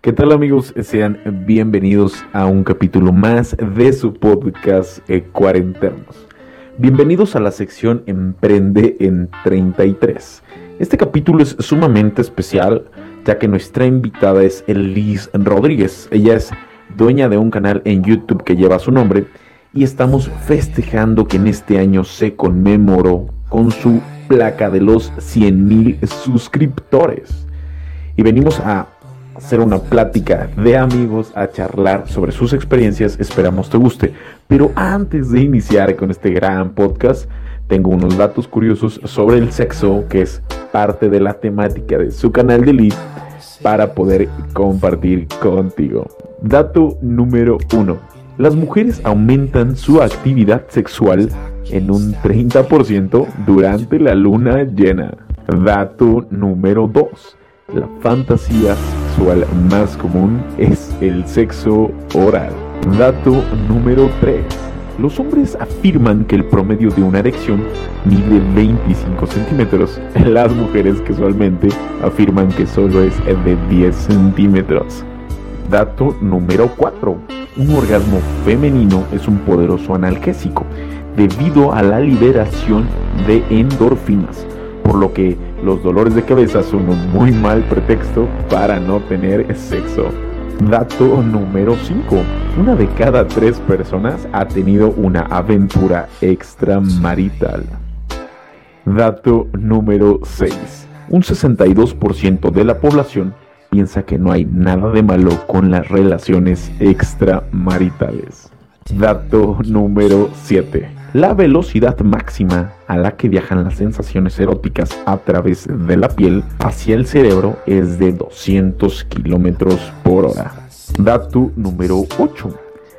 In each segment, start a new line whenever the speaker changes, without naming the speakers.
¿Qué tal amigos? Sean bienvenidos a un capítulo más de su podcast eh, Cuarenternos. Bienvenidos a la sección Emprende en 33. Este capítulo es sumamente especial ya que nuestra invitada es Liz Rodríguez. Ella es dueña de un canal en YouTube que lleva su nombre y estamos festejando que en este año se conmemoró con su placa de los 100.000 suscriptores. Y venimos a hacer una plática de amigos, a charlar sobre sus experiencias. Esperamos te guste. Pero antes de iniciar con este gran podcast, tengo unos datos curiosos sobre el sexo, que es parte de la temática de su canal de Liz, para poder compartir contigo. Dato número uno. Las mujeres aumentan su actividad sexual en un 30% durante la luna llena. Dato número 2 la fantasía sexual más común es el sexo oral. Dato número 3. Los hombres afirman que el promedio de una erección mide 25 centímetros. Las mujeres casualmente afirman que solo es de 10 centímetros. Dato número 4. Un orgasmo femenino es un poderoso analgésico debido a la liberación de endorfinas por lo que los dolores de cabeza son un muy mal pretexto para no tener sexo. Dato número 5. Una de cada tres personas ha tenido una aventura extramarital. Dato número 6. Un 62% de la población piensa que no hay nada de malo con las relaciones extramaritales. Dato número 7. La velocidad máxima a la que viajan las sensaciones eróticas a través de la piel hacia el cerebro es de 200 kilómetros por hora. Dato número 8.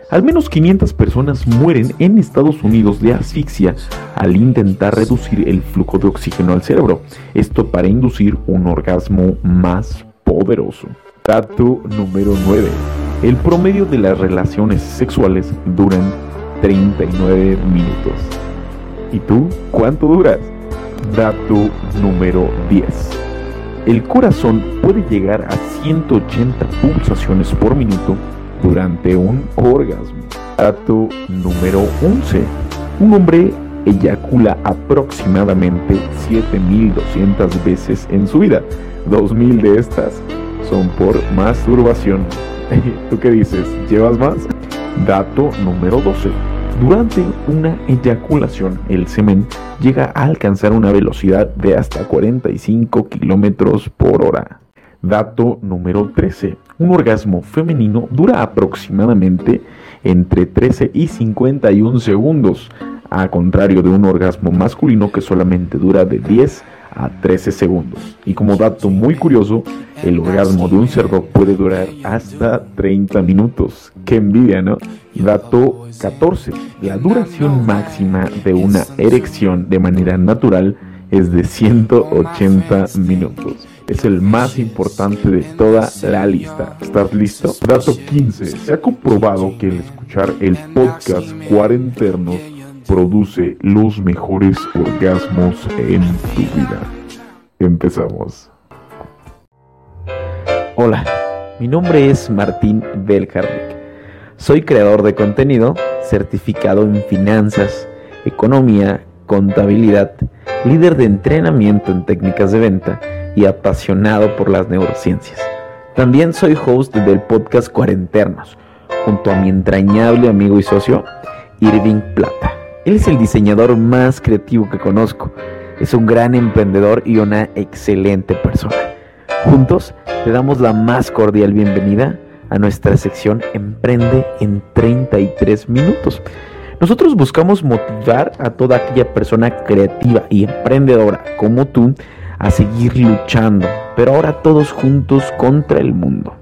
Al menos 500 personas mueren en Estados Unidos de asfixia al intentar reducir el flujo de oxígeno al cerebro. Esto para inducir un orgasmo más poderoso. Dato número 9. El promedio de las relaciones sexuales duran 39 minutos. ¿Y tú cuánto duras? Dato número 10. El corazón puede llegar a 180 pulsaciones por minuto durante un orgasmo. Dato número 11. Un hombre eyacula aproximadamente 7200 veces en su vida. 2000 de estas son por masturbación. ¿Tú qué dices? ¿Llevas más? Dato número 12. Durante una eyaculación, el semen llega a alcanzar una velocidad de hasta 45 kilómetros por hora. Dato número 13. Un orgasmo femenino dura aproximadamente entre 13 y 51 segundos, a contrario de un orgasmo masculino que solamente dura de 10 a 13 segundos. Y como dato muy curioso, el orgasmo de un cerdo puede durar hasta 30 minutos. Qué envidia, ¿no? Dato 14. La duración máxima de una erección de manera natural es de 180 minutos. Es el más importante de toda la lista. ¿Estás listo? Dato 15. Se ha comprobado que el escuchar el podcast Cuarenternos produce los mejores orgasmos en tu vida. Empezamos.
Hola, mi nombre es Martín Belhardik. Soy creador de contenido, certificado en finanzas, economía, contabilidad, líder de entrenamiento en técnicas de venta y apasionado por las neurociencias. También soy host del podcast Cuarenternos, junto a mi entrañable amigo y socio, Irving Plata. Él es el diseñador más creativo que conozco. Es un gran emprendedor y una excelente persona. Juntos te damos la más cordial bienvenida a nuestra sección Emprende en 33 minutos. Nosotros buscamos motivar a toda aquella persona creativa y emprendedora como tú a seguir luchando, pero ahora todos juntos contra el mundo.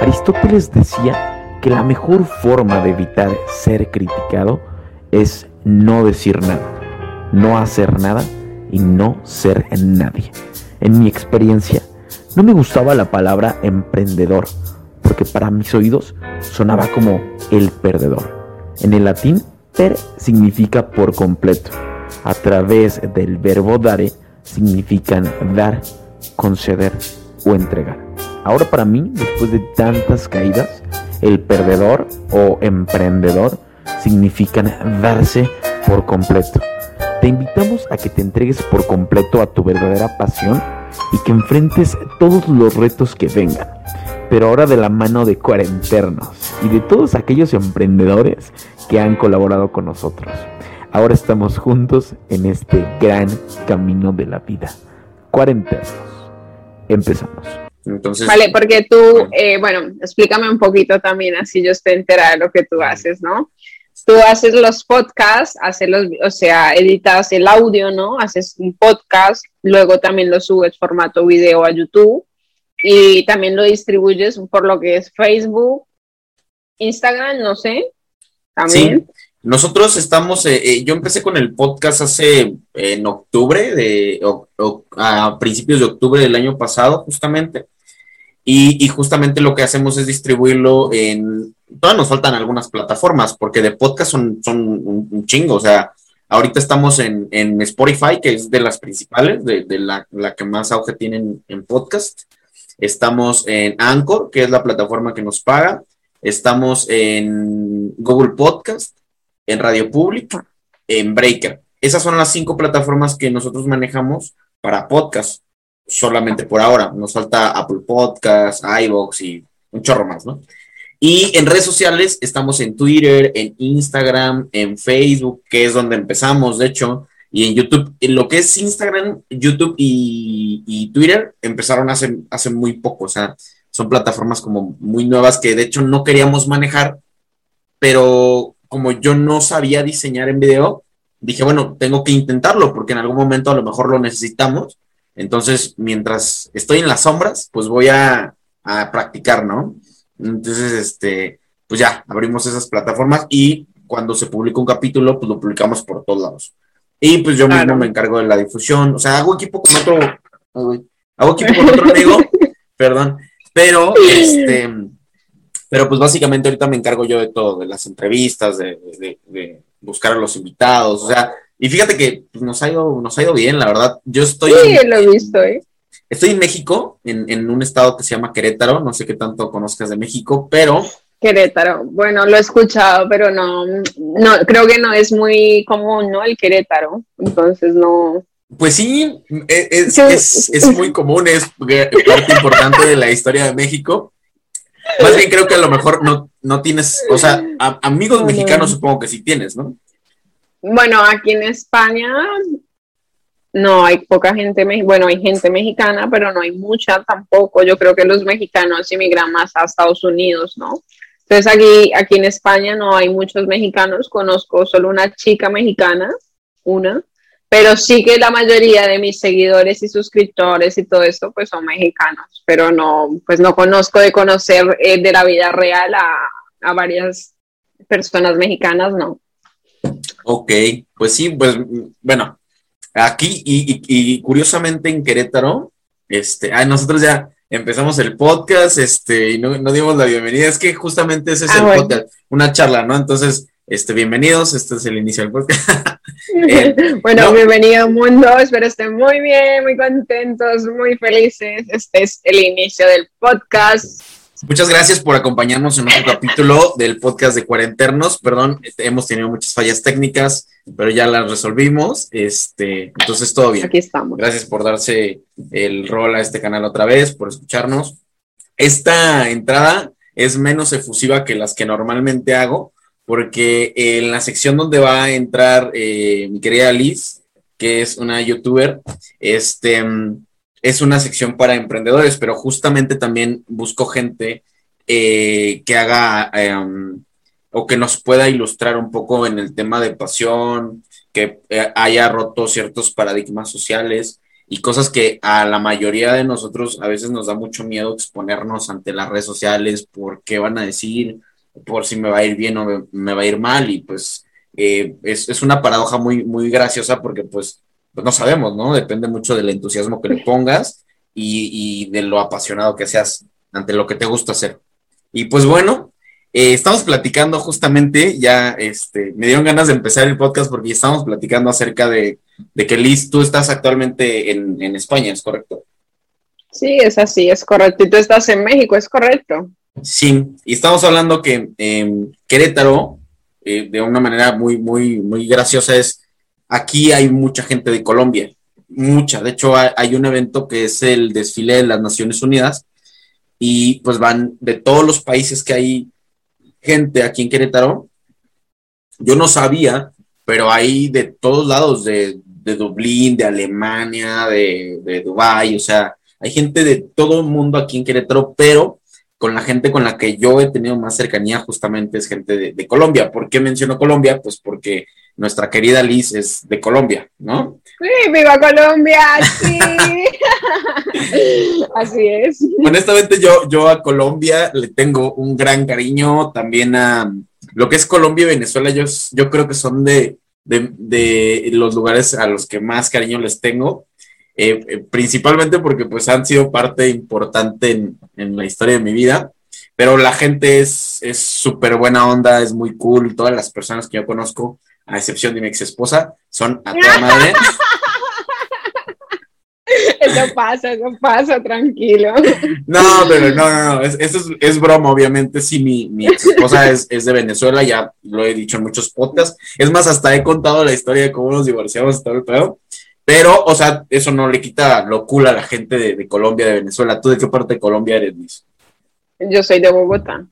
Aristóteles decía que la mejor forma de evitar ser criticado es no decir nada, no hacer nada y no ser nadie. En mi experiencia, no me gustaba la palabra emprendedor, porque para mis oídos sonaba como el perdedor. En el latín, per significa por completo. A través del verbo dare significan dar, conceder o entregar. Ahora para mí, después de tantas caídas, el perdedor o emprendedor significan darse por completo. Te invitamos a que te entregues por completo a tu verdadera pasión y que enfrentes todos los retos que vengan, pero ahora de la mano de cuarenternos y de todos aquellos emprendedores que han colaborado con nosotros. Ahora estamos juntos en este gran camino de la vida. Cuarenternos. Empezamos.
Entonces, vale, porque tú, eh, bueno, explícame un poquito también, así yo estoy enterada de lo que tú haces, ¿no? Tú haces los podcasts, haces los, o sea, editas el audio, ¿no? Haces un podcast, luego también lo subes formato video a YouTube y también lo distribuyes por lo que es Facebook, Instagram, no sé, también.
Sí. Nosotros estamos, eh, eh, yo empecé con el podcast hace en octubre, de, a principios de octubre del año pasado, justamente. Y, y, justamente lo que hacemos es distribuirlo en. Todavía nos faltan algunas plataformas, porque de podcast son, son un, chingo. O sea, ahorita estamos en, en, Spotify, que es de las principales, de, la, la, que más auge tienen en podcast. Estamos en Anchor, que es la plataforma que nos paga. Estamos en Google Podcast, en Radio Pública, en Breaker. Esas son las cinco plataformas que nosotros manejamos para podcast, solamente por ahora. Nos falta Apple Podcast, iVoox y un chorro más, ¿no? Y en redes sociales estamos en Twitter, en Instagram, en Facebook, que es donde empezamos, de hecho, y en YouTube. Lo que es Instagram, YouTube y, y Twitter empezaron hace, hace muy poco, o sea, son plataformas como muy nuevas que de hecho no queríamos manejar, pero como yo no sabía diseñar en video, dije, bueno, tengo que intentarlo porque en algún momento a lo mejor lo necesitamos. Entonces, mientras estoy en las sombras, pues voy a, a practicar, ¿no? Entonces, este, pues ya, abrimos esas plataformas y cuando se publica un capítulo, pues lo publicamos por todos lados. Y pues yo mismo me encargo de la difusión, o sea, hago equipo con otro, hago equipo con otro amigo, perdón, pero, este, pero pues básicamente ahorita me encargo yo de todo, de las entrevistas, de, buscar a los invitados, o sea, y fíjate que pues, nos, ha ido, nos ha ido bien, la verdad. Yo estoy...
Sí, lo he visto, ¿eh?
Estoy en México, en, en un estado que se llama Querétaro, no sé qué tanto conozcas de México, pero...
Querétaro, bueno, lo he escuchado, pero no, no, creo que no es muy común, ¿no? El Querétaro, entonces no,
pues sí, e, es, es, muy común, es parte importante de la historia de México. Más bien creo que a lo mejor no, no tienes, o sea, amigos mexicanos supongo que sí tienes, ¿no?
Bueno, aquí en España no hay poca gente, bueno, hay gente mexicana, pero no hay mucha tampoco. Yo creo que los mexicanos emigran más a Estados Unidos, ¿no? Entonces aquí, aquí en España no hay muchos mexicanos, conozco solo una chica mexicana, una, pero sí que la mayoría de mis seguidores y suscriptores y todo esto pues son mexicanos, pero no, pues no conozco de conocer eh, de la vida real a, a, varias personas mexicanas, no.
Ok, pues sí, pues bueno, aquí y, y, curiosamente en Querétaro, este, ay, nosotros ya empezamos el podcast, este, y no, no dimos la bienvenida, es que justamente ese es ah, el podcast, una charla, ¿no? Entonces, este, bienvenidos, este es el inicio del podcast.
Eh, bueno, bienvenido mundo, espero estén muy bien, muy contentos, muy felices. Este es el inicio del podcast.
Muchas gracias por acompañarnos en otro capítulo del podcast de Cuarenternos. Perdón, hemos tenido muchas fallas técnicas, pero ya las resolvimos. Este, entonces todo bien.
Aquí estamos.
Gracias por darse el rol a este canal otra vez, por escucharnos. Esta entrada es menos efusiva que las que normalmente hago, porque en la sección donde va a entrar eh, mi querida Liz, que es una youtuber, este, es una sección para emprendedores, pero justamente también busco gente eh, que haga em, o que nos pueda ilustrar un poco en el tema de pasión, que eh, haya roto ciertos paradigmas sociales y cosas que a la mayoría de nosotros a veces nos da mucho miedo exponernos ante las redes sociales por qué van a decir por si me va a ir bien o me, va a ir mal y pues eh, es, una paradoja muy, muy graciosa porque pues, pues, no sabemos, ¿no? Depende mucho del entusiasmo que le pongas y, de lo apasionado que seas ante lo que te gusta hacer. Y pues bueno, eh, estamos platicando justamente, ya este, me dieron ganas de empezar el podcast porque estamos platicando acerca de, que Liz, tú estás actualmente en, en España, ¿es correcto?
Sí, es así, es correcto. Y tú estás en México, es correcto.
Sí, y estamos hablando que Querétaro, eh, de una manera muy, muy, muy graciosa, es aquí hay mucha gente de Colombia, mucha. De hecho, hay, un evento que es el desfile de las Naciones Unidas y pues van de todos los países que hay gente aquí en Querétaro. Yo no sabía, pero hay de todos lados, de, de Dublín, de Alemania, de, de Dubái, o sea, hay gente de todo el mundo aquí en Querétaro, pero con la gente con la que yo he tenido más cercanía justamente es gente de, Colombia. ¿Por qué menciono Colombia? Pues porque nuestra querida Liz es de Colombia, ¿no?
Sí, viva Colombia, sí. Así es.
Honestamente, yo, yo a Colombia le tengo un gran cariño, también a lo que es Colombia y Venezuela, yo, yo creo que son de, de los lugares a los que más cariño les tengo. Eh, eh, principalmente porque pues han sido parte importante en, la historia de mi vida, pero la gente es súper buena onda, es muy cool, todas las personas que yo conozco, a excepción de mi ex esposa, son a toda madre.
Eso pasa, eso pasa, tranquilo.
No, pero no, no, no, eso es, es, broma, obviamente. Sí, mi, mi ex esposa es, es, de Venezuela, ya lo he dicho en muchos podcasts. Es más, hasta he contado la historia de cómo nos divorciamos y todo el pedo. Pero, o sea, eso no le quita lo cool a la gente de, Colombia, de Venezuela. ¿Tú de qué parte de Colombia eres, Luis?
Yo soy de Bogotá.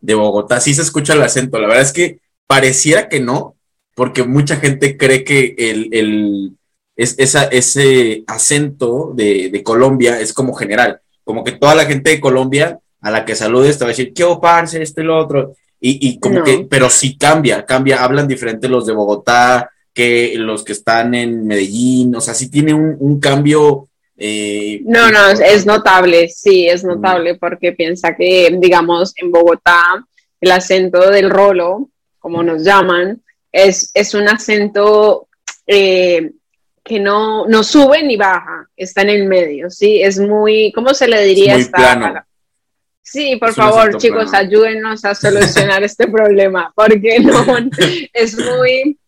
De Bogotá, sí se escucha el acento. La verdad es que pareciera que no, porque mucha gente cree que el, es, esa, ese acento de, Colombia es como general. Como que toda la gente de Colombia a la que saludes te va a decir, ¿qué oparse? Este y lo otro. Y, y como que, pero sí cambia, cambia. Hablan diferente los de Bogotá, que los que están en Medellín, o sea, sí tiene un, cambio.
Eh, no, no, es notable, sí, es notable, porque piensa que, digamos, en Bogotá, el acento del rolo, como nos llaman, es, es un acento eh, que no, no sube ni baja, está en el medio, ¿sí? Es muy, ¿cómo se le diría?
Es muy plano.
Sí, por favor, chicos, ayúdenos a solucionar este problema, porque no, es muy,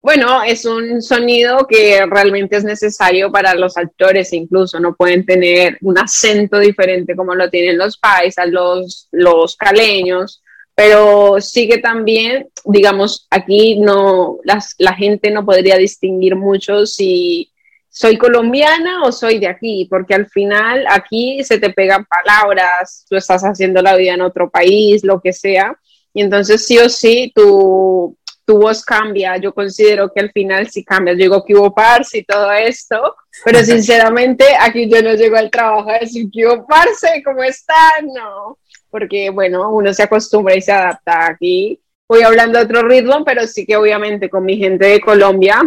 bueno, es un sonido que realmente es necesario para los actores, incluso no pueden tener un acento diferente como lo tienen los paisas, los, los caleños, pero sí que también, digamos, aquí no, la gente no podría distinguir mucho si soy colombiana o soy de aquí, porque al final aquí se te pegan palabras, tú estás haciendo la vida en otro país, lo que sea, y entonces sí o sí tú tu voz cambia, yo considero que al final sí cambia. Yo digo que hubo parce y todo esto, pero sinceramente aquí yo no llego al trabajo a decir que hubo parce, ¿cómo están? No, porque bueno, uno se acostumbra y se adapta aquí. Voy hablando otro ritmo, pero sí que obviamente con mi gente de Colombia,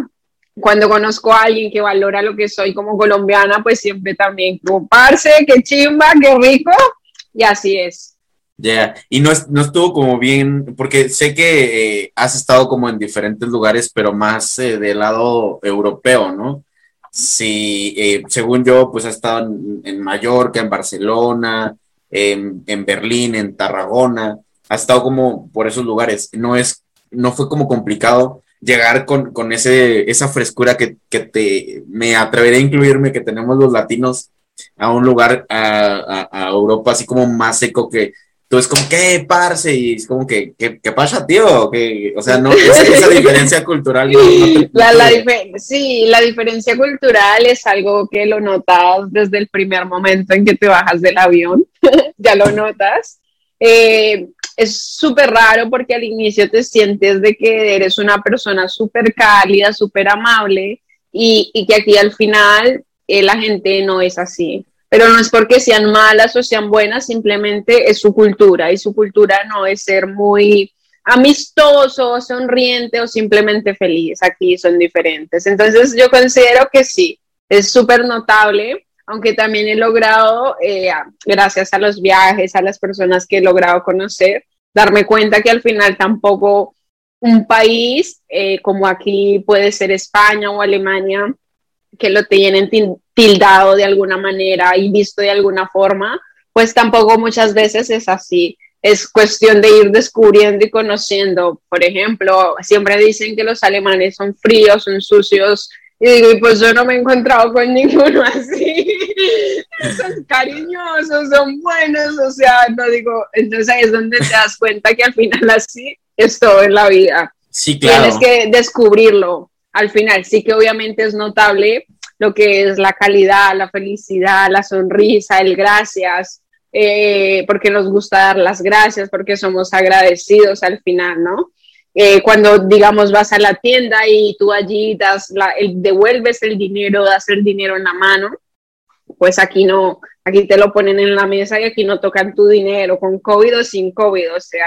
cuando conozco a alguien que valora lo que soy como colombiana, pues siempre también, como parce, qué chimba, qué rico, y así es.
Ya, y no, no estuvo como bien, porque sé que eh, has estado como en diferentes lugares, pero más eh, del lado europeo, ¿no? Sí, eh, según yo, pues has estado en, Mallorca, en Barcelona, en, Berlín, en Tarragona, has estado como por esos lugares. No es, no fue como complicado llegar con, con ese, esa frescura que, que, te, me atreveré a incluirme, que tenemos los latinos a un lugar, a, a Europa, así como más seco que entonces, como, ¿qué, parce? Y es como que, ¿qué, pasa, tío? que o sea, no, esa, diferencia cultural.
sí, la diferencia cultural es algo que lo notas desde el primer momento en que te bajas del avión, ya lo notas. Eh, es súper raro porque al inicio te sientes de que eres una persona súper cálida, súper amable y, y, que aquí al final eh, la gente no es así pero no es porque sean malas o sean buenas, simplemente es su cultura y su cultura no es ser muy amistoso, sonriente o simplemente feliz. Aquí son diferentes. Entonces yo considero que sí, es súper notable, aunque también he logrado, eh, gracias a los viajes, a las personas que he logrado conocer, darme cuenta que al final tampoco un país eh, como aquí puede ser España o Alemania, que lo tienen tildado de alguna manera y visto de alguna forma, pues tampoco muchas veces es así. Es cuestión de ir descubriendo y conociendo. Por ejemplo, siempre dicen que los alemanes son fríos, son sucios, Y digo, pues yo no me he encontrado con ninguno así. son cariñosos, son buenos, o sea, no digo, entonces ahí es donde te das cuenta que al final así es todo en la vida.
Sí, claro.
Tienes que descubrirlo. Al final, sí que obviamente es notable lo que es la calidad, la felicidad, la sonrisa, el gracias, eh, porque nos gusta dar las gracias, porque somos agradecidos al final, ¿no? Eh, cuando, digamos, vas a la tienda y tú allí das el, devuelves el dinero, das el dinero en la mano, pues aquí no, aquí te lo ponen en la mesa y aquí no tocan tu dinero, con COVID o sin COVID, o sea,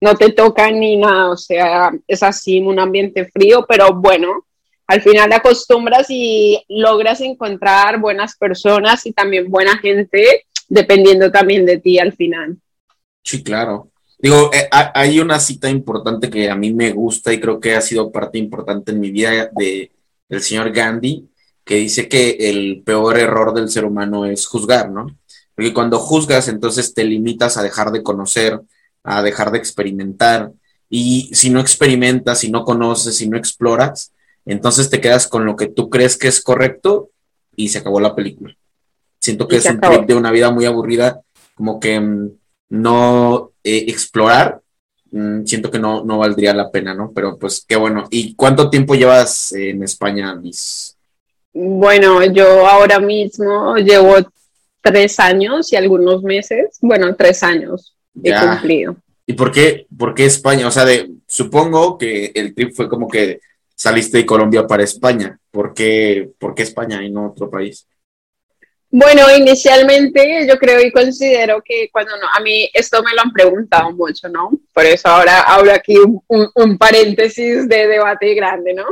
no te tocan ni nada, o sea, es así, un ambiente frío, pero bueno, al final acostumbras y logras encontrar buenas personas y también buena gente, dependiendo también de ti al final.
Sí, claro. Digo, eh, hay una cita importante que a mí me gusta y creo que ha sido parte importante en mi vida de, del señor Gandhi, que dice que el peor error del ser humano es juzgar, ¿no? Porque cuando juzgas, entonces te limitas a dejar de conocer, a dejar de experimentar. Y si no experimentas, si no conoces, si no exploras, entonces te quedas con lo que tú crees que es correcto y se acabó la película. Siento que es un trip de una vida muy aburrida, como que mm, no eh, explorar, mm, siento que no, no valdría la pena, ¿no? Pero pues qué bueno. ¿Y cuánto tiempo llevas en España, Miss?
Bueno, yo ahora mismo llevo tres años y algunos meses, bueno, tres años he cumplido.
¿Y por qué, por qué España? O sea, de, supongo que el trip fue como que saliste de Colombia para España. ¿Por qué, ¿Por qué España y no otro país?
Bueno, inicialmente yo creo y considero que cuando no, a mí esto me lo han preguntado mucho, ¿no? Por eso ahora abro aquí un, paréntesis de debate grande, ¿no?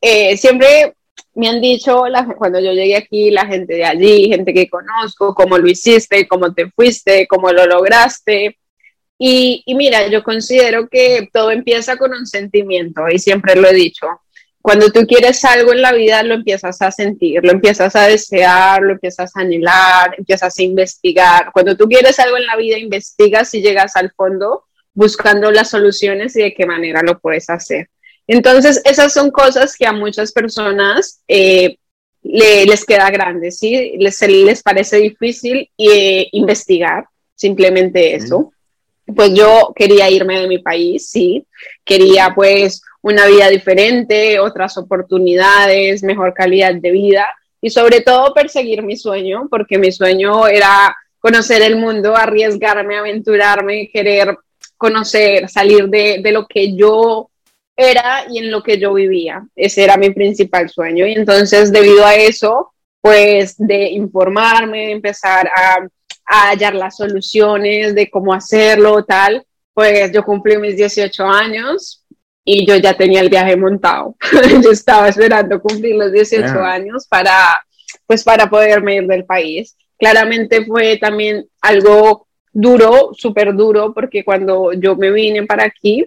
Eh, siempre me han dicho cuando yo llegué aquí, la gente de allí, gente que conozco, cómo lo hiciste, cómo te fuiste, cómo lo lograste. Y, mira, yo considero que todo empieza con un sentimiento y siempre lo he dicho cuando tú quieres algo en la vida, lo empiezas a sentir, lo empiezas a desear, lo empiezas a anhelar, empiezas a investigar. Cuando tú quieres algo en la vida, investigas y llegas al fondo buscando las soluciones y de qué manera lo puedes hacer. Entonces, esas son cosas que a muchas personas eh, les queda grande, ¿sí? Les, les parece difícil eh, investigar, simplemente eso. Pues yo quería irme de mi país, sí, quería pues una vida diferente, otras oportunidades, mejor calidad de vida y sobre todo perseguir mi sueño, porque mi sueño era conocer el mundo, arriesgarme, aventurarme, querer conocer, salir de, lo que yo era y en lo que yo vivía. Ese era mi principal sueño. Y entonces, debido a eso, pues de informarme, de empezar a, a hallar las soluciones de cómo hacerlo, tal, pues yo cumplí mis 18 años, y yo ya tenía el viaje montado. yo estaba esperando cumplir los 18 años para, pues, para poderme ir del país. Claramente fue también algo duro, súper duro, porque cuando yo me vine para aquí,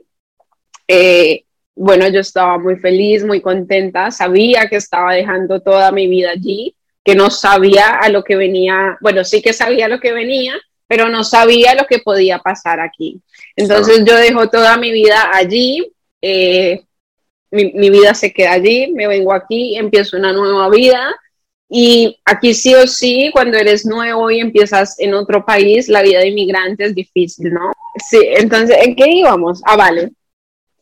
eh, bueno, yo estaba muy feliz, muy contenta, sabía que estaba dejando toda mi vida allí, que no sabía a lo que venía, bueno, sí que sabía lo que venía, pero no sabía lo que podía pasar aquí. Entonces yo dejo toda mi vida allí, eh, mi, vida se queda allí, me vengo aquí, empiezo una nueva vida. Y aquí sí o sí, cuando eres nuevo y empiezas en otro país, la vida de inmigrante es difícil, ¿no? Sí, entonces, ¿en qué íbamos? Ah, vale.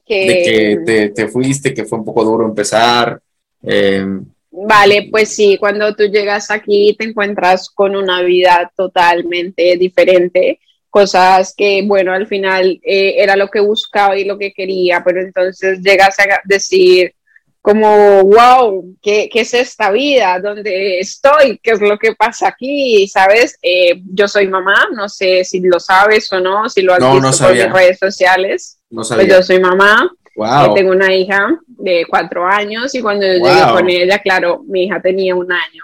Que, de que te, fuiste, que fue un poco duro empezar. Em,
vale, pues sí, cuando tú llegas aquí te encuentras con una vida totalmente diferente cosas que, bueno, al final eh, era lo que buscaba y lo que quería, pero entonces llegas a decir como, wow, ¿qué, ¿qué, es esta vida? ¿Dónde estoy? ¿Qué es lo que pasa aquí? ¿Sabes? Eh, yo soy mamá, no sé si lo sabes o no, si lo has visto por mis redes sociales. No pues sabía. yo soy mamá. Wow. tengo una hija de cuatro años y cuando yo llegué con ella, claro, mi hija tenía un año.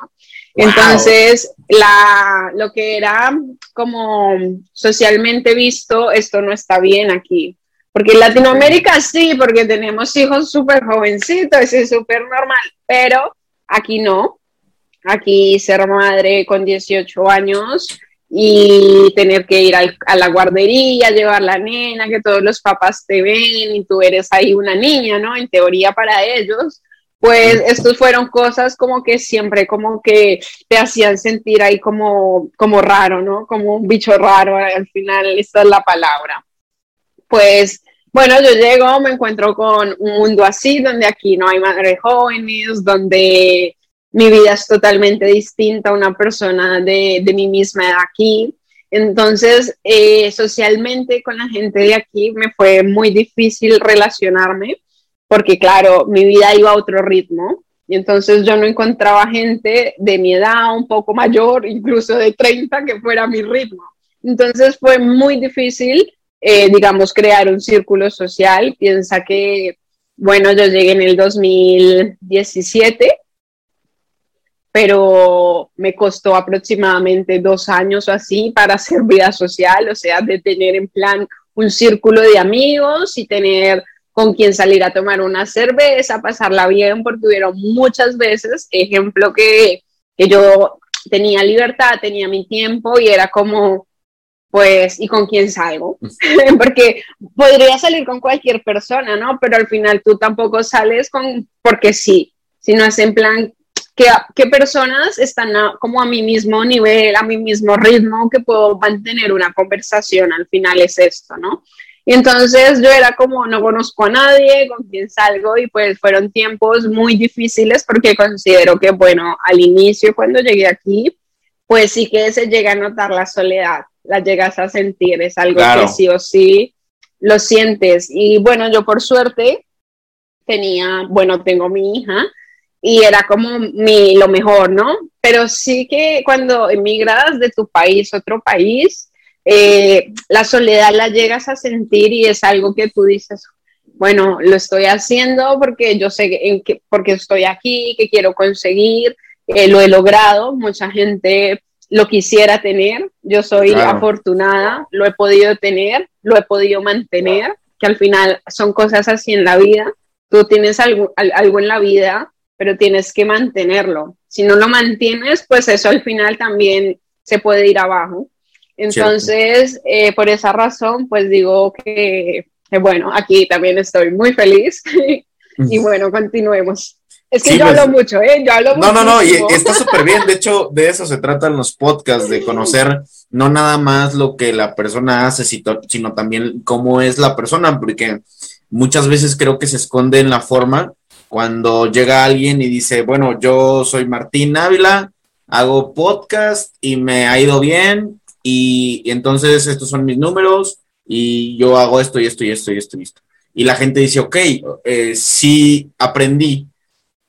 Entonces, la, lo que era como socialmente visto, esto no está bien aquí. Porque en Latinoamérica sí, porque tenemos hijos súper jovencitos y súper normal, pero aquí no. Aquí ser madre con 18 años y tener que ir a la guardería, llevar la nena, que todos los papás te ven y tú eres ahí una niña, ¿no? En teoría para ellos, pues estos fueron cosas como que siempre como que te hacían sentir ahí como, como raro, ¿no? Como un bicho raro, al final esta es la palabra. Pues bueno, yo llego, me encuentro con un mundo así, donde aquí no hay madres jóvenes, donde mi vida es totalmente distinta a una persona de, de mi misma edad aquí. Entonces, eh, socialmente con la gente de aquí me fue muy difícil relacionarme, porque claro, mi vida iba a otro ritmo. Y entonces yo no encontraba gente de mi edad, un poco mayor, incluso de 30, que fuera mi ritmo. Entonces fue muy difícil eh, digamos, crear un círculo social. Piensa que, bueno, yo llegué en el 2017, pero me costó aproximadamente dos años o así para hacer vida social, o sea, de tener en plan un círculo de amigos y tener con quien salir a tomar una cerveza, pasarla bien, porque hubieron muchas veces, ejemplo, que, que yo tenía libertad, tenía mi tiempo y era como, pues, ¿y con quién salgo? porque podría salir con cualquier persona, ¿no? Pero al final tú tampoco sales con, porque sí, sino es en plan, ¿qué, qué personas están como a mi mismo nivel, a mi mismo ritmo, que puedo mantener una conversación? Al final es esto, ¿no? Y entonces yo era como, no conozco a nadie, con quién salgo, y pues fueron tiempos muy difíciles porque considero que, bueno, al inicio, cuando llegué aquí, pues sí que se llega a notar la soledad la llegas a sentir, es algo que sí o sí lo sientes. Y bueno, yo por suerte tenía, bueno, tengo mi hija y era como mi, lo mejor, ¿no? Pero sí que cuando emigras de tu país a otro país, eh, la soledad la llegas a sentir y es algo que tú dices, bueno, lo estoy haciendo porque yo sé en que, porque estoy aquí, que quiero conseguir, eh, lo he logrado, mucha gente lo quisiera tener. Yo soy afortunada, lo he podido tener, lo he podido mantener, que al final son cosas así en la vida. Tú tienes algo, algo en la vida, pero tienes que mantenerlo. Si no lo mantienes, pues eso al final también se puede ir abajo. Entonces, eh, por esa razón, pues digo que, que, bueno, aquí también estoy muy feliz y bueno, continuemos. Es que yo hablo pues, mucho, ¿eh? Yo hablo
No, no, no, y está súper bien. De hecho, de eso se tratan los podcasts, de conocer no nada más lo que la persona hace, sino también cómo es la persona, porque muchas veces creo que se esconde en la forma cuando llega alguien y dice, bueno, yo soy Martín Ávila, hago podcast y me ha ido bien, y, entonces estos son mis números, y yo hago esto y esto y esto y esto y esto. Y la gente dice, ok, eh, sí aprendí,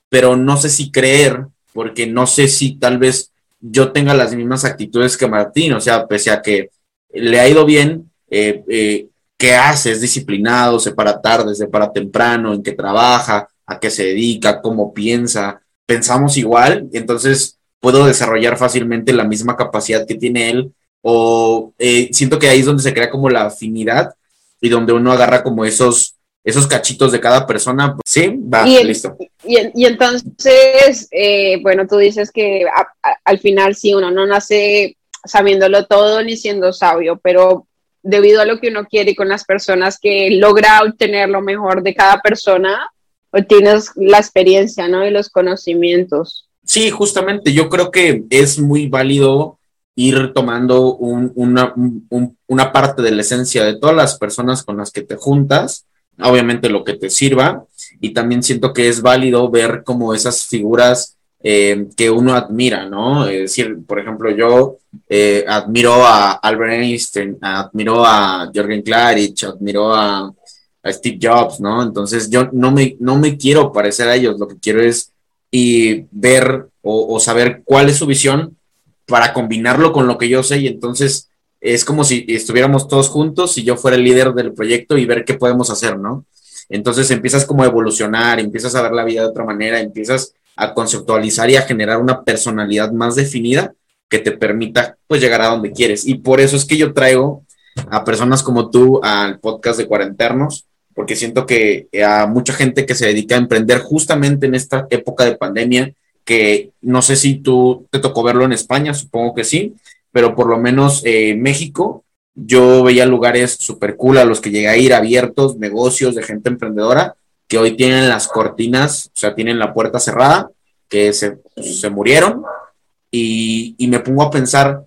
pero no sé si creer, porque no sé si tal vez yo tenga las mismas actitudes que Martín, o sea, pese a que le ha ido bien, eh, eh, ¿qué hace? ¿Es disciplinado? ¿Se para tarde? ¿Se para temprano? ¿En qué trabaja? ¿A qué se dedica? ¿Cómo piensa? Pensamos igual, entonces puedo desarrollar fácilmente la misma capacidad que tiene él, o eh, siento que ahí es donde se crea como la afinidad y donde uno agarra como esos esos cachitos de cada persona, pues, sí, va, listo.
Y, entonces, eh, bueno, tú dices que al final sí, uno no nace sabiéndolo todo ni siendo sabio, pero debido a lo que uno quiere y con las personas que logra obtener lo mejor de cada persona, obtienes la experiencia, ¿no? Y los conocimientos.
Sí, justamente, yo creo que es muy válido ir tomando una, una parte de la esencia de todas las personas con las que te juntas obviamente lo que te sirva y también siento que es válido ver como esas figuras eh, que uno admira, ¿no? Es decir, por ejemplo, yo eh, admiro a Albert Einstein, admiro a Jürgen Klarich, admiro a, Steve Jobs, ¿no? Entonces yo no me, no me quiero parecer a ellos, lo que quiero es y ver o, o saber cuál es su visión para combinarlo con lo que yo sé y entonces es como si estuviéramos todos juntos y yo fuera el líder del proyecto y ver qué podemos hacer, ¿no? Entonces empiezas como a evolucionar, empiezas a ver la vida de otra manera, empiezas a conceptualizar y a generar una personalidad más definida que te permita pues llegar a donde quieres. Y por eso es que yo traigo a personas como tú al podcast de Cuarenternos, porque siento que a mucha gente que se dedica a emprender justamente en esta época de pandemia, que no sé si tú te tocó verlo en España, supongo que sí, pero por lo menos eh, México, yo veía lugares súper cool a los que llegué a ir abiertos, negocios de gente emprendedora, que hoy tienen las cortinas, o sea, tienen la puerta cerrada, que se, se murieron, y, y me pongo a pensar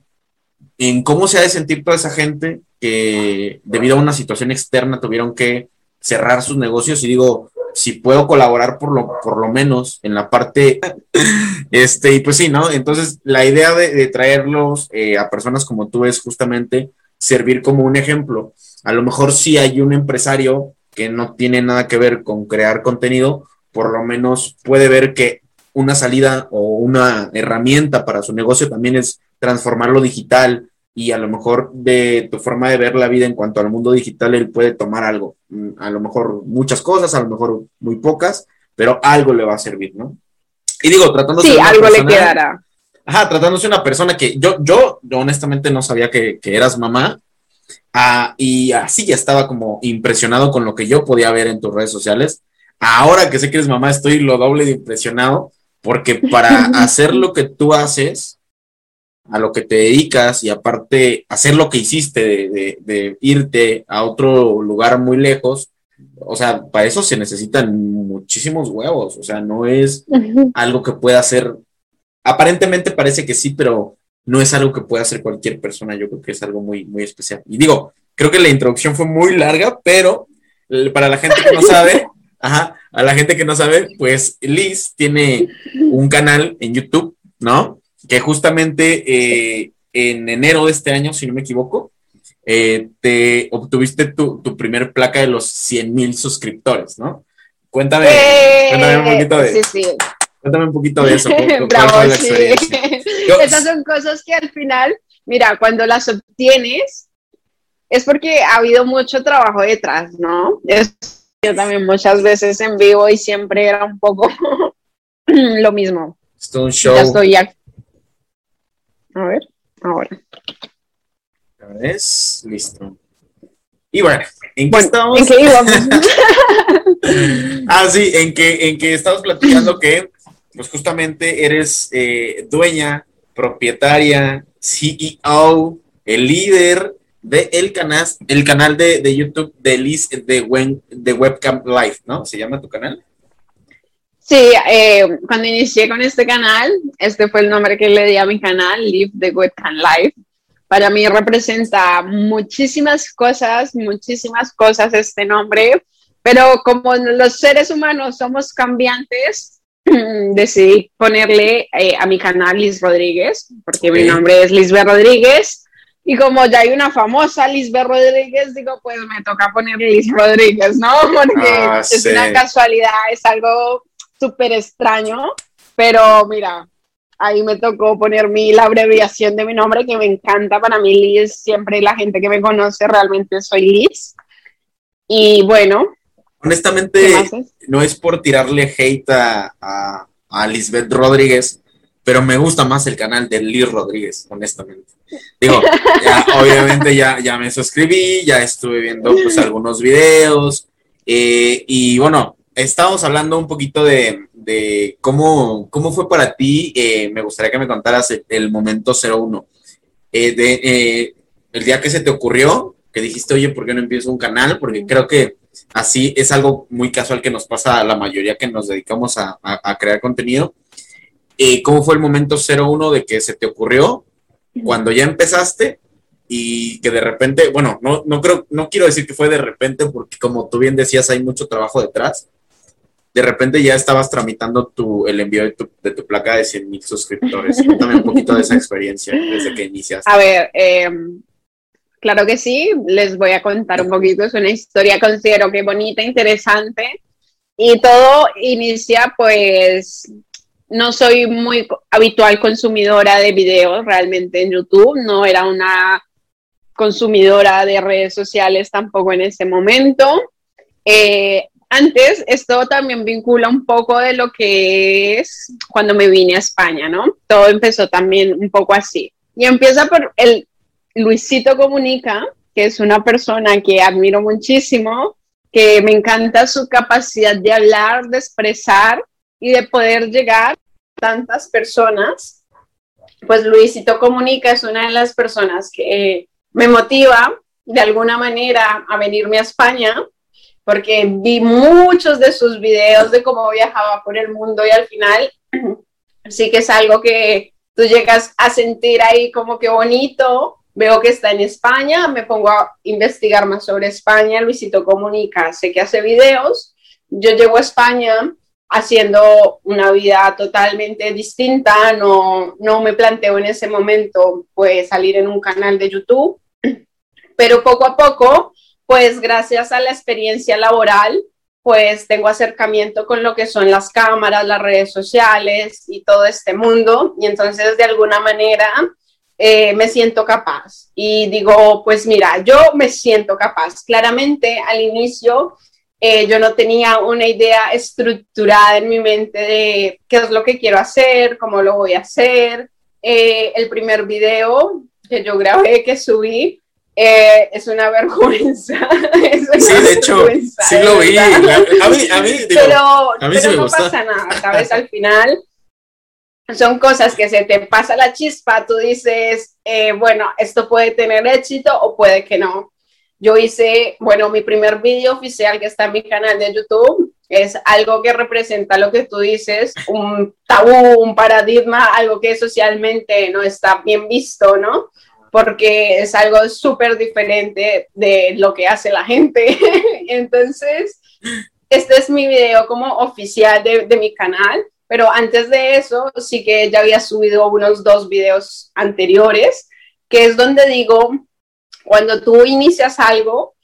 en cómo se ha de sentir toda esa gente que debido a una situación externa tuvieron que cerrar sus negocios y digo, si puedo colaborar por lo, por lo menos en la parte, este, y pues sí, ¿no? Entonces, la idea de, traerlos eh, a personas como tú es justamente servir como un ejemplo. A lo mejor si hay un empresario que no tiene nada que ver con crear contenido, por lo menos puede ver que una salida o una herramienta para su negocio también es transformarlo digital, y a lo mejor de tu forma de ver la vida en cuanto al mundo digital, él puede tomar algo. Mm, a lo mejor muchas cosas, a lo mejor muy pocas, pero algo le va a servir, ¿no? Y digo, tratándose
sí, algo le quedará.
Ajá, tratándose de una persona que yo, yo, honestamente no sabía que, eras mamá. Ah, y así ya estaba como impresionado con lo que yo podía ver en tus redes sociales. Ahora que sé que eres mamá, estoy lo doble de impresionado porque para hacer lo que tú haces, a lo que te dedicas y aparte hacer lo que hiciste de, irte a otro lugar muy lejos, o sea, para eso se necesitan muchísimos huevos, o sea, no es algo que pueda hacer, aparentemente parece que sí, pero no es algo que pueda hacer cualquier persona, yo creo que es algo muy, muy especial. Y digo, creo que la introducción fue muy larga, pero para la gente que no sabe, ajá, a la gente que no sabe, pues Liz tiene un canal en YouTube, ¿no? Que justamente eh, en enero de este año, si no me equivoco, eh, te obtuviste tu, primer placa de los 100 mil suscriptores, ¿no? Cuéntame,
eh,
cuéntame un poquito de sí, sí. Cuéntame un poquito de eso.
Bravo, sí. Esas son cosas que al final, mira, cuando las obtienes, es porque ha habido mucho trabajo detrás, ¿no? yo también muchas veces en vivo y siempre era un poco lo mismo.
Esto un show.
Ya estoy a ver, ahora.
¿Ves? Listo. Y bueno, ¿en qué estamos?
¿En qué íbamos?
ah, sí, en que, en que estamos platicando que, pues justamente eres eh, dueña, propietaria, CEO, el líder de el canal, el canal de, de YouTube de Liz de, de Webcam Live, ¿no? ¿Se llama tu canal?
Sí, eh, cuando inicié con este canal, este fue el nombre que le di a mi canal, Live the Webcam Life. Para mí representa muchísimas cosas, muchísimas cosas este nombre, pero como los seres humanos somos cambiantes, decidí ponerle eh, a mi canal Liz Rodríguez, porque mi nombre es Lisbeth Rodríguez, y como ya hay una famosa Lisbeth Rodríguez, digo, pues me toca ponerle Liz Rodríguez, ¿no? Porque ah, es una casualidad, es algo súper extraño, pero mira, ahí me tocó poner mi, la abreviación de mi nombre, que me encanta para mí, Liz, siempre la gente que me conoce realmente soy Liz. Y bueno.
Honestamente, no es por tirarle hate a, a, Lisbeth Rodríguez, pero me gusta más el canal de Liz Rodríguez, honestamente. Digo, obviamente ya, ya me suscribí, ya estuve viendo pues algunos videos, eh, y bueno, estábamos hablando un poquito de, cómo, cómo fue para ti. Eh, me gustaría que me contaras el, momento 01. Eh, de, eh, el día que se te ocurrió, que dijiste, oye, ¿por qué no empiezo un canal? Porque creo que así es algo muy casual que nos pasa a la mayoría que nos dedicamos a, crear contenido. ¿Cómo fue el momento 01 de que se te ocurrió cuando ya empezaste y que de repente, bueno, no, no creo, no quiero decir que fue de repente porque como tú bien decías, hay mucho trabajo detrás, de repente ya estabas tramitando tu, el envío de tu, de tu placa de 100 mil suscriptores. Cuéntame un poquito de esa experiencia desde que iniciaste.
A ver, em, claro que sí, les voy a contar un poquito. Es una historia, considero que bonita, interesante. Y todo inicia, pues, no soy muy habitual consumidora de videos realmente en YouTube, no era una consumidora de redes sociales tampoco en ese momento. Eh, antes, esto también vincula un poco de lo que es cuando me vine a España, ¿no? Todo empezó también un poco así. Y empieza por el Luisito Comunica, que es una persona que admiro muchísimo, que me encanta su capacidad de hablar, de expresar y de poder llegar a tantas personas. Pues Luisito Comunica es una de las personas que me motiva de alguna manera a venirme a España porque vi muchos de sus videos de cómo viajaba por el mundo y al final sí que es algo que tú llegas a sentir ahí como que bonito. Veo que está en España, me pongo a investigar más sobre España. Luisito Comunica, sé que hace videos. Yo llego a España haciendo una vida totalmente distinta, no, no me planteo en ese momento pues salir en un canal de YouTube, pero poco a poco, pues gracias a la experiencia laboral, pues tengo acercamiento con lo que son las cámaras, las redes sociales y todo este mundo, y entonces de alguna manera eh, me siento capaz. Y digo, pues mira, yo me siento capaz. Claramente al inicio eh, yo no tenía una idea estructurada en mi mente de qué es lo que quiero hacer, cómo lo voy a hacer. Eh, el primer video que yo grabé, que subí, eh, es una vergüenza.
sí, de hecho, sí lo vi. A mí, a mí, digo,
pero, a mí pero no pasa nada, ¿sabes? Al final son cosas que se te pasa la chispa, tú dices, bueno, esto puede tener éxito o puede que no. Yo hice, bueno, mi primer video oficial que está en mi canal de YouTube es algo que representa lo que tú dices, un tabú, un paradigma, algo que socialmente no está bien visto, ¿no? Porque es algo súper diferente de lo que hace la gente. Entonces, este es mi video como oficial de, mi canal, pero antes de eso sí que ya había subido unos dos videos anteriores, que es donde digo cuando tú inicias algo,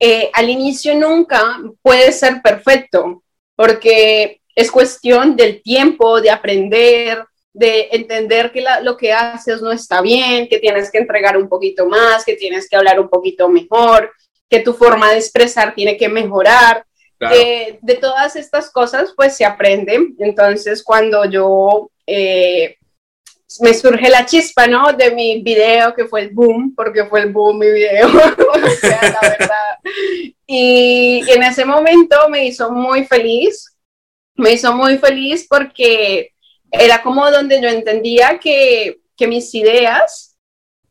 eh, al inicio nunca puede ser perfecto, porque es cuestión del tiempo, de aprender, de entender que lo que haces no está bien, que tienes que entregar un poquito más, que tienes que hablar un poquito mejor, que tu forma de expresar tiene que mejorar. de todas estas cosas, pues se aprende. Entonces, cuando yo eh, me surge la chispa, ¿no? De mi video, que fue el boom, porque fue el boom mi video, la verdad. Y en ese momento me hizo muy feliz, me hizo muy feliz porque era como donde yo entendía que, que mis ideas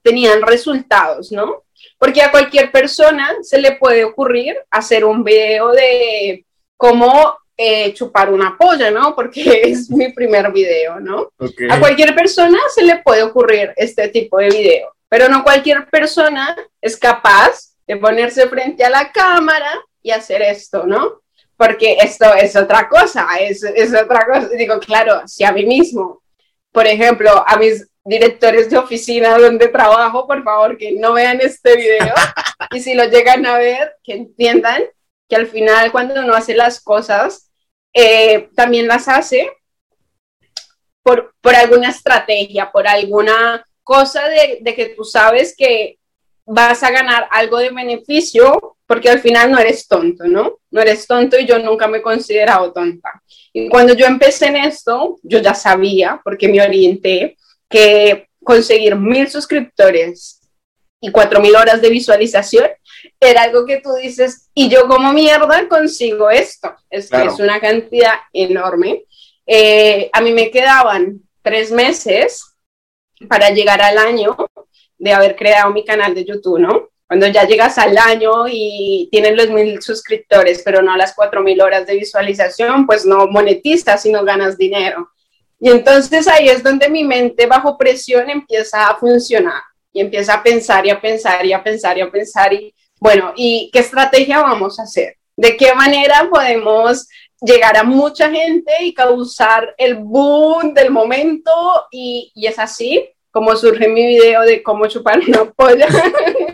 tenían resultados, ¿no? Porque a cualquier persona se le puede ocurrir hacer un video de cómo eh, chupar una polla, ¿no? Porque es mi primer video, ¿no? A cualquier persona se le puede ocurrir este tipo de video, pero no cualquier persona es capaz de ponerse frente a la cámara y hacer esto, ¿no? Porque esto es otra cosa, es, es otra cosa. Digo, claro, si a mí mismo, por ejemplo, a mis directores de oficina donde trabajo, por favor, que no vean este video y si lo llegan a ver, que entiendan que al final cuando uno hace las cosas eh, también las hace por, por, alguna estrategia, por alguna cosa de, de, que tú sabes que vas a ganar algo de beneficio, porque al final no eres tonto, ¿no? No eres tonto y yo nunca me he considerado tonta. Y cuando yo empecé en esto, yo ya sabía, porque me orienté, que conseguir mil suscriptores y cuatro mil horas de visualización era algo que tú dices, y yo como mierda consigo esto. Es que es una cantidad enorme. Eh, a mí me quedaban tres meses para llegar al año de haber creado mi canal de YouTube, ¿no? Cuando ya llegas al año y tienes los mil suscriptores, pero no las cuatro mil horas de visualización, pues no monetizas y no ganas dinero. Y entonces ahí es donde mi mente bajo presión empieza a funcionar y empieza a pensar y a pensar y a pensar y a pensar y bueno, ¿y qué estrategia vamos a hacer? ¿De qué manera podemos llegar a mucha gente y causar el boom del momento? Y, es así como surge mi video de cómo chupar una polla.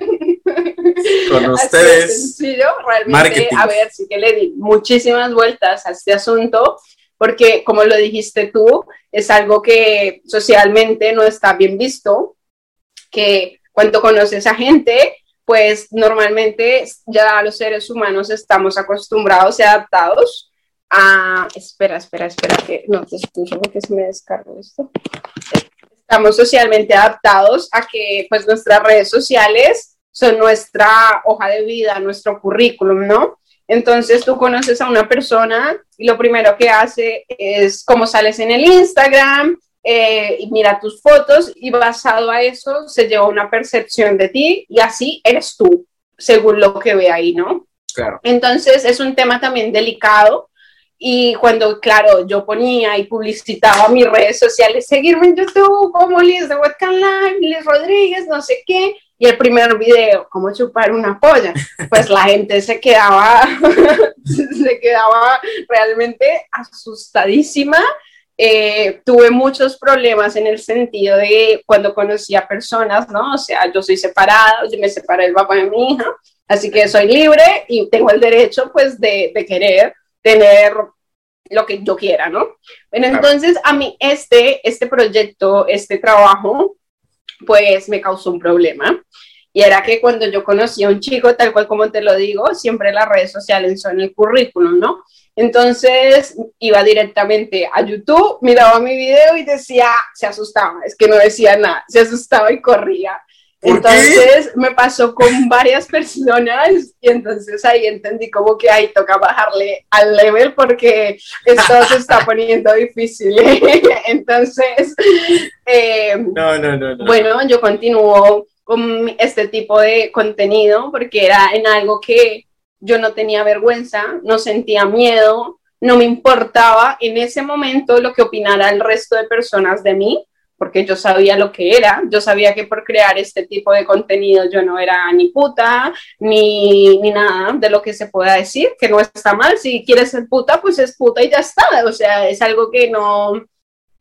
Con ustedes.
realmente, a ver, sí que le di muchísimas vueltas a este asunto, porque como lo dijiste tú, es algo que socialmente no está bien visto, que cuando conoces a gente, pues normalmente ya los seres humanos estamos acostumbrados y adaptados a... Espera, espera, espera, que no te escucho porque se me descargó esto. Estamos socialmente adaptados a que pues nuestras redes sociales son nuestra hoja de vida, nuestro currículum, ¿no? Entonces tú conoces a una persona y lo primero que hace es cómo sales en el Instagram, eh, mira tus fotos y basado a eso se lleva una percepción de ti y así eres tú, según lo que ve ahí, ¿no? Claro. Entonces es un tema también delicado y cuando, claro, yo ponía y publicitaba mis redes sociales, seguirme en YouTube como Liz de Webcam Live, Liz Rodríguez, no sé qué, y el primer video, cómo chupar una polla, pues la gente se quedaba, se quedaba realmente asustadísima. Eh, tuve muchos problemas en el sentido de cuando conocí a personas, ¿no? O sea, yo soy separada, yo me separé del papá de mi hija, así que soy libre y tengo el derecho, pues, de, de querer tener lo que yo quiera, ¿no? Bueno, entonces a mí este, este proyecto, este trabajo, pues me causó un problema. Y era que cuando yo conocí a un chico, tal cual como te lo digo, siempre las redes sociales son el currículum, ¿no? Entonces iba directamente a YouTube, miraba mi video y decía, se asustaba, es que no decía nada, se asustaba y corría. Entonces me pasó con varias personas y entonces ahí entendí como que ahí toca bajarle al level porque esto se está poniendo difícil. entonces, eh, no, no, no, bueno, yo continúo con este tipo de contenido porque era en algo que yo no tenía vergüenza, no sentía miedo, no me importaba en ese momento lo que opinara el resto de personas de mí porque yo sabía lo que era, yo sabía que por crear este tipo de contenido yo no era ni puta, ni, ni nada de lo que se pueda decir, que no está mal, si quieres ser puta, pues es puta y ya está, o sea, es algo que no,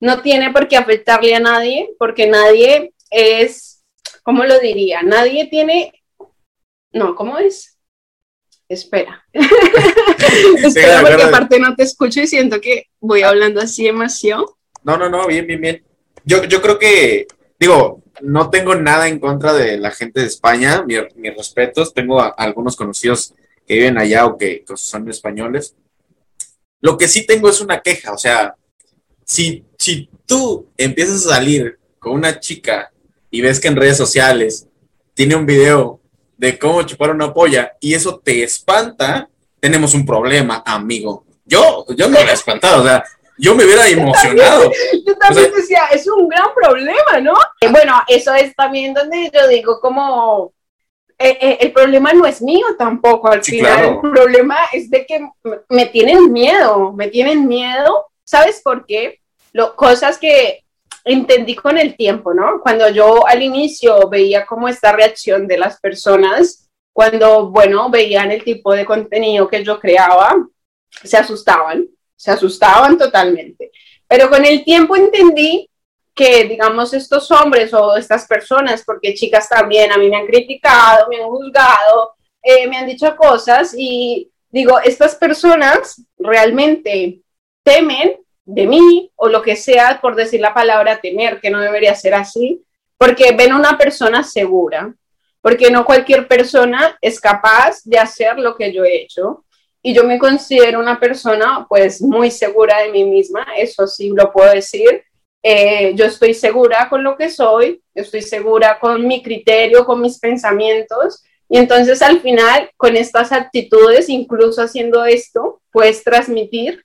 no tiene por qué afectarle a nadie, porque nadie es, ¿cómo lo diría? Nadie tiene, no, ¿cómo es? Espera. Espera, porque aparte no te escucho y siento que voy hablando así demasiado.
No, no, no, bien, bien, bien yo, yo creo que, digo, no tengo nada en contra de la gente de España, mis respetos, tengo algunos conocidos que viven allá o que, son españoles. Lo que sí tengo es una queja, o sea, si, si tú empiezas a salir con una chica y ves que en redes sociales tiene un video de cómo chupar una polla y eso te espanta, tenemos un problema, amigo. Yo, yo me he espantado, o sea, yo me hubiera emocionado.
yo también decía, es un gran problema, ¿no? Eh, bueno, eso es también donde yo digo como, eh, eh, el problema no es mío tampoco, al final el problema es de que me tienen miedo, me tienen miedo, ¿sabes por qué? Lo, cosas que entendí con el tiempo, ¿no? Cuando yo al inicio veía como esta reacción de las personas, cuando, bueno, veían el tipo de contenido que yo creaba, se asustaban se asustaban totalmente. Pero con el tiempo entendí que, digamos, estos hombres o estas personas, porque chicas también a mí me han criticado, me han juzgado, eh, me han dicho cosas y digo, estas personas realmente temen de mí o lo que sea, por decir la palabra temer, que no debería ser así, porque ven una persona segura, porque no cualquier persona es capaz de hacer lo que yo he hecho y yo me considero una persona pues muy segura de mí misma, eso sí lo puedo decir. Eh, yo estoy segura con lo que soy, estoy segura con mi criterio, con mis pensamientos y entonces al final con estas actitudes, incluso haciendo esto, puedes transmitir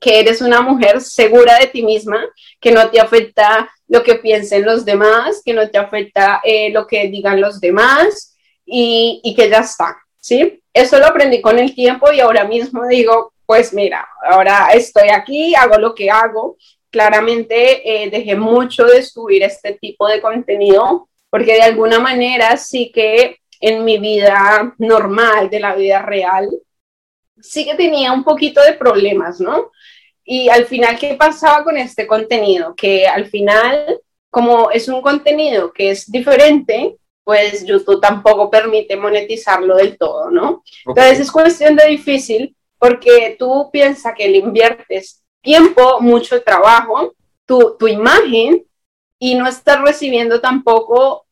que eres una mujer segura de ti misma, que no te afecta lo que piensen los demás, que no te afecta eh, lo que digan los demás y, y que ya está, ¿sí? Eso lo aprendí con el tiempo y ahora mismo digo, pues mira, ahora estoy aquí, hago lo que hago. Claramente eh, dejé mucho de subir este tipo de contenido porque de alguna manera sí que en mi vida normal, de la vida real, sí que tenía un poquito de problemas, ¿no? Y al final, ¿qué pasaba con este contenido? Que al final, como es un contenido que es diferente, pues YouTube tampoco permite monetizarlo del todo, ¿no? Entonces es cuestión de difícil porque tú piensas que le inviertes tiempo, mucho trabajo, tu, tu imagen y no estás recibiendo tampoco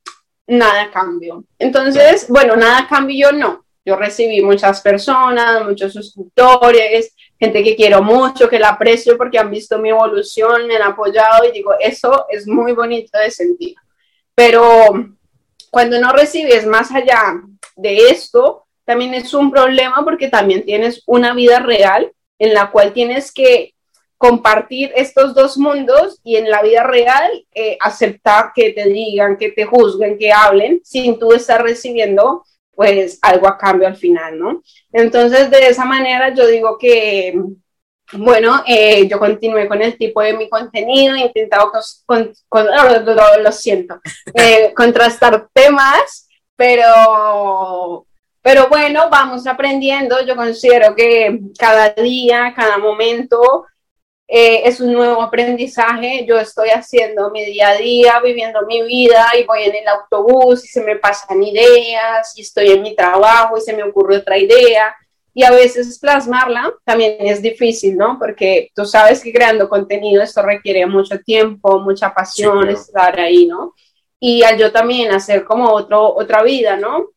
nada a cambio. Entonces, bueno, nada a cambio yo no. Yo recibí muchas personas, muchos suscriptores, gente que quiero mucho, que la aprecio porque han visto mi evolución, me han apoyado y digo, eso es muy bonito de sentir. Pero cuando no recibes más allá de esto, también es un problema porque también tienes una vida real en la cual tienes que compartir estos dos mundos y en la vida real eh, aceptar que te digan, que te juzguen, que hablen, sin tú estar recibiendo pues algo a cambio al final, ¿no? Entonces, de esa manera yo digo que, bueno, eh, yo continué con el tipo de mi contenido, he intentado, con, lo, siento, eh, contrastar temas, pero, pero bueno, vamos aprendiendo. Yo considero que cada día, cada momento eh, es un nuevo aprendizaje. Yo estoy haciendo mi día a día, viviendo mi vida y voy en el autobús y se me pasan ideas y estoy en mi trabajo y se me ocurre otra idea. Y a veces plasmarla también es difícil, ¿no? Porque tú sabes que creando contenido esto requiere mucho tiempo, mucha pasión, estar ahí, ¿no? Y al yo también hacer como otro, otra vida, ¿no?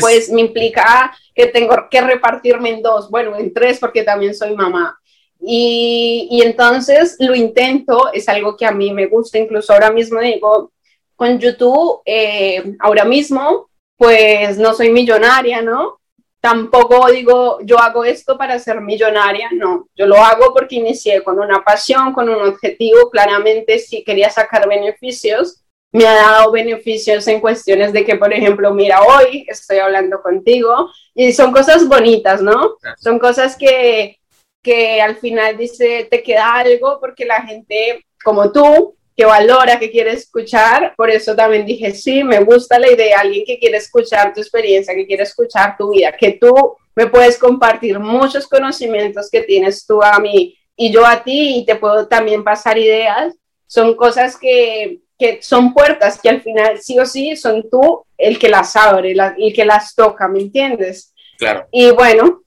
Pues me implica que tengo que repartirme en dos, bueno, en tres porque también soy mamá. Y, entonces lo intento, es algo que a mí me gusta, incluso ahora mismo digo, con YouTube, eh, ahora mismo, pues no soy millonaria, ¿no? Tampoco digo, yo hago esto para ser millonaria, no, yo lo hago porque inicié con una pasión, con un objetivo, claramente si quería sacar beneficios, me ha dado beneficios en cuestiones de que, por ejemplo, mira, hoy estoy hablando contigo y son cosas bonitas, ¿no? Son cosas que, que al final dice, te queda algo porque la gente como tú, que valora, que quiere escuchar, por eso también dije, sí, me gusta la idea, alguien que quiere escuchar tu experiencia, que quiere escuchar tu vida, que tú me puedes compartir muchos conocimientos que tienes tú a mí y yo a ti y te puedo también pasar ideas, son cosas que, que son puertas que al final sí o sí son tú el que las abre, el que las toca, ¿me entiendes?
Claro.
Y bueno,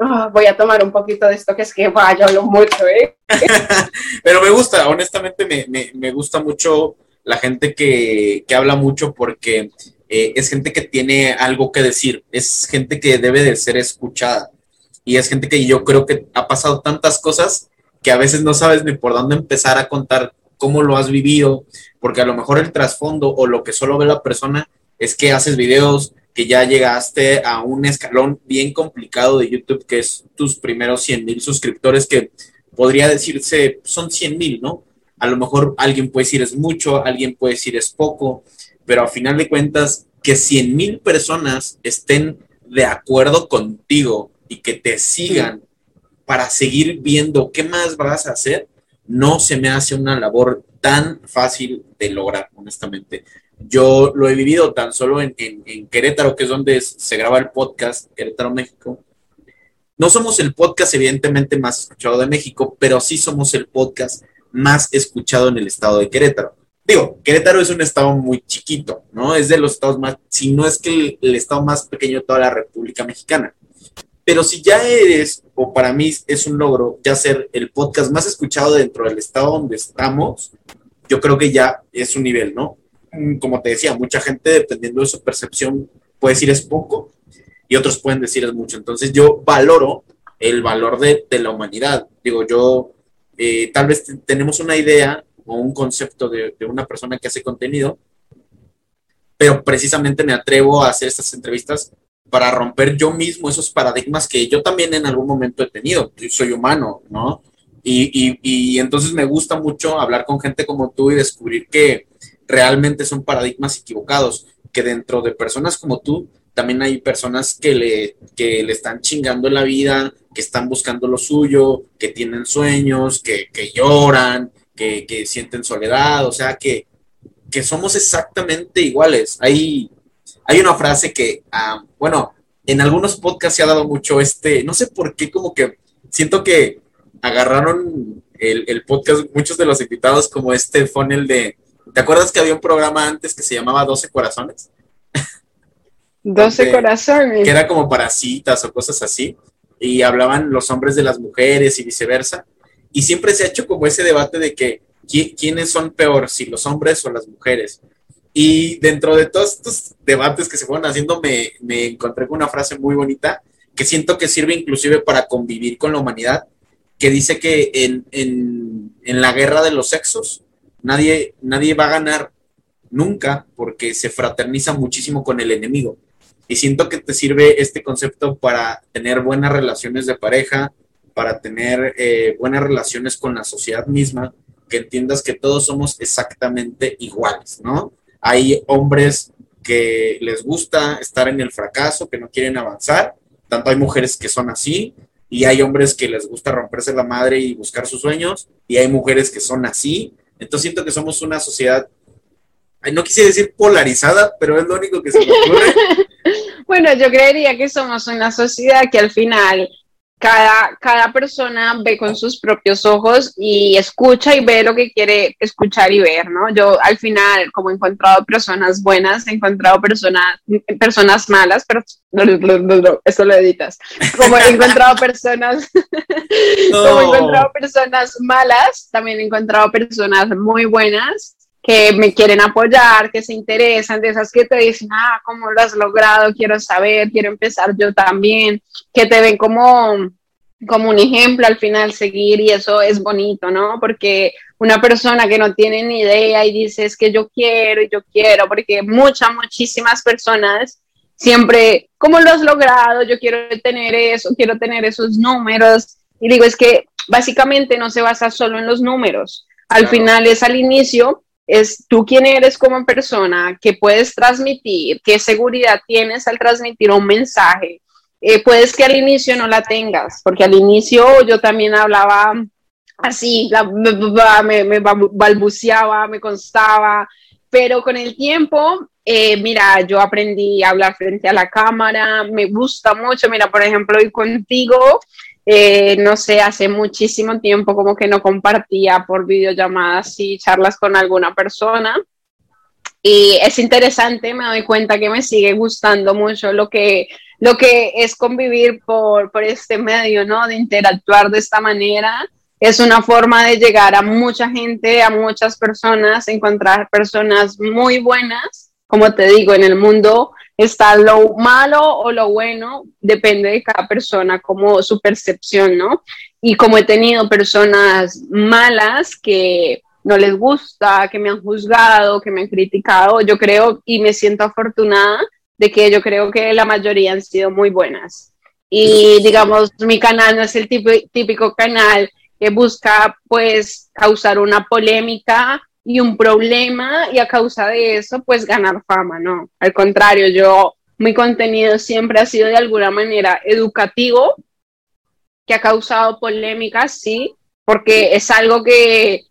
Ah, voy a tomar un poquito de esto, que es que vaya, hablo mucho, ¿eh?
Pero me gusta, honestamente me, gusta mucho la gente que, habla mucho porque eh, es gente que tiene algo que decir, es gente que debe de ser escuchada y es gente que yo creo que ha pasado tantas cosas que a veces no sabes ni por dónde empezar a contar cómo lo has vivido, porque a lo mejor el trasfondo o lo que solo ve la persona es que haces videos, que ya llegaste a un escalón bien complicado de YouTube, que es tus primeros 100 mil suscriptores, que podría decirse son 100 mil, ¿no? A lo mejor alguien puede decir es mucho, alguien puede decir es poco, pero a final de cuentas, que 100 mil personas estén de acuerdo contigo y que te sigan para seguir viendo qué más vas a hacer, no se me hace una labor tan fácil de lograr, honestamente. Yo lo he vivido tan solo en, Querétaro, que es donde se graba el podcast, Querétaro, México. No somos el podcast, evidentemente, más escuchado de México, pero sí somos el podcast más escuchado en el estado de Querétaro. Digo, Querétaro es un estado muy chiquito, ¿no? Es de los estados más, si no es que el, estado más pequeño de toda la República Mexicana. Pero si ya eres, o para mí es un logro, ya ser el podcast más escuchado dentro del estado donde estamos, yo creo que ya es un nivel, ¿no? Mm, como te decía, mucha gente, dependiendo de su percepción, puede decir es poco y otros pueden decir es mucho. Entonces yo valoro el valor de, la humanidad. Digo, yo eh, tal vez tenemos una idea o un concepto de, una persona que hace contenido, pero precisamente me atrevo a hacer estas entrevistas para romper yo mismo esos paradigmas que yo también en algún momento he tenido. Yo soy humano, ¿no? Y, y entonces me gusta mucho hablar con gente como tú y descubrir que, realmente son paradigmas equivocados, que dentro de personas como tú, también hay personas que le, que le están chingando la vida, que están buscando lo suyo, que tienen sueños, que, lloran, que, sienten soledad, o sea, que, que somos exactamente iguales. Hay, hay una frase que, ah, bueno, en algunos podcasts se ha dado mucho este, no sé por qué, como que siento que agarraron el, el podcast, muchos de los invitados, como este funnel de ¿Te acuerdas que había un programa antes que se llamaba 12 Corazones?
12 Corazones.
Que era como para citas o cosas así. Y hablaban los hombres de las mujeres y viceversa. Y siempre se ha hecho como ese debate de que quiénes son peor, si los hombres o las mujeres. Y dentro de todos estos debates que se fueron haciendo, me, me encontré con una frase muy bonita que siento que sirve inclusive para convivir con la humanidad, que dice que en, en, en la guerra de los sexos, nadie, nadie va a ganar nunca porque se fraterniza muchísimo con el enemigo. Y siento que te sirve este concepto para tener buenas relaciones de pareja, para tener eh, buenas relaciones con la sociedad misma, que entiendas que todos somos exactamente iguales, ¿no? Hay hombres que les gusta estar en el fracaso, que no quieren avanzar. Tanto hay mujeres que son así, y hay hombres que les gusta romperse la madre y buscar sus sueños, y hay mujeres que son así. Entonces siento que somos una sociedad, no quise decir polarizada, pero es lo único que se me ocurre.
bueno, yo creería que somos una sociedad que al final cada, cada persona ve con sus propios ojos y escucha y ve lo que quiere escuchar y ver, ¿no? Yo al final, como he encontrado personas buenas, he encontrado personas, personas malas, pero eso lo editas, como he encontrado personas, como he encontrado personas malas, también he encontrado personas muy buenas que me quieren apoyar, que se interesan, de esas que te dicen, ah, ¿cómo lo has logrado? Quiero saber, quiero empezar yo también, que te ven como, como un ejemplo al final seguir y eso es bonito, ¿no? Porque una persona que no tiene ni idea y dice, es que yo quiero y yo quiero, porque muchas, muchísimas personas siempre, ¿cómo lo has logrado? Yo quiero tener eso, quiero tener esos números. Y digo, es que básicamente no se basa solo en los números. Al final es al inicio es tú quién eres como persona, qué puedes transmitir, qué seguridad tienes al transmitir un mensaje. Eh, puedes que al inicio no la tengas, porque al inicio yo también hablaba así, me, balbuceaba, me constaba, pero con el tiempo, eh, mira, yo aprendí a hablar frente a la cámara, me gusta mucho, mira, por ejemplo, hoy contigo, eh, no sé, hace muchísimo tiempo como que no compartía por videollamadas y charlas con alguna persona. Y es interesante, me doy cuenta que me sigue gustando mucho lo que, lo que es convivir por, por este medio, ¿no? De interactuar de esta manera. Es una forma de llegar a mucha gente, a muchas personas, encontrar personas muy buenas, como te digo, en el mundo está lo malo o lo bueno, depende de cada persona, como su percepción, ¿no? Y como he tenido personas malas que no les gusta, que me han juzgado, que me han criticado, yo creo y me siento afortunada de que yo creo que la mayoría han sido muy buenas. Y digamos, mi canal no es el típico canal que busca pues causar una polémica y un problema y a causa de eso pues ganar fama, no. Al contrario, yo, mi contenido siempre ha sido de alguna manera educativo, que ha causado polémicas, sí, porque es algo que,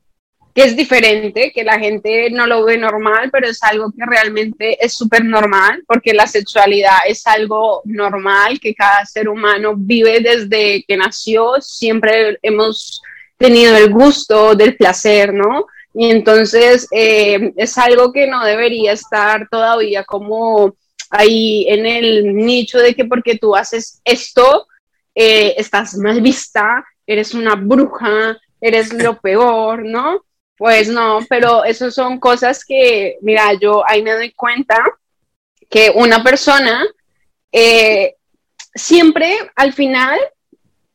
que es diferente, que la gente no lo ve normal, pero es algo que realmente es súper normal, porque la sexualidad es algo normal que cada ser humano vive desde que nació, siempre hemos tenido el gusto del placer, ¿no? Y entonces eh, es algo que no debería estar todavía como ahí en el nicho de que porque tú haces esto, eh, estás mal vista, eres una bruja, eres lo peor, ¿no? Pues no, pero eso son cosas que, mira, yo ahí me doy cuenta que una persona eh, siempre al final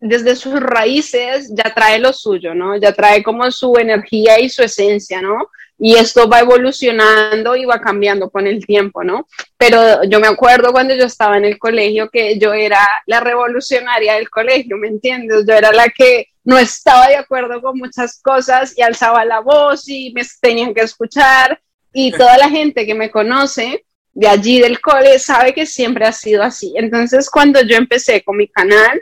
desde sus raíces ya trae lo suyo, ¿no? Ya trae como su energía y su esencia, ¿no? Y esto va evolucionando y va cambiando con el tiempo, ¿no? Pero yo me acuerdo cuando yo estaba en el colegio que yo era la revolucionaria del colegio, ¿me entiendes? Yo era la que no estaba de acuerdo con muchas cosas y alzaba la voz y me tenían que escuchar y toda la gente que me conoce de allí del cole sabe que siempre ha sido así. Entonces, cuando yo empecé con mi canal,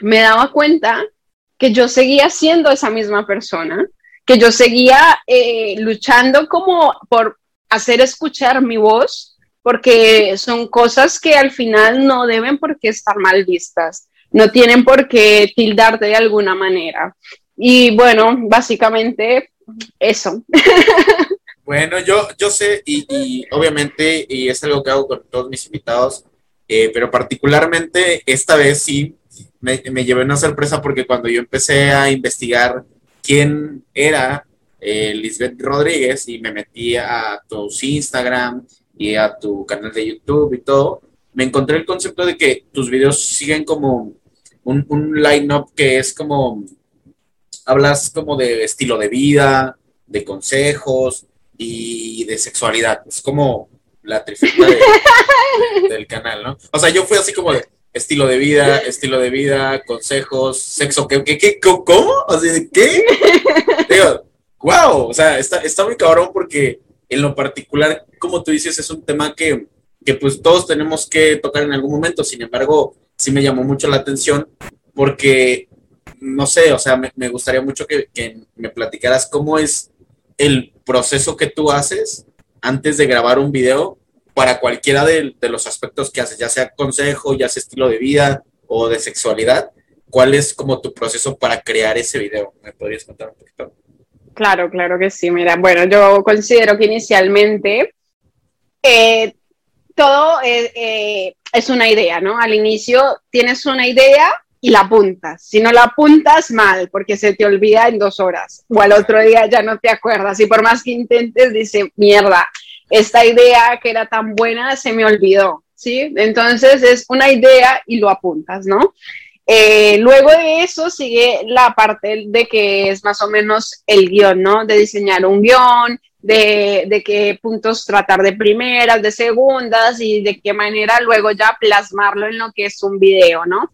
me daba cuenta que yo seguía siendo esa misma persona, que yo seguía eh, luchando como por hacer escuchar mi voz, porque son cosas que al final no deben por qué estar mal vistas, no tienen por qué tildarte de alguna manera. Y bueno, básicamente eso.
Bueno, yo, yo sé, y, obviamente, y es algo que hago con todos mis invitados, eh, pero particularmente esta vez sí me, me, llevé una sorpresa porque cuando yo empecé a investigar quién era eh, Lisbeth Rodríguez y me metí a tus Instagram y a tu canal de YouTube y todo, me encontré el concepto de que tus videos siguen como un, un line-up que es como, hablas como de estilo de vida, de consejos y de sexualidad. Es como la trifecta del canal, ¿no? O sea, yo fui así como de, estilo de vida, estilo de vida, consejos, sexo, ¿qué, qué, qué cómo? O sea, ¿qué? Digo, wow, o sea, está, está muy cabrón porque en lo particular, como tú dices, es un tema que, que pues todos tenemos que tocar en algún momento. Sin embargo, sí me llamó mucho la atención porque, no sé, o sea, me, gustaría mucho que, que, me platicaras cómo es el proceso que tú haces antes de grabar un video para cualquiera de, los aspectos que haces, ya sea consejo, ya sea estilo de vida o de sexualidad. ¿Cuál es como tu proceso para crear ese video? ¿Me podrías contar un poquito?
Claro, claro que sí. Mira, bueno, yo considero que inicialmente eh, todo eh, es una idea, ¿no? Al inicio tienes una idea y la apuntas. Si no la apuntas, mal, porque se te olvida en dos horas. O al otro día ya no te acuerdas. Y por más que intentes, dice, mierda, esta idea que era tan buena se me olvidó. ¿Sí? Entonces es una idea y lo apuntas, ¿no? Eh, luego de eso sigue la parte de que es más o menos el guion, ¿no? De diseñar un guion, de, de, qué puntos tratar de primeras, de segundas y de qué manera luego ya plasmarlo en lo que es un video, ¿no?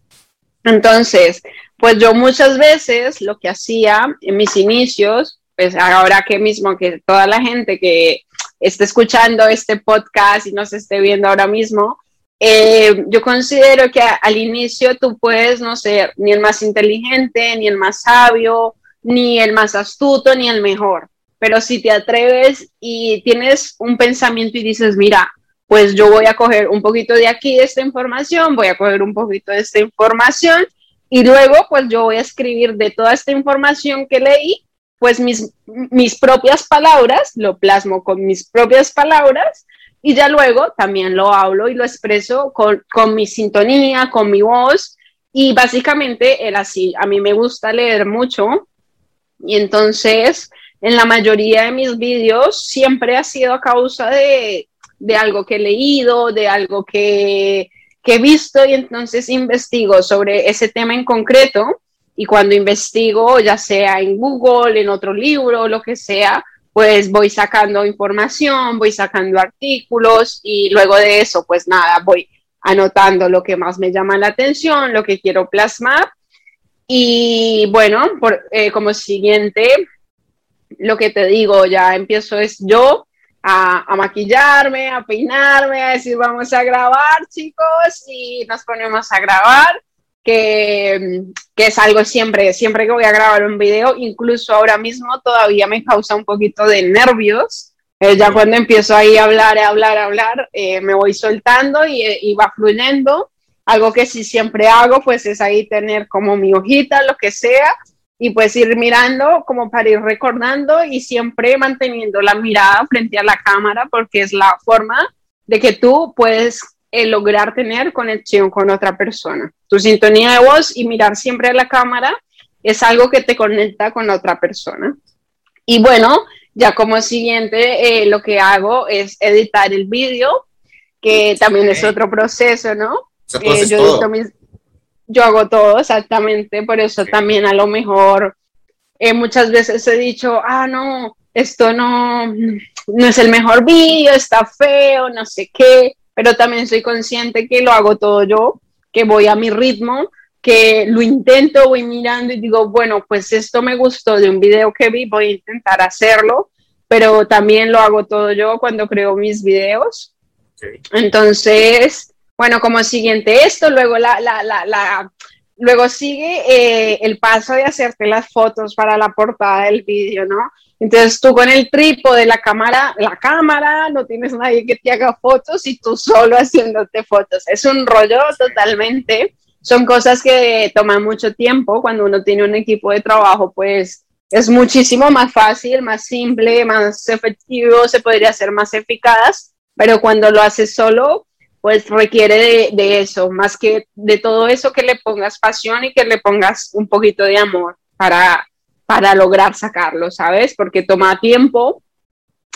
Entonces, pues yo muchas veces lo que hacía en mis inicios, pues ahora que mismo que toda la gente que esté escuchando este podcast y nos esté viendo ahora mismo, eh, yo considero que al inicio tú puedes no ser ni el más inteligente, ni el más sabio, ni el más astuto, ni el mejor. Pero si te atreves y tienes un pensamiento y dices, mira, pues yo voy a coger un poquito de aquí de esta información, voy a coger un poquito de esta información y luego pues yo voy a escribir de toda esta información que leí, pues mis, mis propias palabras, lo plasmo con mis propias palabras y ya luego también lo hablo y lo expreso con, con mi sintonía, con mi voz. Y básicamente era así. A mí me gusta leer mucho. Y entonces, en la mayoría de mis vídeos, siempre ha sido a causa de, de algo que he leído, de algo que, que he visto. Y entonces investigo sobre ese tema en concreto. Y cuando investigo, ya sea en Google, en otro libro, lo que sea, pues voy sacando información, voy sacando artículos y luego de eso, pues nada, voy anotando lo que más me llama la atención, lo que quiero plasmar. Y bueno, por, eh, como siguiente, lo que te digo, ya empiezo es yo a, a, maquillarme, a peinarme, a decir vamos a grabar chicos y nos ponemos a grabar que, que, es algo siempre, siempre que voy a grabar un video, incluso ahora mismo todavía me causa un poquito de nervios. Eh, ya cuando empiezo ahí a hablar, a hablar, a hablar, eh, me voy soltando y, y, va fluyendo. Algo que sí siempre hago, pues es ahí tener como mi hojita, lo que sea, y pues ir mirando como para ir recordando y siempre manteniendo la mirada frente a la cámara, porque es la forma de que tú puedes el lograr tener conexión con otra persona. Tu sintonía de voz y mirar siempre a la cámara es algo que te conecta con otra persona. Y bueno, ya como siguiente, eh, lo que hago es editar el vídeo, que también es otro proceso, ¿no?
Eh, yo,
yo, hago todo exactamente, por eso también a lo mejor eh, muchas veces he dicho, ah, no, esto no, no es el mejor vídeo, está feo, no sé qué pero también soy consciente que lo hago todo yo, que voy a mi ritmo, que lo intento, voy mirando y digo, bueno, pues esto me gustó de un video que vi, voy a intentar hacerlo, pero también lo hago todo yo cuando creo mis videos. Entonces, bueno, como siguiente esto, luego la, la, la, la luego sigue eh, el paso de hacerte las fotos para la portada del vídeo, ¿no? Entonces tú con el trípode de la cámara, la cámara, no tienes nadie que te haga fotos y tú solo haciéndote fotos. Es un rollo totalmente. Son cosas que toman mucho tiempo. Cuando uno tiene un equipo de trabajo, pues es muchísimo más fácil, más simple, más efectivo, se podría ser más eficaz, pero cuando lo haces solo, pues requiere de, de eso, más que de todo eso que le pongas pasión y que le pongas un poquito de amor para para lograr sacarlo, ¿sabes? Porque toma tiempo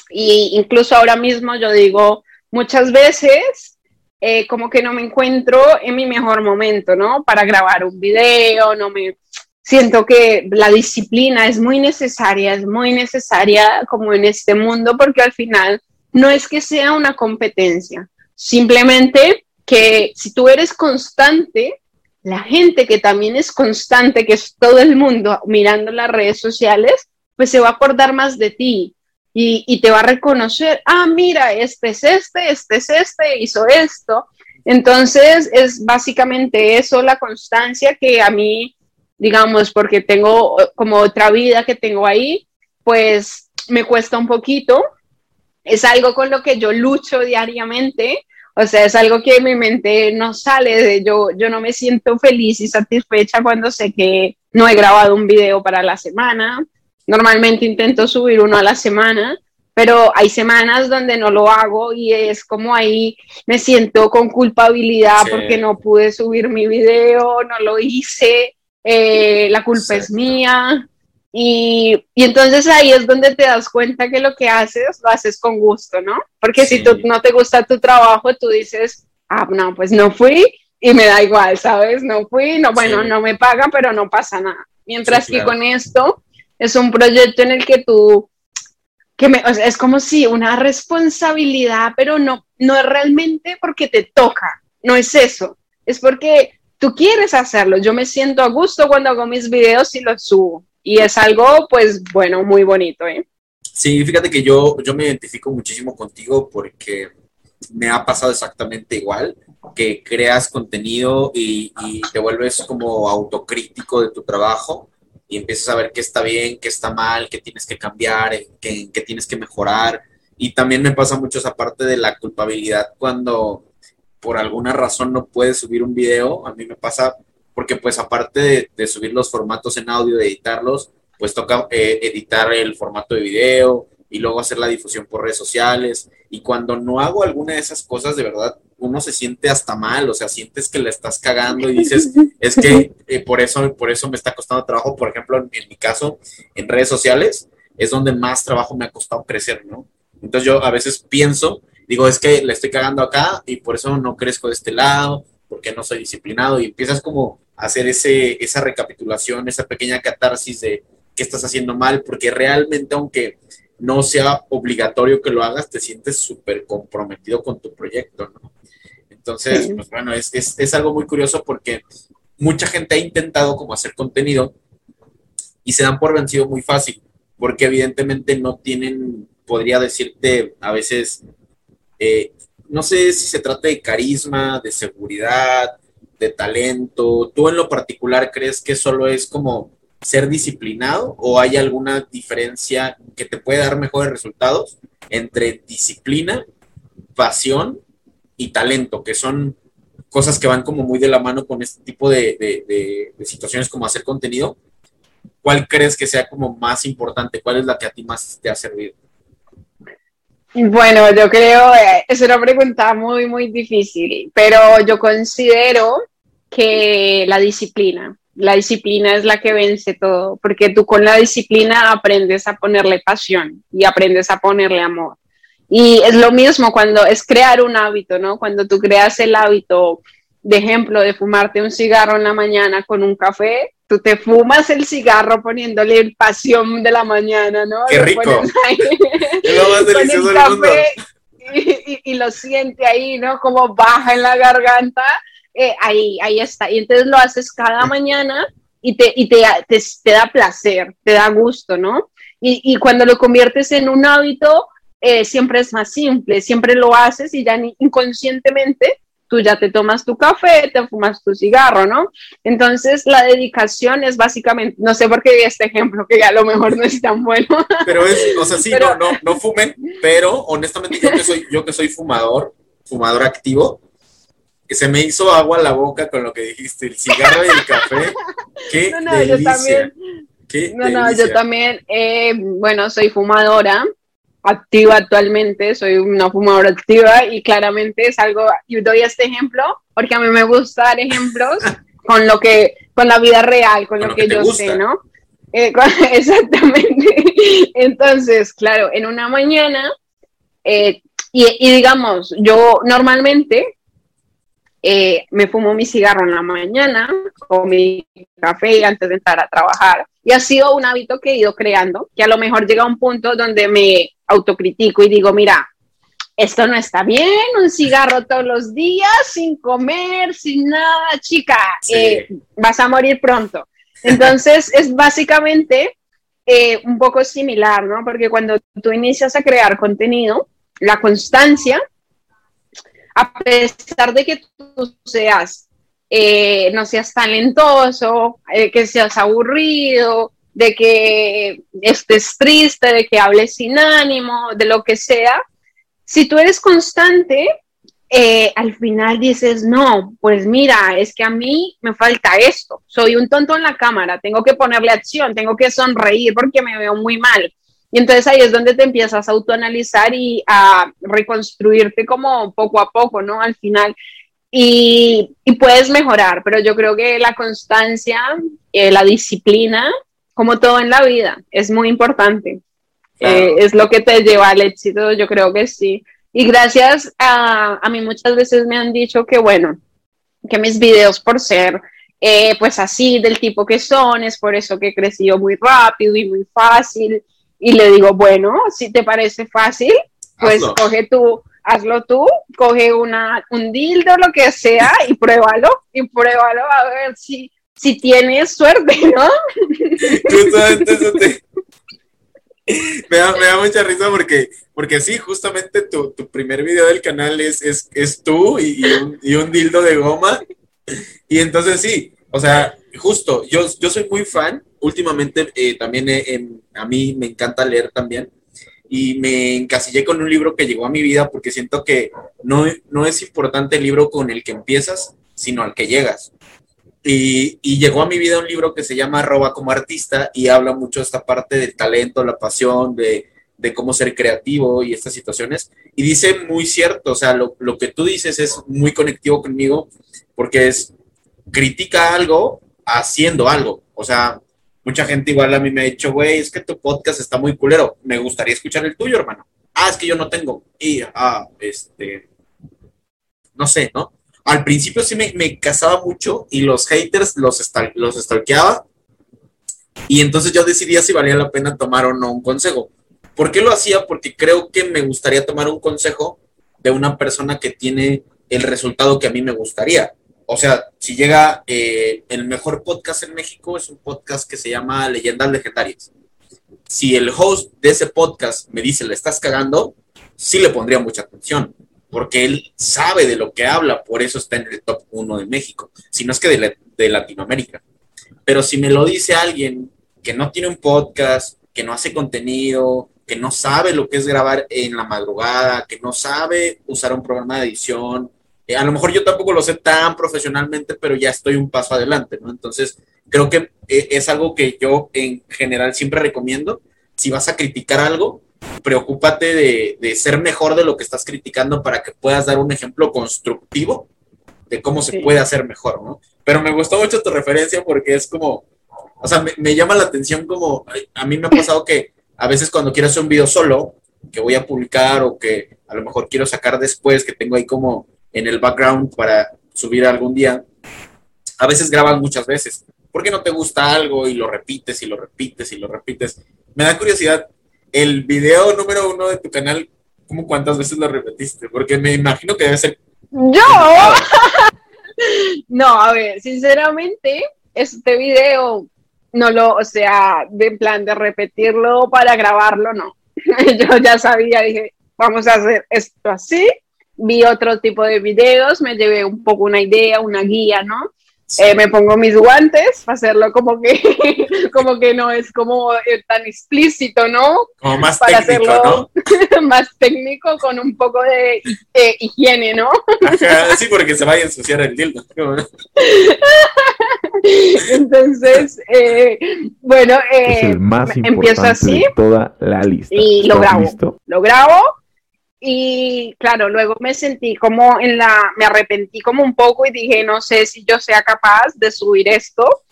y incluso ahora mismo yo digo, muchas veces eh, como que no me encuentro en mi mejor momento, ¿no? Para grabar un video, no me... Siento que la disciplina es muy necesaria, es muy necesaria como en este mundo porque al final no es que sea una competencia, simplemente que si tú eres constante, la gente que también es constante, que es todo el mundo mirando las redes sociales, pues se va a acordar más de ti. y, te va a reconocer, ah, mira, este es este, este es este, hizo esto. Entonces es básicamente eso, la constancia que a mí, digamos, porque tengo como otra vida que tengo ahí, pues me cuesta un poquito. Es algo con lo que yo lucho diariamente. O sea, es algo que mi mente no sale de yo, yo no me siento feliz y satisfecha cuando sé que no he grabado un video para la semana. Normalmente intento subir uno a la semana, pero hay semanas donde no lo hago y es como ahí me siento con culpabilidad porque no pude subir mi video, no lo hice, eh, la culpa es mía. Y, y, entonces ahí es donde te das cuenta que lo que haces lo haces con gusto, ¿no? Porque si tú no te gusta tu trabajo, tú dices, ah, no, pues no fui y me da igual, ¿sabes? No fui, no, bueno, no me pagan, pero no pasa nada. Mientras que con esto es un proyecto en el que tú, que me, es como si una responsabilidad, pero no, no es realmente porque te toca, no es eso, es porque tú quieres hacerlo. Yo me siento a gusto cuando hago mis videos y los subo. Y es algo, pues, bueno, muy bonito, ¿eh?
Sí, fíjate que yo, yo me identifico muchísimo contigo porque me ha pasado exactamente igual, que creas contenido y, te vuelves como autocrítico de tu trabajo y empiezas a ver qué está bien, qué está mal, qué tienes que cambiar, qué, qué tienes que mejorar. Y también me pasa mucho esa parte de la culpabilidad cuando por alguna razón no puedes subir un video. A mí me pasa porque pues aparte de, subir los formatos en audio, de editarlos, pues toca eh, editar el formato de video y luego hacer la difusión por redes sociales. Y cuando no hago alguna de esas cosas, de verdad, uno se siente hasta mal, o sea, sientes que le estás cagando y dices, es que eh, por, eso, por eso me está costando trabajo, por ejemplo, en, mi caso, en redes sociales, es donde más trabajo me ha costado crecer, ¿no? Entonces yo a veces pienso, digo, es que le estoy cagando acá y por eso no crezco de este lado, porque no soy disciplinado y empiezas como hacer ese, esa recapitulación, esa pequeña catarsis de qué estás haciendo mal, porque realmente aunque no sea obligatorio que lo hagas, te sientes súper comprometido con tu proyecto, ¿no? Entonces, pues bueno, es, es, algo muy curioso porque mucha gente ha intentado como hacer contenido y se dan por vencido muy fácil, porque evidentemente no tienen, podría decirte a veces, eh, no sé si se trata de carisma, de seguridad, de talento. ¿Tú en lo particular crees que solo es como ser disciplinado o hay alguna diferencia que te puede dar mejores resultados entre disciplina, pasión y talento, que son cosas que van como muy de la mano con este tipo de, situaciones como hacer contenido. ¿Cuál crees que sea como más importante? ¿Cuál es la que a ti más te ha servido?
Bueno, yo creo, eh, es una pregunta muy, muy difícil, pero yo considero que la disciplina, la disciplina es la que vence todo, porque tú con la disciplina aprendes a ponerle pasión y aprendes a ponerle amor. Y es lo mismo cuando es crear un hábito, ¿no? Cuando tú creas el hábito, de ejemplo, de fumarte un cigarro en la mañana con un café, tú te fumas el cigarro poniéndole el pasión de la mañana, ¿no?
Qué rico. lo más delicioso del mundo.
Y, lo siente ahí, ¿no? Como baja en la garganta, eh, ahí, ahí está. Y entonces lo haces cada mañana y te, y te, te, da placer, te da gusto, ¿no? Y, y cuando lo conviertes en un hábito, eh, siempre es más simple, siempre lo haces y ya inconscientemente tú ya te tomas tu café, te fumas tu cigarro, ¿no? Entonces la dedicación es básicamente, no sé por qué di este ejemplo, que ya a lo mejor no es tan bueno.
Pero es, o sea, sí, no, no, no fumen, pero honestamente yo que soy, yo que soy fumador, fumador activo, que se me hizo agua la boca con lo que dijiste, el cigarro y el café. Qué no, no, delicia. Yo también,
Qué no, no, yo también, eh, bueno, soy fumadora activa actualmente, soy una fumadora activa y claramente es algo, y doy este ejemplo porque a mí me gusta dar ejemplos con lo que, con la vida real, con, lo, que, yo sé, ¿no? Eh, exactamente. Entonces, claro, en una mañana, eh, y, digamos, yo normalmente eh, me fumo mi cigarro en la mañana o mi café antes de entrar a trabajar. Y ha sido un hábito que he ido creando, que a lo mejor llega a un punto donde me autocritico y digo, mira, esto no está bien, un cigarro todos los días, sin comer, sin nada, chica, eh, vas a morir pronto. Entonces, es básicamente eh, un poco similar, ¿no? Porque cuando tú inicias a crear contenido, la constancia, a pesar de que tú seas, eh, no seas talentoso, eh, que seas aburrido, de que estés triste, de que hables sin ánimo, de lo que sea, si tú eres constante, eh, al final dices, no, pues mira, es que a mí me falta esto, soy un tonto en la cámara, tengo que ponerle acción, tengo que sonreír porque me veo muy mal. Y entonces ahí es donde te empiezas a autoanalizar y a reconstruirte como poco a poco, ¿no? Al final. Y, puedes mejorar, pero yo creo que la constancia, eh, la disciplina, como todo en la vida, es muy importante. Eh, es lo que te lleva al éxito, yo creo que sí. Y gracias a, a mí muchas veces me han dicho que, bueno, que mis videos por ser eh, pues así del tipo que son, es por eso que he crecido muy rápido y muy fácil. Y le digo, bueno, si te parece fácil, pues coge tú, hazlo tú, coge una, un dildo, lo que sea, y pruébalo, y pruébalo a ver si, si tienes suerte, ¿no?
me, da, me, da, mucha risa porque, porque sí, justamente tu, tu primer video del canal es, es, es tú y, un, y, un, dildo de goma. Y entonces sí, o sea, justo, yo, yo soy muy fan. Últimamente eh, también a mí me encanta leer también. Y me encasillé con un libro que llegó a mi vida porque siento que no, no es importante el libro con el que empiezas, sino al que llegas. Y, llegó a mi vida un libro que se llama Arroba como artista y habla mucho de esta parte del talento, la pasión, de, cómo ser creativo y estas situaciones. Y dice muy cierto, o sea, lo, lo, que tú dices es muy conectivo conmigo porque es, critica algo haciendo algo. O sea, mucha gente igual a mí me ha dicho, güey, es que tu podcast está muy culero, me gustaría escuchar el tuyo, hermano. Ah, es que yo no tengo. Y, ah, este, no sé, ¿no? al principio sí me, casaba mucho y los haters los, los stalkeaba. Y entonces yo decidía si valía la pena tomar o no un consejo. ¿Por qué lo hacía? Porque creo que me gustaría tomar un consejo de una persona que tiene el resultado que a mí me gustaría. O sea, si llega eh, el mejor podcast en México, es un podcast que se llama Leyendas Legendarias. Si el host de ese podcast me dice, le estás cagando, sí le pondría mucha atención porque él sabe de lo que habla, por eso está en el top 1 de México, si no es que de, Latinoamérica. Pero si me lo dice alguien que no tiene un podcast, que no hace contenido, que no sabe lo que es grabar en la madrugada, que no sabe usar un programa de edición, eh, a lo mejor yo tampoco lo sé tan profesionalmente, pero ya estoy un paso adelante, ¿no? Entonces, creo que eh, es algo que yo en general siempre recomiendo. Si vas a criticar algo, preocúpate de, ser mejor de lo que estás criticando para que puedas dar un ejemplo constructivo de cómo se puede hacer mejor, ¿no? Pero me gustó mucho tu referencia porque es como, o sea, me, llama la atención como, a mí me ha pasado que a veces cuando quiero hacer un video solo, que voy a publicar o que a lo mejor quiero sacar después, que tengo ahí como en el background para subir algún día, a veces graban muchas veces. ¿Por qué no te gusta algo y lo repites y lo repites y lo repites? Me da curiosidad, el video número uno de tu canal, ¿cómo cuántas veces lo repetiste? Porque me imagino que debe ser...
Yo. no, a ver, sinceramente, este video no lo, o sea, de plan de repetirlo para grabarlo, no. Yo ya sabía, dije, vamos a hacer esto así. Vi otro tipo de videos, me llevé un poco una idea, una guía, ¿no? Eh, me pongo mis guantes para hacerlo como que, como que no es como eh, tan explícito, ¿no?
Como más para técnico, hacerlo
más técnico con un poco de, higiene, ¿no?
sí, porque se vaya a ensuciar el dildo.
Entonces, eh, bueno,
es el más empiezo así de toda la lista.
Y lo grabo. Lo grabo y claro, luego me sentí como en la, me arrepentí como un poco y dije, no sé si yo sea capaz de subir esto.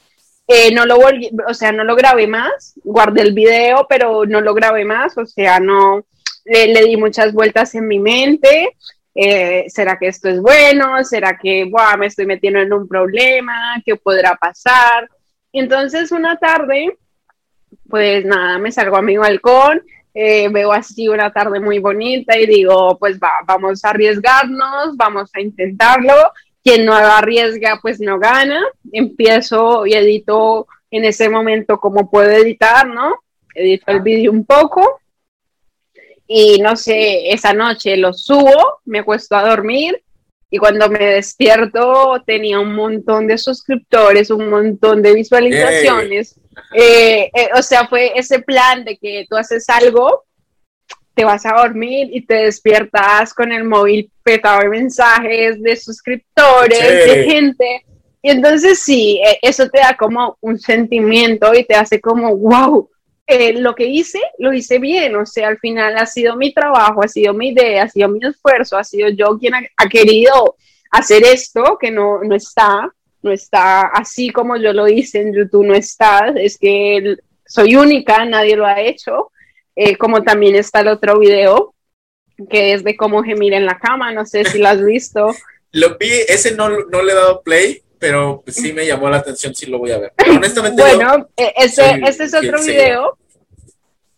Eh, no lo volví, o sea, no lo grabé más, guardé el video, pero no lo grabé más, o sea, no, le, le di muchas vueltas en mi mente. Eh, ¿Será que esto es bueno? ¿Será que buah, me estoy metiendo en un problema? ¿Qué podrá pasar? entonces una tarde, pues nada, me salgo a mi balcón eh, veo así una tarde muy bonita y digo, pues va, vamos a arriesgarnos, vamos a intentarlo. Quien no arriesga, pues no gana. Empiezo y edito en ese momento como puedo editar, ¿no? edito el vídeo un poco y no sé, esa noche lo subo, me acuesto a dormir y cuando me despierto tenía un montón de suscriptores, un montón de visualizaciones. Eh, eh, o sea, fue ese plan de que tú haces algo, te vas a dormir y te despiertas con el móvil petado de mensajes, de suscriptores, de gente. Y entonces sí, eh, eso te da como un sentimiento y te hace como, wow, eh, lo que hice, lo hice bien, o sea, al final ha sido mi trabajo, ha sido mi idea, ha sido mi esfuerzo, ha sido yo quien ha, querido hacer esto, que no, no está, no está así como yo lo hice en YouTube, no está, es que soy única, nadie lo ha hecho, eh, como también está el otro video, que es de cómo gemir en la cama, no sé si lo has visto.
lo vi, ese no, no le he dado play, pero sí me llamó la atención, sí lo voy a ver. honestamente,
bueno, eh, este, este es otro video.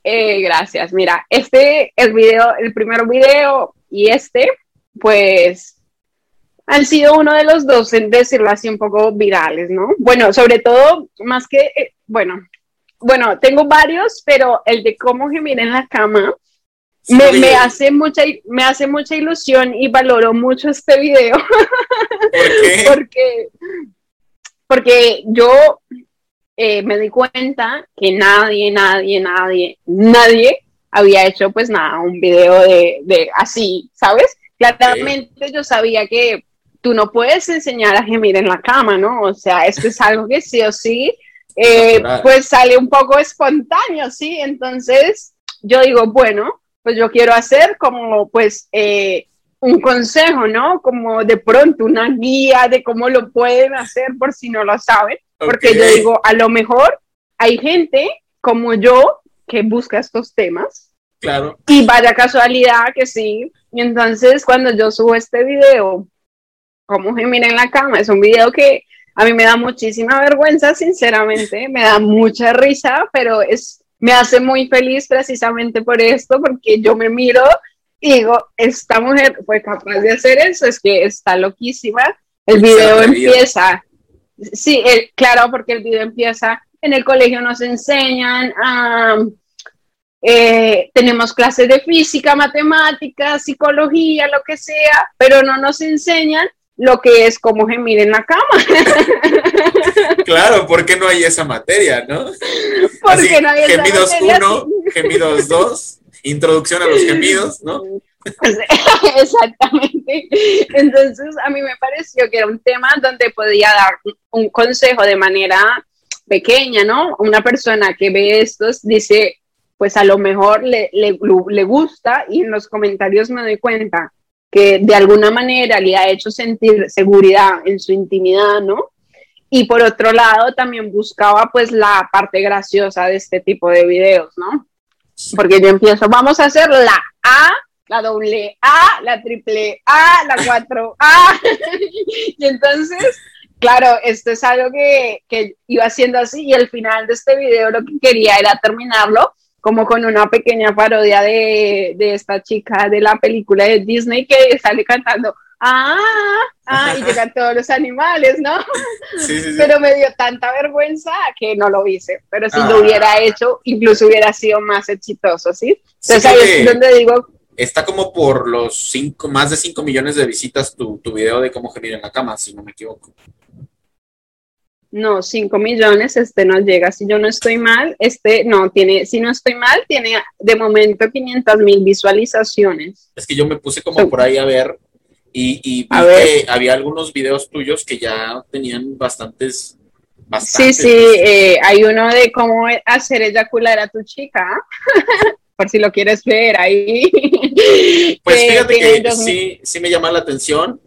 Eh, gracias. Mira, este, el video, el primer video y este, pues han sido uno de los dos, en decirlo así, un poco virales, ¿no? Bueno, sobre todo, más que, eh, bueno, bueno, tengo varios, pero el de cómo gemir en la cama me, me, hace mucha, me hace mucha ilusión y valoro mucho este video. porque, porque yo eh, me di cuenta que nadie, nadie, nadie, nadie había hecho pues nada, un video de, de así, ¿sabes? Claramente yo sabía que tú no puedes enseñar a gemir en la cama, ¿no? O sea, esto es algo que sí o sí, eh, pues sale un poco espontáneo, ¿sí? Entonces yo digo, bueno, pues yo quiero hacer como pues eh, un consejo, ¿no? Como de pronto una guía de cómo lo pueden hacer por si no lo saben, porque yo digo, a lo mejor hay gente como yo que busca estos temas.
Claro.
Y vaya casualidad que sí. Y entonces cuando yo subo este video, como gemir en la cama, es un video que a mí me da muchísima vergüenza, sinceramente, me da mucha risa, pero es me hace muy feliz precisamente por esto, porque yo me miro y digo, esta mujer fue capaz de hacer eso, es que está loquísima. El video empieza, sí, claro, porque el video empieza, en el colegio nos enseñan, eh, tenemos clases de física, matemáticas, psicología, lo que sea, pero no nos enseñan lo que es como gemir en la cama.
Claro, porque no hay esa materia, ¿no?
Porque no hay esa
gemidos 1, gemidos 2, introducción a los gemidos, ¿no?
Exactamente. Entonces, a mí me pareció que era un tema donde podía dar un consejo de manera pequeña, ¿no? Una persona que ve estos dice, pues a lo mejor le, le, le gusta y en los comentarios me doy cuenta que de alguna manera le ha hecho sentir seguridad en su intimidad, ¿no? Y por otro lado, también buscaba pues la parte graciosa de este tipo de videos, ¿no? Porque yo empiezo, vamos a hacer la A, la doble A, la triple A, la cuatro A. y entonces, claro, esto es algo que, que iba haciendo así y al final de este video lo que quería era terminarlo como con una pequeña parodia de, de, esta chica de la película de Disney que sale cantando, ah, ah, y llegan todos los animales, ¿no? Sí, sí, sí. Pero me dio tanta vergüenza que no lo hice, pero si lo ah. hubiera hecho, incluso hubiera sido más exitoso, ¿sí? Entonces ahí es donde digo...
Está como por los cinco, más de 5 millones de visitas tu, tu video de cómo gemir en la cama, si no me equivoco.
No, 5 millones, este no llega. Si yo no estoy mal, este no tiene, si no estoy mal, tiene de momento 500 mil visualizaciones.
Es que yo me puse como por ahí a ver y, y vi que había algunos videos tuyos que ya tenían bastantes.
bastantes sí, sí, eh, hay uno de cómo hacer eyacular a tu chica. por si lo quieres ver ahí.
Pues fíjate que sí, sí me llama la atención,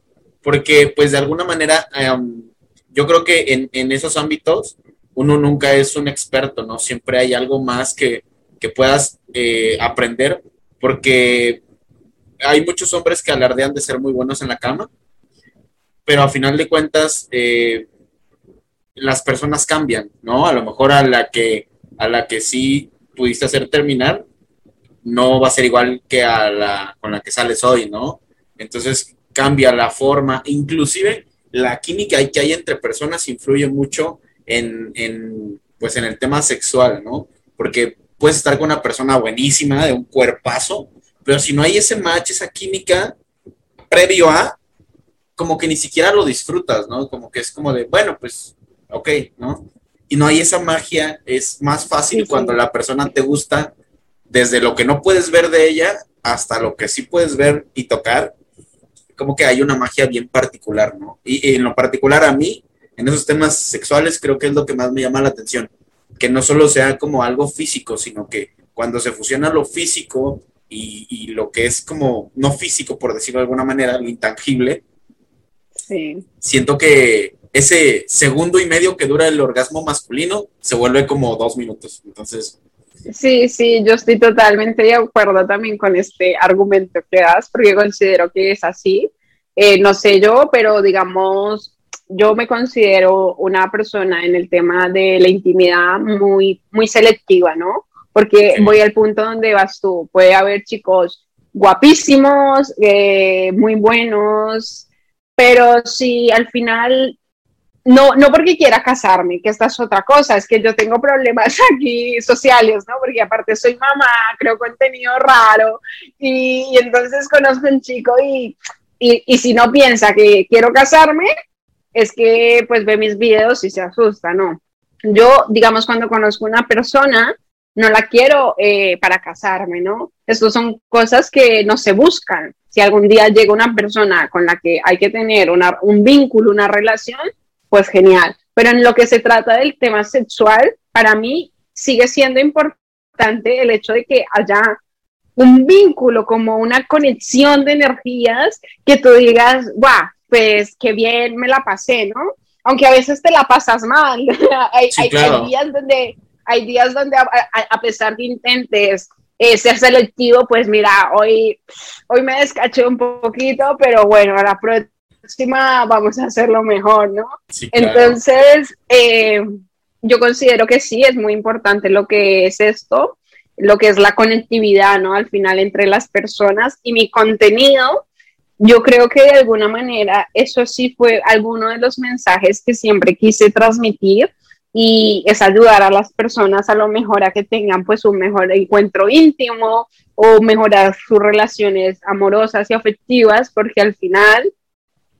porque pues de alguna manera em, yo creo que en, esos ámbitos uno nunca es un experto, ¿no? Siempre hay algo más que, puedas eh, aprender, porque hay muchos hombres que alardean de ser muy buenos en la cama, pero a final de cuentas eh, las personas cambian, ¿no? A lo mejor a la que a la que sí pudiste hacer terminar no va a ser igual que a la con la que sales hoy, ¿no? Entonces cambia la forma, inclusive la química que hay entre personas influye mucho en, pues en el tema sexual, ¿no? Porque puedes estar con una persona buenísima, de un cuerpazo, pero si no hay ese match, esa química previo a, como que ni siquiera lo disfrutas, ¿no? Como que es como de, bueno, pues, ok, ¿no? Y no hay esa magia, es más fácil cuando la persona te gusta desde lo que no puedes ver de ella hasta lo que sí puedes ver y tocar, como que hay una magia bien particular, ¿no? Y, en lo particular a mí, en esos temas sexuales, creo que es lo que más me llama la atención, que no solo sea como algo físico, sino que cuando se fusiona lo físico y, lo que es como no físico, por decirlo de alguna manera, lo intangible, siento que ese segundo y medio que dura el orgasmo masculino se vuelve como dos minutos. Entonces,
Sí, sí, yo estoy totalmente de acuerdo también con este argumento que das, porque considero que es así. Eh, no sé yo, pero digamos, yo me considero una persona en el tema de la intimidad muy, muy selectiva, ¿no? Porque voy al punto donde vas tú. Puede haber chicos guapísimos, eh, muy buenos, pero si al final no, no porque quiera casarme, que esta es otra cosa, es que yo tengo problemas aquí sociales, ¿no? Porque aparte soy mamá, creo contenido raro y, entonces conozco un chico y, y, si no piensa que quiero casarme, es que pues ve mis videos y se asusta, ¿no? Yo, digamos, cuando conozco una persona, no la quiero eh, para casarme, ¿no? Estas son cosas que no se buscan. Si algún día llega una persona con la que hay que tener un vínculo, una relación, pues genial. Pero en lo que se trata del tema sexual, para mí sigue siendo importante el hecho de que haya un vínculo, como una conexión de energías, que tú digas, guau, pues qué bien me la pasé, ¿no? Aunque a veces te la pasas mal. hay, días donde, hay días donde a, pesar de intentes eh, ser selectivo, pues mira, hoy, hoy me descaché un poquito, pero bueno, la, próxima vamos a hacerlo mejor, ¿no? Entonces, eh, yo considero que sí, es muy importante lo que es esto, lo que es la conectividad, ¿no? Al final entre las personas y mi contenido. Yo creo que de alguna manera eso sí fue alguno de los mensajes que siempre quise transmitir y es ayudar a las personas a lo mejor a que tengan pues un mejor encuentro íntimo o mejorar sus relaciones amorosas y afectivas porque al final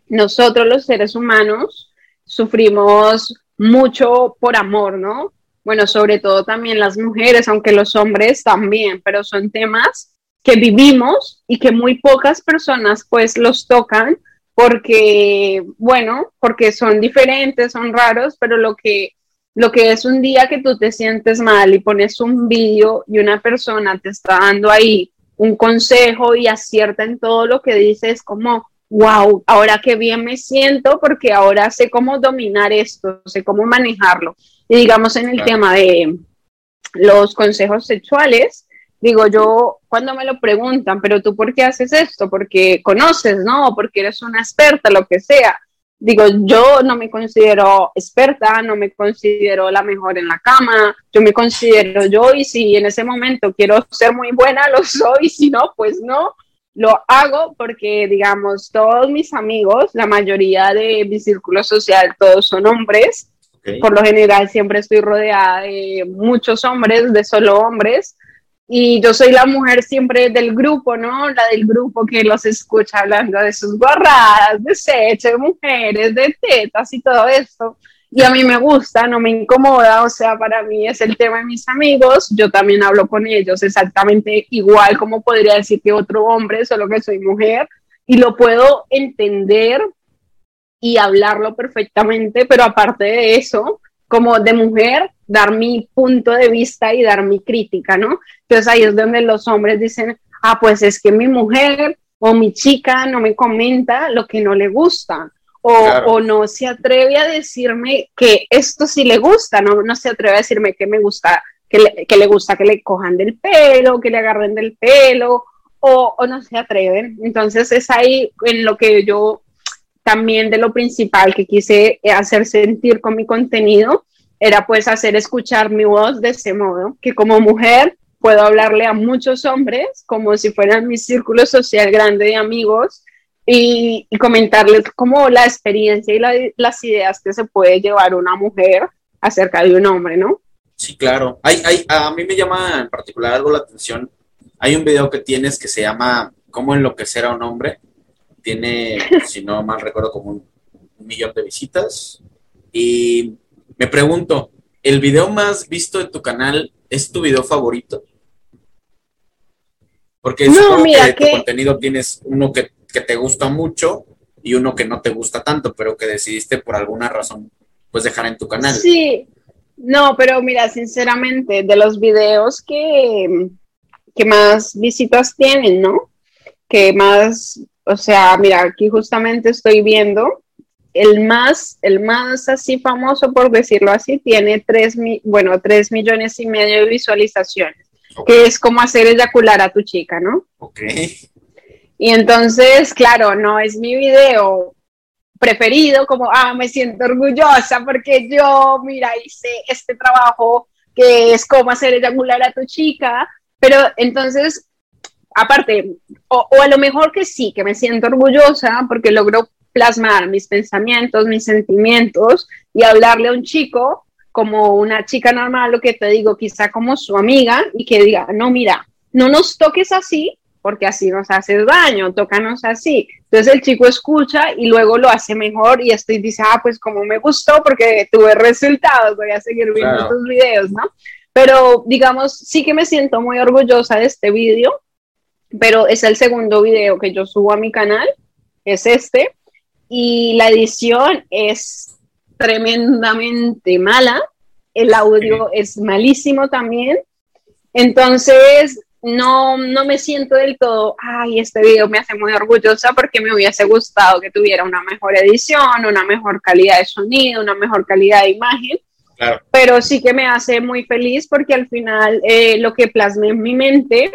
nosotros los seres humanos sufrimos mucho por amor, ¿no? Bueno, sobre todo también las mujeres, aunque los hombres también, pero son temas que vivimos y que muy pocas personas pues los tocan porque, bueno, porque son diferentes, son raros, pero lo que, lo que es un día que tú te sientes mal y pones un vídeo y una persona te está dando ahí un consejo y acierta en todo lo que dices, como, wow, ahora qué bien me siento porque ahora sé cómo dominar esto, sé cómo manejarlo. Y digamos en el tema de los consejos sexuales, digo yo, cuando me lo preguntan, pero tú por qué haces esto? Porque conoces, ¿no? Porque eres una experta, lo que sea. Digo, yo no me considero experta, no me considero la mejor en la cama, yo me considero yo y si en ese momento quiero ser muy buena, lo soy, si no, pues no lo hago porque, digamos, todos mis amigos, la mayoría de mi círculo social, todos son hombres. Por lo general siempre estoy rodeada de muchos hombres, de solo hombres. Y yo soy la mujer siempre del grupo, ¿no? La del grupo que los escucha hablando de sus guarradas, de sexo, de mujeres, de tetas y todo esto y a mí me gusta, no me incomoda, o sea, para mí es el tema de mis amigos, yo también hablo con ellos exactamente igual como podría decir que otro hombre, solo que soy mujer, y lo puedo entender y hablarlo perfectamente, pero aparte de eso, como de mujer, dar mi punto de vista y dar mi crítica, ¿no? Entonces ahí es donde los hombres dicen, ah, pues es que mi mujer o mi chica no me comenta lo que no le gusta o, no se atreve a decirme que esto sí le gusta, no, no se atreve a decirme que me gusta, que le, que le gusta que le cojan del pelo, que le agarren del pelo, o, o, no se atreven. Entonces es ahí en lo que yo también de lo principal que quise hacer sentir con mi contenido era pues hacer escuchar mi voz de ese modo, que como mujer puedo hablarle a muchos hombres como si fueran mi círculo social grande de amigos y, comentarles como la experiencia y las ideas que se puede llevar una mujer acerca de un hombre, ¿no?
Sí, claro. Hay, hay, a mí me llama en particular algo la atención. Hay un video que tienes que se llama ¿Cómo enloquecer a un hombre? Tiene, si no mal recuerdo, como un, millón de visitas. Y me pregunto, ¿el video más visto de tu canal es tu video favorito? Porque no, mira, que tu contenido tienes uno que, que te gusta mucho y uno que no te gusta tanto, pero que decidiste por alguna razón pues dejar en tu canal.
Sí, no, pero mira, sinceramente, de los videos que, que más visitas tienen, ¿no? Que más, o sea, mira, aquí justamente estoy viendo el más, el más así famoso, por decirlo así, tiene tres, bueno, tres millones y medio de visualizaciones, que es como hacer eyacular a tu chica, ¿no?
Ok.
Y entonces, claro, no es mi video preferido, como, ah, me siento orgullosa porque yo, mira, hice este trabajo que es como hacer eyacular a tu chica, pero entonces, aparte, o, a lo mejor que sí, que me siento orgullosa porque logro plasmar mis pensamientos, mis sentimientos y hablarle a un chico como una chica normal, lo que te digo, quizá como su amiga y que diga, no, mira, no nos toques así porque así nos haces daño, tócanos así. Entonces el chico escucha y luego lo hace mejor y estoy dice, ah, pues como me gustó porque tuve resultados, voy a seguir viendo estos videos, ¿no? Pero digamos, sí que me siento muy orgullosa de este video, pero es el segundo video que yo subo a mi canal, es este, y la edición es tremendamente mala, el audio es malísimo también, entonces no, no me siento del todo, ay, este video me hace muy orgullosa porque me hubiese gustado que tuviera una mejor edición, una mejor calidad de sonido, una mejor calidad de imagen. Pero sí que me hace muy feliz porque al final eh, lo que plasme en mi mente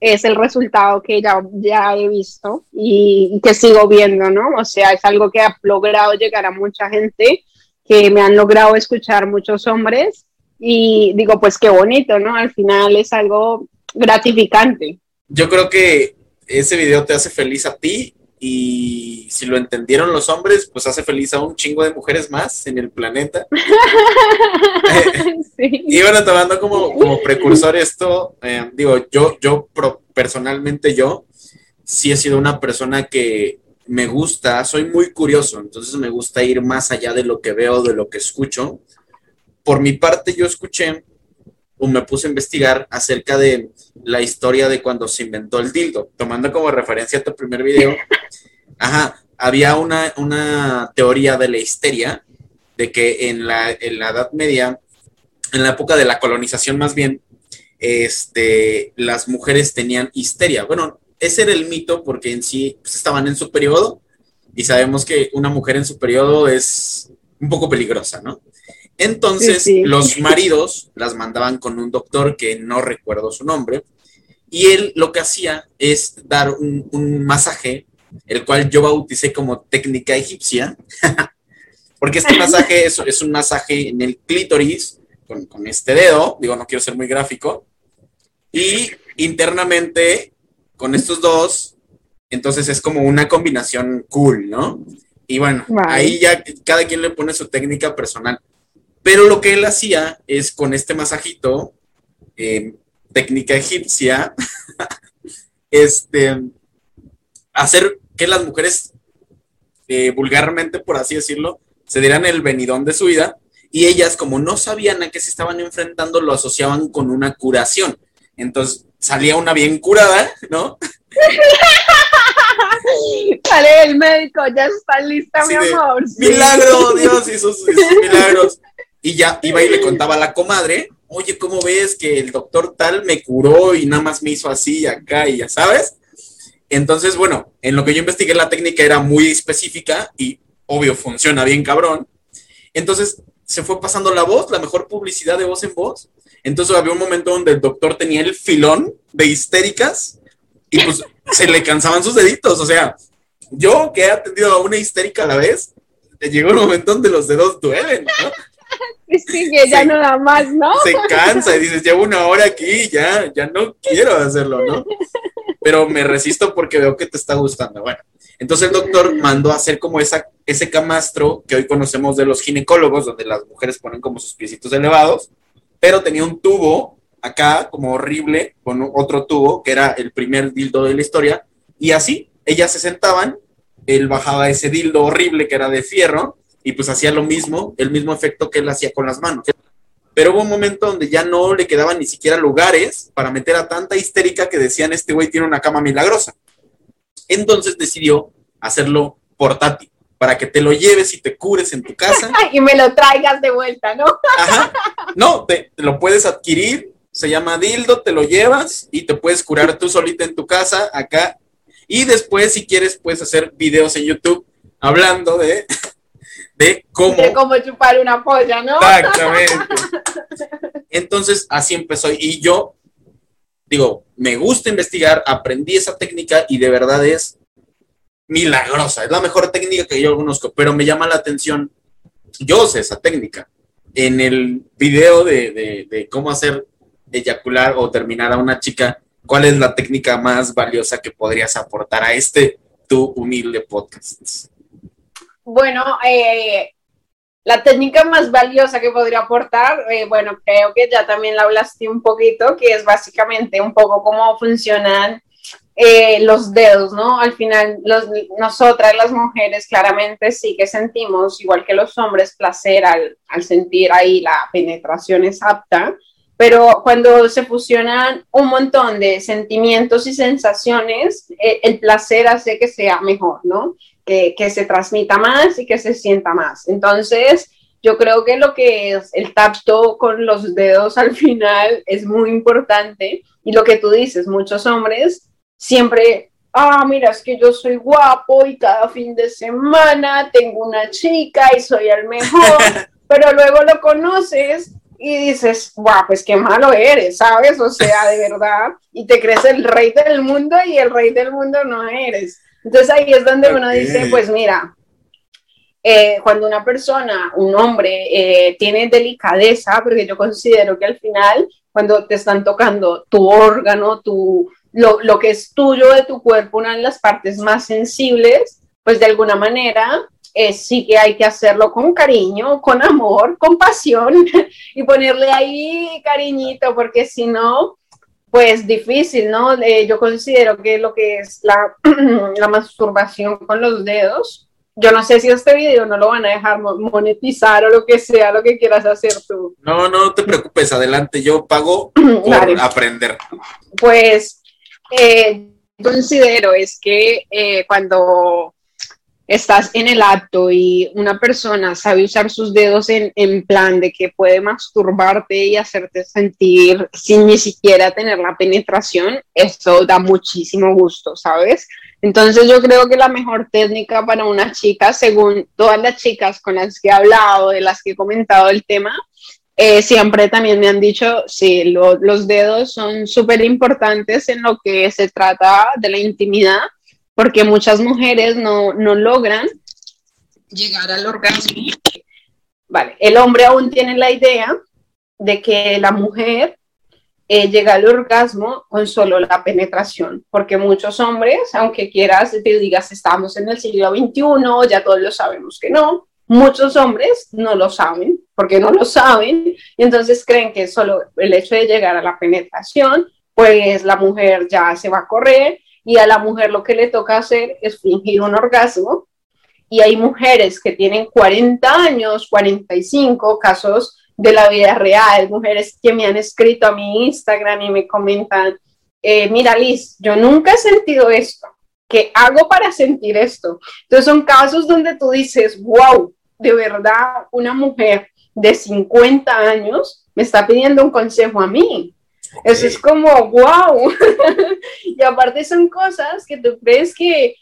es el resultado que ya, ya he visto y, y, que sigo viendo, ¿no? O sea, es algo que ha logrado llegar a mucha gente, que me han logrado escuchar muchos hombres y digo, pues qué bonito, ¿no? Al final es algo gratificante.
Yo creo que ese video te hace feliz a ti y si lo entendieron los hombres, pues hace feliz a un chingo de mujeres más en el planeta. Y bueno, tomando como, como precursor esto, eh, digo, yo, yo personalmente yo, sí he sido una persona que me gusta, soy muy curioso, entonces me gusta ir más allá de lo que veo, de lo que escucho. Por mi parte, yo escuché me puse a investigar acerca de la historia de cuando se inventó el dildo, tomando como referencia tu primer video. Ajá, había una, una teoría de la histeria, de que en la, en la Edad Media, en la época de la colonización más bien, este, las mujeres tenían histeria. Bueno, ese era el mito porque en sí pues, estaban en su periodo y sabemos que una mujer en su periodo es un poco peligrosa, ¿no? Entonces, los maridos las mandaban con un doctor que no recuerdo su nombre, y él lo que hacía es dar un, masaje, el cual yo bauticé como técnica egipcia, porque este masaje es, es, un masaje en el clítoris con, con este dedo, digo, no quiero ser muy gráfico, y internamente con estos dos, entonces es como una combinación cool, ¿no? Y bueno, ahí ya cada quien le pone su técnica personal. Pero lo que él hacía es con este masajito, eh, técnica egipcia, este, hacer que las mujeres, eh, vulgarmente por así decirlo, se dieran el venidón de su vida y ellas, como no sabían a qué se estaban enfrentando, lo asociaban con una curación. Entonces salía una bien curada, ¿no?
Sale el médico, ya está lista, mi amor.
Milagro, Dios y sus milagros. Y ya iba y le contaba a la comadre, oye, ¿cómo ves que el doctor tal me curó y nada más me hizo así acá y ya sabes? Entonces, bueno, en lo que yo investigué la técnica era muy específica y obvio funciona bien cabrón. Entonces se fue pasando la voz, la mejor publicidad de voz en voz. Entonces había un momento donde el doctor tenía el filón de histéricas y pues se le cansaban sus deditos. O sea, yo que he atendido a una histérica a la vez, llegó un momento donde los dedos duelen, ¿no?
Sí, que ya no da más, ¿no?
Se cansa y dices, llevo una hora aquí, ya, ya no quiero hacerlo, ¿no? Pero me resisto porque veo que te está gustando. Bueno, entonces el doctor mandó a hacer como esa, ese camastro que hoy conocemos de los ginecólogos, donde las mujeres ponen como sus piecitos elevados, pero tenía un tubo acá como horrible con otro tubo que era el primer dildo de la historia y así ellas se sentaban, él bajaba ese dildo horrible que era de fierro y pues hacía lo mismo, el mismo efecto que él hacía con las manos. Pero hubo un momento donde ya no le quedaban ni siquiera lugares para meter a tanta histérica que decían este güey tiene una cama milagrosa. Entonces decidió hacerlo portátil para que te lo lleves y te cures en tu casa.
y me lo traigas de vuelta, ¿no?
Ajá. No, te, lo puedes adquirir, se llama dildo, te lo llevas y te puedes curar tú solita en tu casa acá. Y después, si quieres, puedes hacer videos en YouTube hablando de, de cómo...
De cómo chupar una polla, ¿no?
Exactamente. Entonces, así empezó. Y yo, digo, me gusta investigar, aprendí esa técnica y de verdad es milagrosa, es la mejor técnica que yo conozco, pero me llama la atención, yo sé esa técnica. En el video de, cómo hacer eyacular o terminar a una chica, ¿cuál es la técnica más valiosa que podrías aportar a este tu humilde podcast?
Bueno, eh, la técnica más valiosa que podría aportar, eh, bueno, creo que ya también la hablaste un poquito, que es básicamente un poco cómo funcionan eh, los dedos, ¿no? Al final, nosotras las mujeres claramente sí que sentimos, igual que los hombres, placer al, sentir ahí la penetración es apta, pero cuando se fusionan un montón de sentimientos y sensaciones, el placer hace que sea mejor, ¿no? Que, que se transmita más y que se sienta más. Entonces, yo creo que lo que es el tacto con los dedos al final es muy importante y lo que tú dices, muchos hombres siempre, ah, mira, es que yo soy guapo y cada fin de semana tengo una chica y soy el mejor, pero luego lo conoces y dices, guau, pues qué malo eres, ¿sabes? O sea, de verdad, y te crees el rey del mundo y el rey del mundo no eres. Entonces ahí es donde uno dice, pues mira, eh, cuando una persona, un hombre, eh, tiene delicadeza, porque yo considero que al final, cuando te están tocando tu órgano, tu, lo, lo, que es tuyo de tu cuerpo, una de las partes más sensibles, pues de alguna manera eh, sí que hay que hacerlo con cariño, con amor, con pasión y ponerle ahí cariñito, porque si no, pues difícil, ¿no? Eh, yo considero que lo que es la, la masturbación con los dedos, yo no sé si este video no lo van a dejar monetizar o lo que sea, lo que quieras hacer tú.
No, no te preocupes, adelante, yo pago por aprender.
Pues eh, considero es que eh, cuando estás en el acto y una persona sabe usar sus dedos en, en, plan de que puede masturbarte y hacerte sentir sin ni siquiera tener la penetración, eso da muchísimo gusto, ¿sabes? Entonces yo creo que la mejor técnica para una chica, según todas las chicas con las que he hablado, de las que he comentado el tema, eh, siempre también me han dicho, sí, los dedos son súper importantes en lo que se trata de la intimidad, porque muchas mujeres no, no logran llegar al orgasmo. Vale, el hombre aún tiene la idea de que la mujer eh, llega al orgasmo con solo la penetración, porque muchos hombres, aunque quieras, te digas, estamos en el siglo XXI, ya todos lo sabemos que no, muchos hombres no lo saben, porque no lo saben, y entonces creen que solo el hecho de llegar a la penetración, pues la mujer ya se va a correr y a la mujer lo que le toca hacer es fingir un orgasmo. Y hay mujeres que tienen 40 años, 45 casos de la vida real, mujeres que me han escrito a mi Instagram y me comentan, eh, mira Liz, yo nunca he sentido esto, ¿qué hago para sentir esto? Entonces son casos donde tú dices, wow, de verdad una mujer de 50 años me está pidiendo un consejo a mí. Eso es como, wow. y aparte son cosas que tú crees que,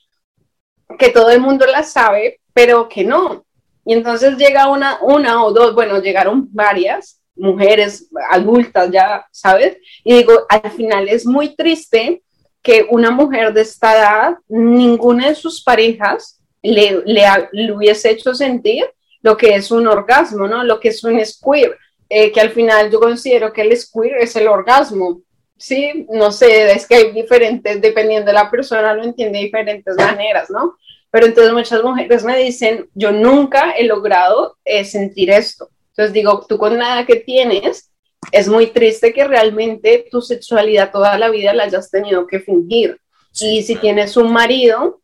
que todo el mundo las sabe, pero que no. Y entonces llega una, una o dos, bueno, llegaron varias mujeres adultas ya, ¿sabes? Y digo, al final es muy triste que una mujer de esta edad, ninguna de sus parejas le, le, hubiese hecho sentir lo que es un orgasmo, ¿no? Lo que es un squir, eh, que al final yo considero que el squir es el orgasmo, ¿sí? No sé, es que hay diferentes, dependiendo de la persona, lo entiende de diferentes maneras, ¿no? Pero entonces muchas mujeres me dicen, yo nunca he logrado eh, sentir esto. Entonces digo, tú con nada que tienes, es muy triste que realmente tu sexualidad toda la vida la hayas tenido que fingir. y si tienes un marido,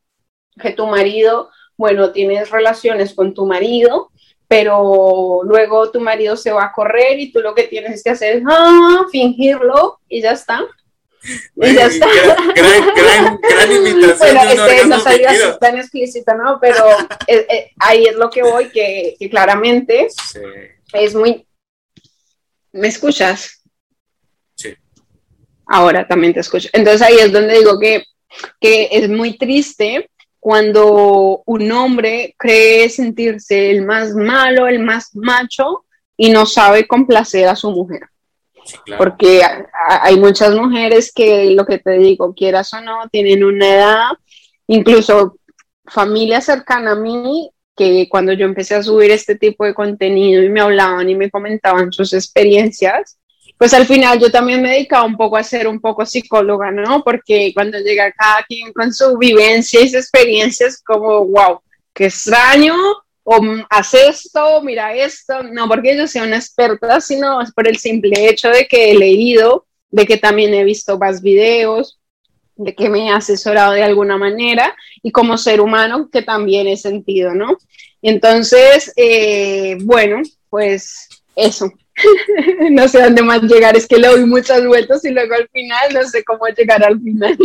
que tu marido, bueno, tienes relaciones con tu marido, pero luego tu marido se va a correr y tú lo que tienes que hacer es ah, fingirlo y ya está. Y ya está.
Gran, gran, invitación.
Bueno, este, no sabía si tan explícita, ¿no? Pero eh, eh, ahí es lo que voy, que, claramente es muy... ¿Me escuchas?
Sí.
Ahora también te escucho. Entonces ahí es donde digo que, que es muy triste cuando un hombre cree sentirse el más malo, el más macho y no sabe complacer a su mujer. Porque hay muchas mujeres que, lo que te digo, quieras o no, tienen una edad, incluso familia cercana a mí, que cuando yo empecé a subir este tipo de contenido y me hablaban y me comentaban sus experiencias, pues al final yo también me dedicaba un poco a ser un poco psicóloga, ¿no? Porque cuando llega cada quien con su vivencia y sus experiencias, como, wow, qué extraño, o haz esto, mira esto, no porque yo sea una experta, sino por el simple hecho de que he leído, de que también he visto más videos, de que me he asesorado de alguna manera y como ser humano que también he sentido, ¿no? Entonces, eh, bueno, pues eso. no sé dónde más llegar, es que le doy muchas vueltas y luego al final no sé cómo llegar al final.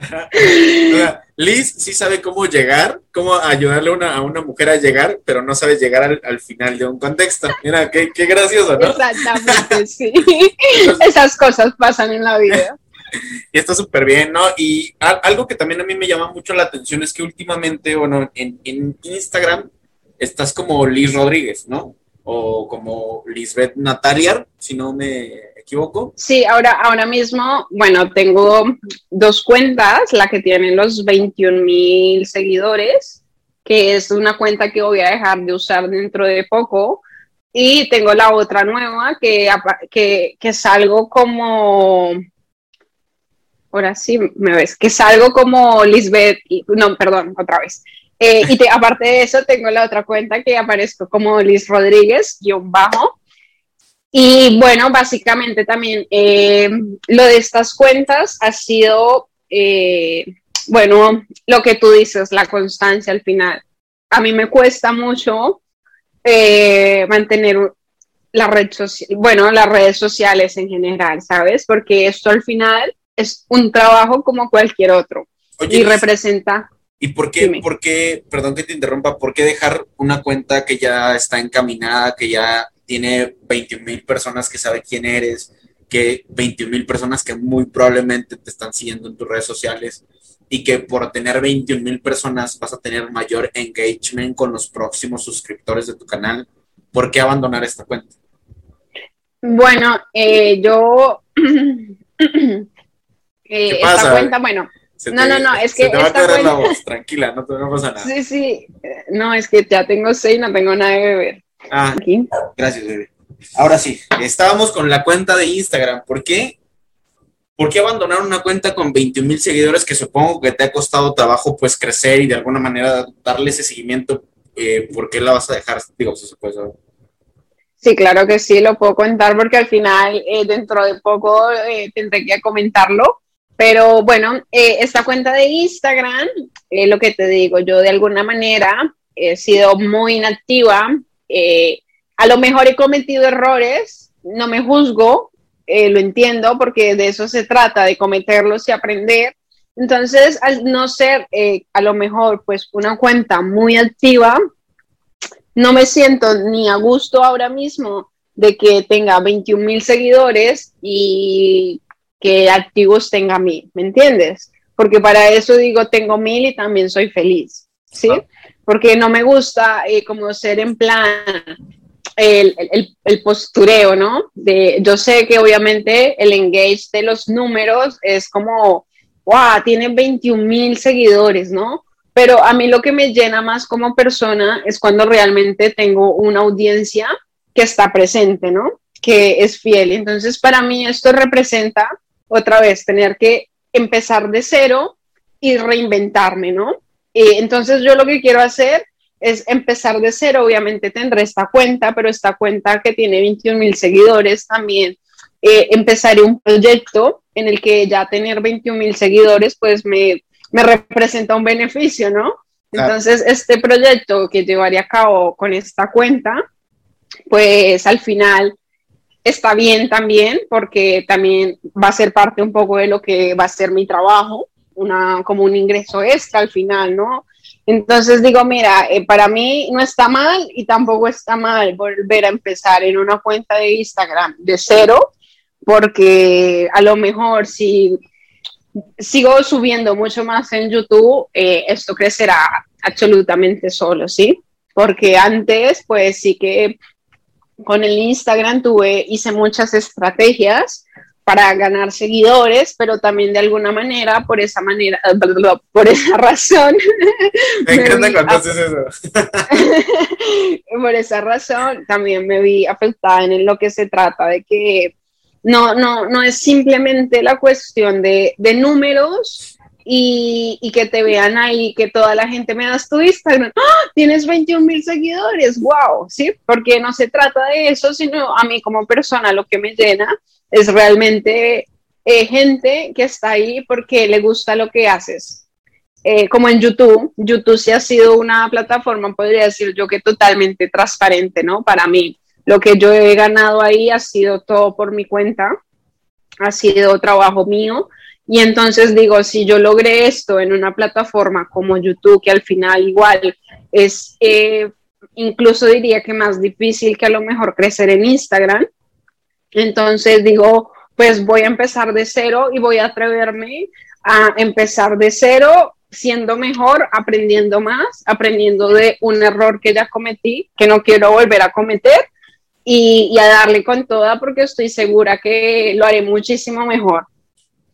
Liz sí sabe cómo llegar, cómo ayudarle a una mujer a llegar, pero no sabe llegar al, final de un contexto. Mira, qué, qué gracioso, ¿no?
Exactamente, sí. Esas cosas pasan en la vida.
Y está súper bien, ¿no? Y algo que también a mí me llama mucho la atención es que últimamente, bueno, en, en Instagram estás como Liz Rodríguez, ¿no? O como Lisbeth Nataliar, si no me equivoco.
Sí, ahora, ahora mismo, bueno, tengo dos cuentas, la que tiene los 21 mil seguidores, que es una cuenta que voy a dejar de usar dentro de poco, y tengo la otra nueva que, que, que salgo como, ahora sí me ves, que salgo como Lisbeth, no, perdón, otra vez, eh, y aparte de eso, tengo la otra cuenta que aparezco como Liz Rodríguez, guion bajo. Y bueno, básicamente también eh, lo de estas cuentas ha sido, eh, bueno, lo que tú dices, la constancia al final. A mí me cuesta mucho mantener la red social, bueno, las redes sociales en general, ¿sabes? Porque esto al final es un trabajo como cualquier otro y representa
¿Y por qué, por qué, perdón que te interrumpa, por qué dejar una cuenta que ya está encaminada, que ya tiene 21 mil personas que sabe quién eres, que 21 mil personas que muy probablemente te están siguiendo en tus redes sociales y que por tener 21 mil personas vas a tener mayor engagement con los próximos suscriptores de tu canal? ¿Por qué abandonar esta cuenta?
Bueno, eh, yo...
eh, esta
cuenta, bueno, no, no, no, es que.
Se te va a caer la voz, tranquila, no, no pasa nada.
Sí, sí. No, es que ya tengo seis, no tengo nada de beber.
Ah, Aquí. gracias, bebé. Ahora sí, estábamos con la cuenta de Instagram. ¿Por qué? ¿Por qué abandonar una cuenta con 21 mil seguidores que supongo que te ha costado trabajo pues crecer y de alguna manera darle ese seguimiento? Eh, ¿Por qué la vas a dejar? Digo, si se puede saber.
Sí, claro que sí, lo puedo contar porque al final, eh, dentro de poco, eh, tendré que comentarlo. Pero bueno, eh, esta cuenta de Instagram, eh, lo que te digo, yo de alguna manera he sido muy inactiva. Eh, a lo mejor he cometido errores, no me juzgo, lo entiendo porque de eso se trata, de cometerlos y aprender. Entonces, al no ser a lo mejor pues una cuenta muy activa, no me siento ni a gusto ahora mismo de que tenga 21 mil seguidores y que activos tenga mil, ¿me entiendes? Porque para eso digo, tengo mil y también soy feliz, ¿sí? Porque no me gusta eh, como ser en plan el, el, postureo, ¿no? De, yo sé que obviamente el engage de los números es como, wow, tiene 21 mil seguidores, ¿no? Pero a mí lo que me llena más como persona es cuando realmente tengo una audiencia que está presente, ¿no? Que es fiel. Entonces, para mí esto representa otra vez tener que empezar de cero y reinventarme, ¿no? entonces yo lo que quiero hacer es empezar de cero, obviamente tendré esta cuenta, pero esta cuenta que tiene 21 mil seguidores también eh, empezaré un proyecto en el que ya tener 21 mil seguidores, pues me, me representa un beneficio, ¿no? Entonces, este proyecto que llevaría a cabo con esta cuenta, pues al final está bien también, porque también va a ser parte un poco de lo que va a ser mi trabajo, una, como un ingreso extra al final, ¿no? Entonces digo, mira, eh, para mí no está mal y tampoco está mal volver a empezar en una cuenta de Instagram de cero, porque a lo mejor si sigo subiendo mucho más en YouTube, eh, esto crecerá absolutamente solo, ¿sí? Porque antes, pues sí que con el Instagram tuve, hice muchas estrategias para ganar seguidores, pero también de alguna manera, por esa manera, por esa razón.
Me encanta cuando haces eso.
por esa razón también me vi afectada en lo que se trata de que no, no, no es simplemente la cuestión de, de números y, que te vean ahí, que toda la gente me das tu Instagram, ¡Ah! tienes 21 mil seguidores, wow, ¿sí? Porque no se trata de eso, sino a mí como persona lo que me llena es realmente eh, gente que está ahí porque le gusta lo que haces. Eh, como en YouTube, YouTube sí ha sido una plataforma, podría decir yo que totalmente transparente, ¿no? Para mí lo que yo he ganado ahí ha sido todo por mi cuenta, ha sido trabajo mío. Y entonces digo, si yo logré esto en una plataforma como YouTube, que al final igual es, eh, incluso diría que más difícil que a lo mejor crecer en Instagram, entonces digo, pues voy a empezar de cero y voy a atreverme a empezar de cero siendo mejor, aprendiendo más, aprendiendo de un error que ya cometí, que no quiero volver a cometer y, a darle con toda porque estoy segura que lo haré muchísimo mejor.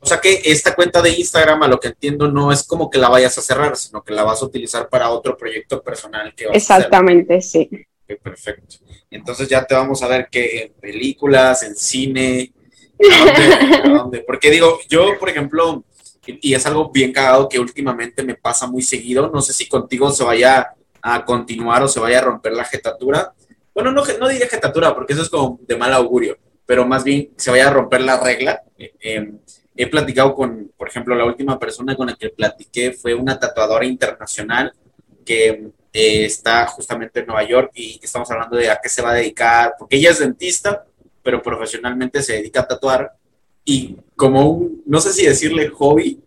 O sea que esta cuenta de Instagram, a lo que entiendo, no es como que la vayas a cerrar, sino que la vas a utilizar para otro proyecto personal que vas
Exactamente, sí.
perfecto. Entonces ya te vamos a ver que en películas, en cine, dónde? Porque digo, yo, por ejemplo, y es algo bien cagado que últimamente me pasa muy seguido, no sé si contigo se vaya a continuar o se vaya a romper la jetatura, bueno, no, no diría jetatura, porque eso es como de mal augurio, pero más bien se vaya a romper la regla. Eh, em, he platicado con, por ejemplo, la última persona con la que platiqué fue una tatuadora internacional que eh, está justamente en Nueva York y estamos hablando de a qué se va a dedicar, porque ella es dentista, pero profesionalmente se dedica a tatuar y como un, no sé si decirle hobby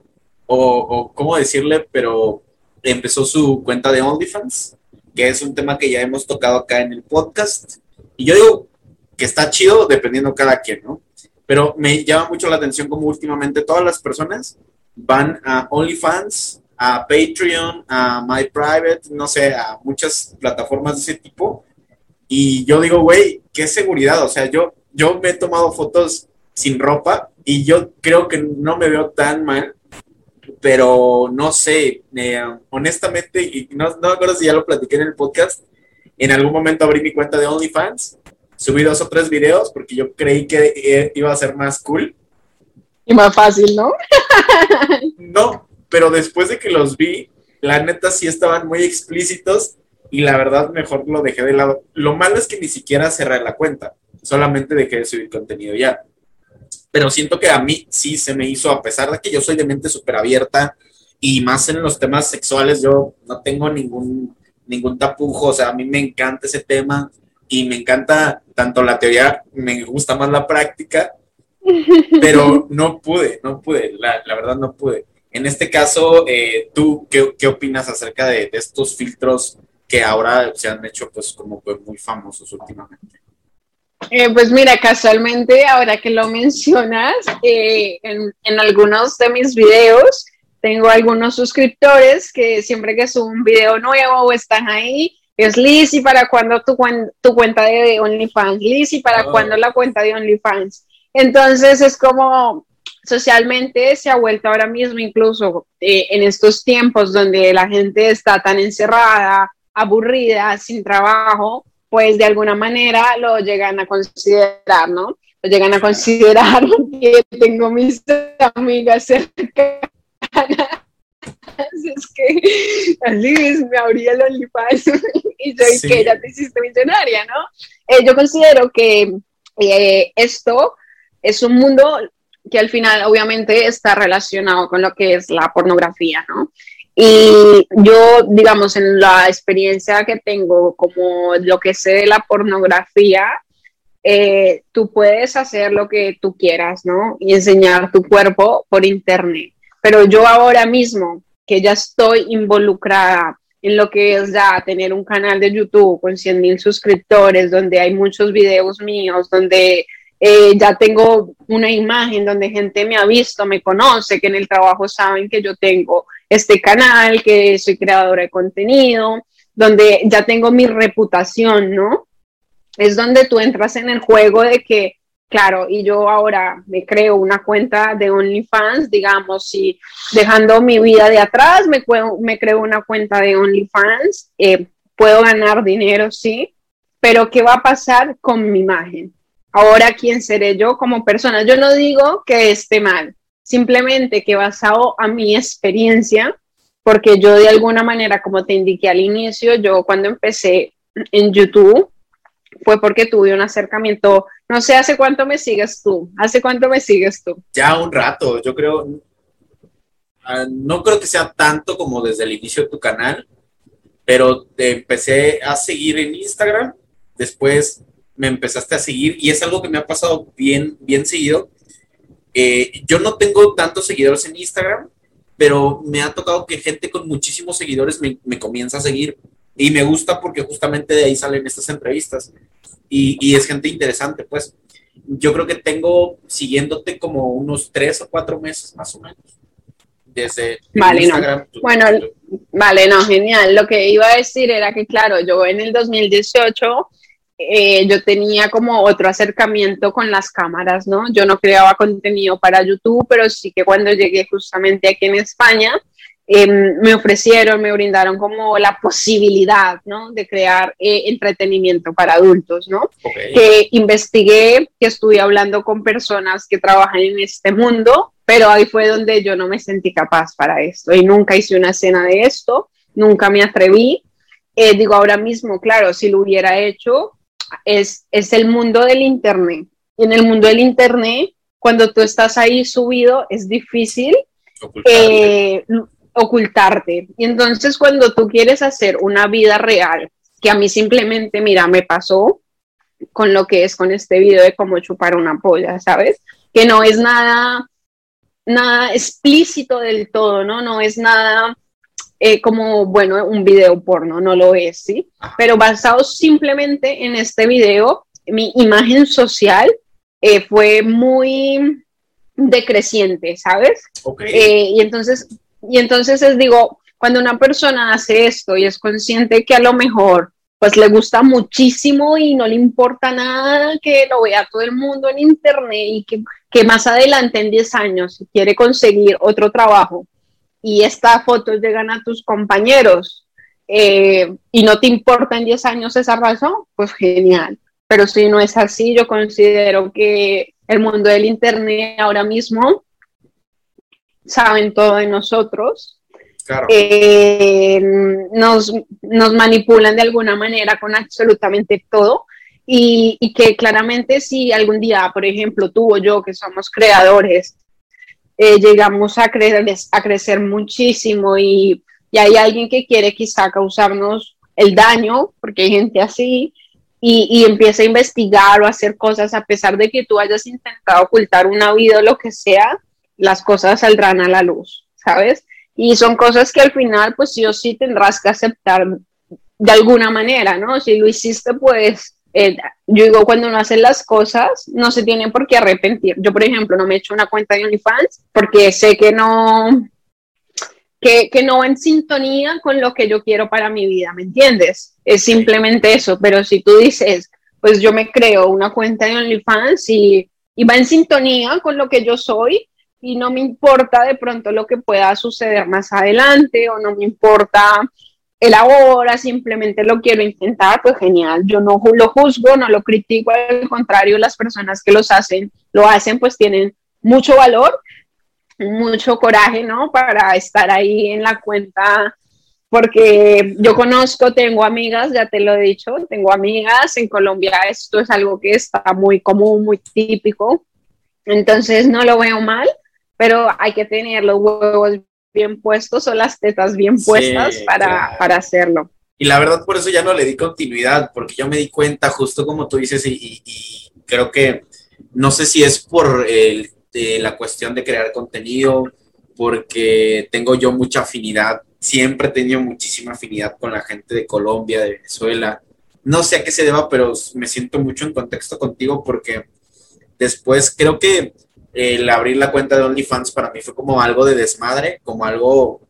o, o cómo decirle, pero empezó su cuenta de OnlyFans que es un tema que ya hemos tocado acá en el podcast. Y yo digo que está chido dependiendo cada quien, ¿no? Pero me llama mucho la atención como últimamente todas las personas van a OnlyFans, a Patreon, a MyPrivate, no sé, a muchas plataformas de ese tipo. Y yo digo, güey, qué seguridad. O sea, yo, yo me he tomado fotos sin ropa y yo creo que no me veo tan mal pero no sé, eh, honestamente, y no, no me acuerdo si ya lo platiqué en el podcast, en algún momento abrí mi cuenta de OnlyFans, subí dos o tres videos porque yo creí que iba a ser más cool.
Y más fácil, ¿no?
no, pero después de que los vi, la neta sí estaban muy explícitos y la verdad mejor lo dejé de lado. Lo malo es que ni siquiera cerré la cuenta, solamente dejé de subir contenido ya pero siento que a mí sí se me hizo, a pesar de que yo soy de mente súper abierta y más en los temas sexuales, yo no tengo ningún, ningún tapujo, o sea, a mí me encanta ese tema y me encanta tanto la teoría, me gusta más la práctica, pero no pude, no pude, la, la verdad no pude. En este caso, eh, ¿tú qué, qué, opinas acerca de, de, estos filtros que ahora se han hecho pues como pues, muy famosos últimamente?
Eh, pues mira, casualmente, ahora que lo mencionas, eh, en, en, algunos de mis videos tengo algunos suscriptores que siempre que subo un video nuevo están ahí, es Liz para cuando tu, tu cuenta de OnlyFans, Liz para oh. cuando la cuenta de OnlyFans. Entonces es como socialmente se ha vuelto ahora mismo, incluso eh, en estos tiempos donde la gente está tan encerrada, aburrida, sin trabajo, pues de alguna manera lo llegan a considerar, ¿no? Lo llegan a considerar que tengo mis amigas cercanas. Es que Liz me abrí el OnlyFans y soy que ya te hiciste millonaria, ¿no? Eh, yo considero que eh, esto es un mundo que al final obviamente está relacionado con lo que es la pornografía, ¿no? Y yo, digamos, en la experiencia que tengo, como lo que sé de la pornografía, eh, tú puedes hacer lo que tú quieras, ¿no? Y enseñar tu cuerpo por internet. Pero yo ahora mismo, que ya estoy involucrada en lo que es ya tener un canal de YouTube con 100 mil suscriptores, donde hay muchos videos míos, donde eh, ya tengo una imagen donde gente me ha visto, me conoce, que en el trabajo saben que yo tengo este canal, que soy creadora de contenido, donde ya tengo mi reputación, ¿no? Es donde tú entras en el juego de que, claro, y yo ahora me creo una cuenta de OnlyFans, digamos, y dejando mi vida de atrás, me, me creo una cuenta de OnlyFans, eh, puedo ganar dinero, sí, pero ¿qué va a pasar con mi imagen? Ahora, ¿quién seré yo como persona? Yo no digo que esté mal, simplemente que basado a mi experiencia, porque yo de alguna manera, como te indiqué al inicio, yo cuando empecé en YouTube fue porque tuve un acercamiento, no sé, ¿hace cuánto me sigues tú? ¿Hace cuánto me sigues tú?
Ya un rato, yo creo, ah, no creo que sea tanto como desde el inicio de tu canal, pero te empecé a seguir en Instagram, después me empezaste a seguir y es algo que me ha pasado bien, bien seguido. Eh, yo no tengo tantos seguidores en Instagram, pero me ha tocado que gente con muchísimos seguidores me, me comienza a seguir y me gusta porque justamente de ahí salen estas entrevistas y, y, es gente interesante, pues. Yo creo que tengo siguiéndote como unos tres o cuatro meses más o menos. Desde
vale, Instagram. No. Bueno, vale, no, genial. Lo que iba a decir era que, claro, yo en el 2018 eh, yo tenía como otro acercamiento con las cámaras, ¿no? Yo no creaba contenido para YouTube, pero sí que cuando llegué justamente aquí en España, em, me ofrecieron, me brindaron como la posibilidad, ¿no? De crear eh, entretenimiento para adultos, ¿no? Que investigué, que estuve hablando con personas que trabajan en este mundo, pero ahí fue donde yo no me sentí capaz para esto y nunca hice una escena de esto, nunca me atreví. Eh, digo, ahora mismo, claro, si lo hubiera hecho, es, es el mundo del Internet. Y en el mundo del Internet, cuando tú estás ahí subido, es difícil. Eh, ocultarte. Y entonces cuando tú quieres hacer una vida real, que a mí simplemente, mira, me pasó con lo que es con este video de cómo chupar una polla, ¿sabes? Que no es nada, nada explícito del todo, ¿no? No es nada eh, como, bueno, un video porno, no lo es, ¿sí? Pero basado simplemente en este video, mi imagen social eh, fue muy decreciente, ¿sabes? Eh, y entonces, y entonces les digo, cuando una persona hace esto y es consciente que a lo mejor pues le gusta muchísimo y no le importa nada que lo vea todo el mundo en internet y que, que más adelante en 10 años quiere conseguir otro trabajo y estas fotos llegan a tus compañeros eh, y no te importa en 10 años esa razón, pues genial. Pero si no es así, yo considero que el mundo del Internet ahora mismo saben todo de nosotros. Eh, nos, nos, manipulan de alguna manera con absolutamente todo y, y, que claramente si algún día, por ejemplo, tú o yo que somos creadores, eh, llegamos a, crecer, a crecer muchísimo y, y, hay alguien que quiere quizá causarnos el daño, porque hay gente así, y, y, empieza a investigar o a hacer cosas a pesar de que tú hayas intentado ocultar una vida o lo que sea, las cosas saldrán a la luz, ¿sabes? Y son cosas que al final, pues sí o sí tendrás que aceptar de alguna manera, ¿no? Si lo hiciste, pues eh, yo digo, cuando uno hace las cosas, no se tiene por qué arrepentir. Yo, por ejemplo, no me he hecho una cuenta de OnlyFans porque sé que no, que, que, no va en sintonía con lo que yo quiero para mi vida, ¿me entiendes? Es simplemente eso, pero si tú dices, pues yo me creo una cuenta de OnlyFans y, y va en sintonía con lo que yo soy y no me importa de pronto lo que pueda suceder más adelante o no me importa el ahora simplemente lo quiero intentar, pues genial. Yo no lo juzgo, no lo critico, al contrario, las personas que los hacen, lo hacen, pues tienen mucho valor, mucho coraje, ¿no? Para estar ahí en la cuenta, porque yo conozco, tengo amigas, ya te lo he dicho, tengo amigas en Colombia, esto es algo que está muy común, muy típico. Entonces no lo veo mal, pero hay que tener los huevos bien puestos o las tetas bien puestas para, para hacerlo.
Y la verdad por eso ya no le di continuidad, porque yo me di cuenta, justo como tú dices, y, creo que no sé si es por el, la cuestión de crear contenido, porque tengo yo mucha afinidad, siempre he tenido muchísima afinidad con la gente de Colombia, de Venezuela. No sé a qué se deba, pero me siento mucho en contexto contigo porque después creo que el abrir la cuenta de OnlyFans para mí fue como algo de desmadre, como algo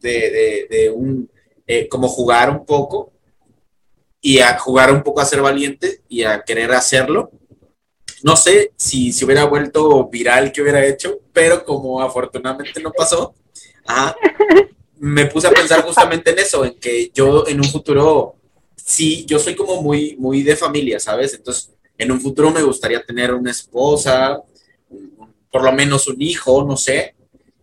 de, de un eh, como jugar un poco y a jugar un poco a ser valiente y a querer hacerlo. No sé si se hubiera vuelto viral que hubiera hecho, pero como afortunadamente no pasó, me puse a pensar justamente en eso, en que yo en un futuro, sí, yo soy como muy, muy de familia, ¿sabes? Entonces, en un futuro me gustaría tener una esposa, por lo menos un hijo, no sé,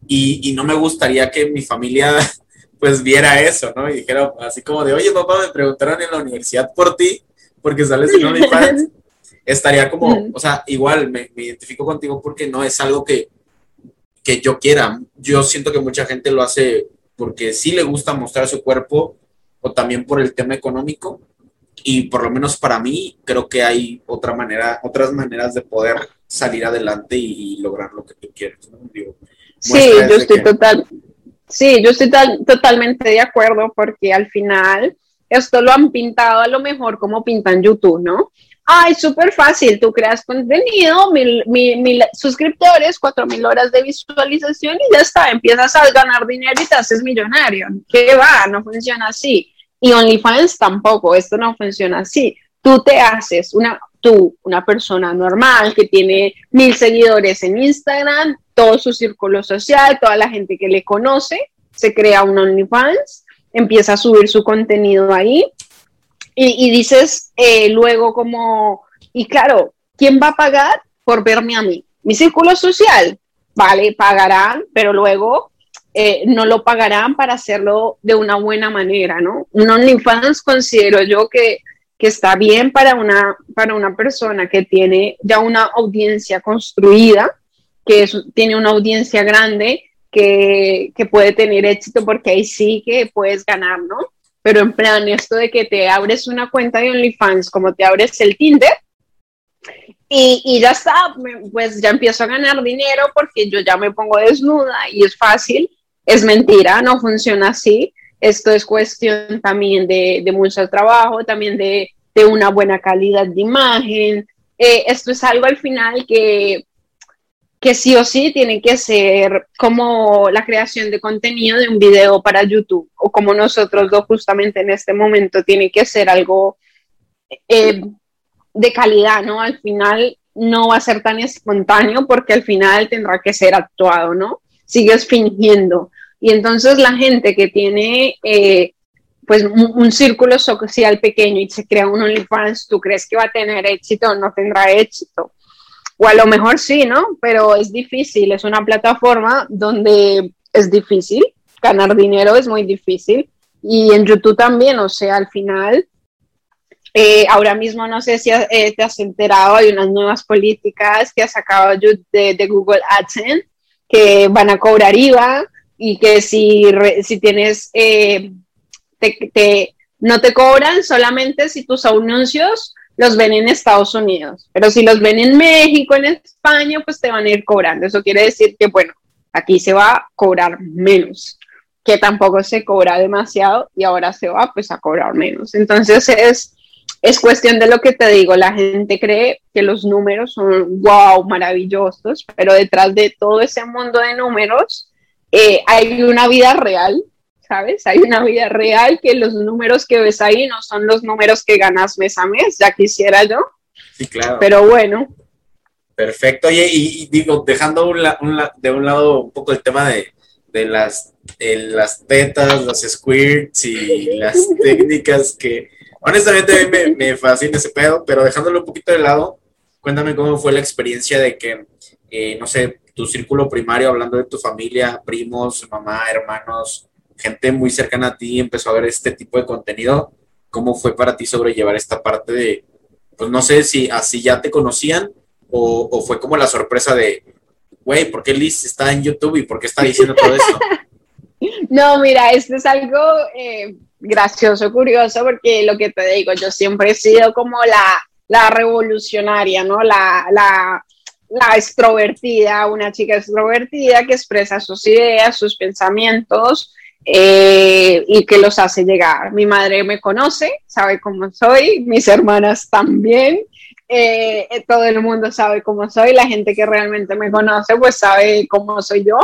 y, y no me gustaría que mi familia pues viera eso, ¿no? Y dijera así como de, oye papá, me preguntaron en la universidad por ti, porque sales en OnlyFans. Estaría como, o sea, igual me, identifico contigo porque no es algo que, que yo quiera. Yo siento que mucha gente lo hace porque sí le gusta mostrar su cuerpo o también por el tema económico. Y por lo menos para mí, creo que hay otra manera, otras maneras de poder salir adelante y, lograr lo que tú quieres. ¿no?
sí, yo estoy total, Sí, yo estoy totalmente de acuerdo porque al final esto lo han pintado a lo mejor como pintan YouTube, ¿no? Ay, súper fácil, tú creas contenido, mil, mil, suscriptores, cuatro mil horas de visualización y ya está, empiezas a ganar dinero y te haces millonario. ¿Qué va? No funciona así. Y OnlyFans tampoco, esto no funciona así. Tú te haces una, tú, una persona normal que tiene mil seguidores en Instagram, todo su círculo social, toda la gente que le conoce, se crea un OnlyFans, empieza a subir su contenido ahí y, dices eh, luego como, y claro, ¿quién va a pagar por verme a mí? Mi círculo social, vale, pagarán, pero luego eh, no lo pagarán para hacerlo de una buena manera, ¿no? Un OnlyFans considero yo que, que está bien para una, para una persona que tiene ya una audiencia construida, que tiene una audiencia grande, que, que, puede tener éxito porque ahí sí que puedes ganar, ¿no? Pero en plan, esto de que te abres una cuenta de OnlyFans, como te abres el Tinder, y, y, ya está, pues ya empiezo a ganar dinero porque yo ya me pongo desnuda y es fácil, es mentira, no funciona así. Esto es cuestión también de, de mucho trabajo, también de, de, una buena calidad de imagen. Eh, esto es algo al final que que sí o sí tiene que ser como la creación de contenido de un video para YouTube o como nosotros dos justamente en este momento tiene que ser algo eh, de calidad, ¿no? Al final no va a ser tan espontáneo porque al final tendrá que ser actuado, ¿no? Sigues fingiendo. Y entonces la gente que tiene eh, pues un, círculo social pequeño y se crea un OnlyFans, ¿tú crees que va a tener éxito o no tendrá éxito? O a lo mejor sí, ¿no? Pero es difícil, es una plataforma donde es difícil, ganar dinero es muy difícil. Y en YouTube también, o sea, al final, eh, ahora mismo no sé si eh, te has enterado, hay unas nuevas políticas que ha sacado de, de Google AdSense que van a cobrar IVA y que si, si tienes, eh, te, no te cobran solamente si tus anuncios los ven en Estados Unidos, pero si los ven en México, en España, pues te van a ir cobrando. Eso quiere decir que, bueno, aquí se va a cobrar menos, que tampoco se cobra demasiado y ahora se va pues a cobrar menos. Entonces es, es cuestión de lo que te digo, la gente cree que los números son wow, maravillosos, pero detrás de todo ese mundo de números eh, hay una vida real ¿sabes? Hay una vida real que los números que ves ahí no son los números que ganas mes a mes, ya quisiera yo.
Sí, claro.
Pero bueno.
Perfecto. Oye, y, digo, dejando de un lado un poco el tema de, las, las tetas, los squirts y las técnicas que honestamente a mí me, me, fascina ese pedo, pero dejándolo un poquito de lado, cuéntame cómo fue la experiencia de que, eh, no sé, tu círculo primario, hablando de tu familia, primos, mamá, hermanos, gente muy cercana a ti empezó a ver este tipo de contenido. ¿Cómo fue para ti sobrellevar esta parte de, pues no sé si así ya te conocían o, fue como la sorpresa de, güey, ¿por qué Liz está en YouTube y por qué está diciendo todo esto?
No, mira, esto es algo eh, gracioso, curioso, porque lo que te digo, yo siempre he sido como la, la revolucionaria, ¿no? La, la, la extrovertida, una chica extrovertida que expresa sus ideas, sus pensamientos eh, y que los hace llegar. Mi madre me conoce, sabe cómo soy, mis hermanas también. Eh, todo el mundo sabe cómo soy, la gente que realmente me conoce pues sabe cómo soy yo.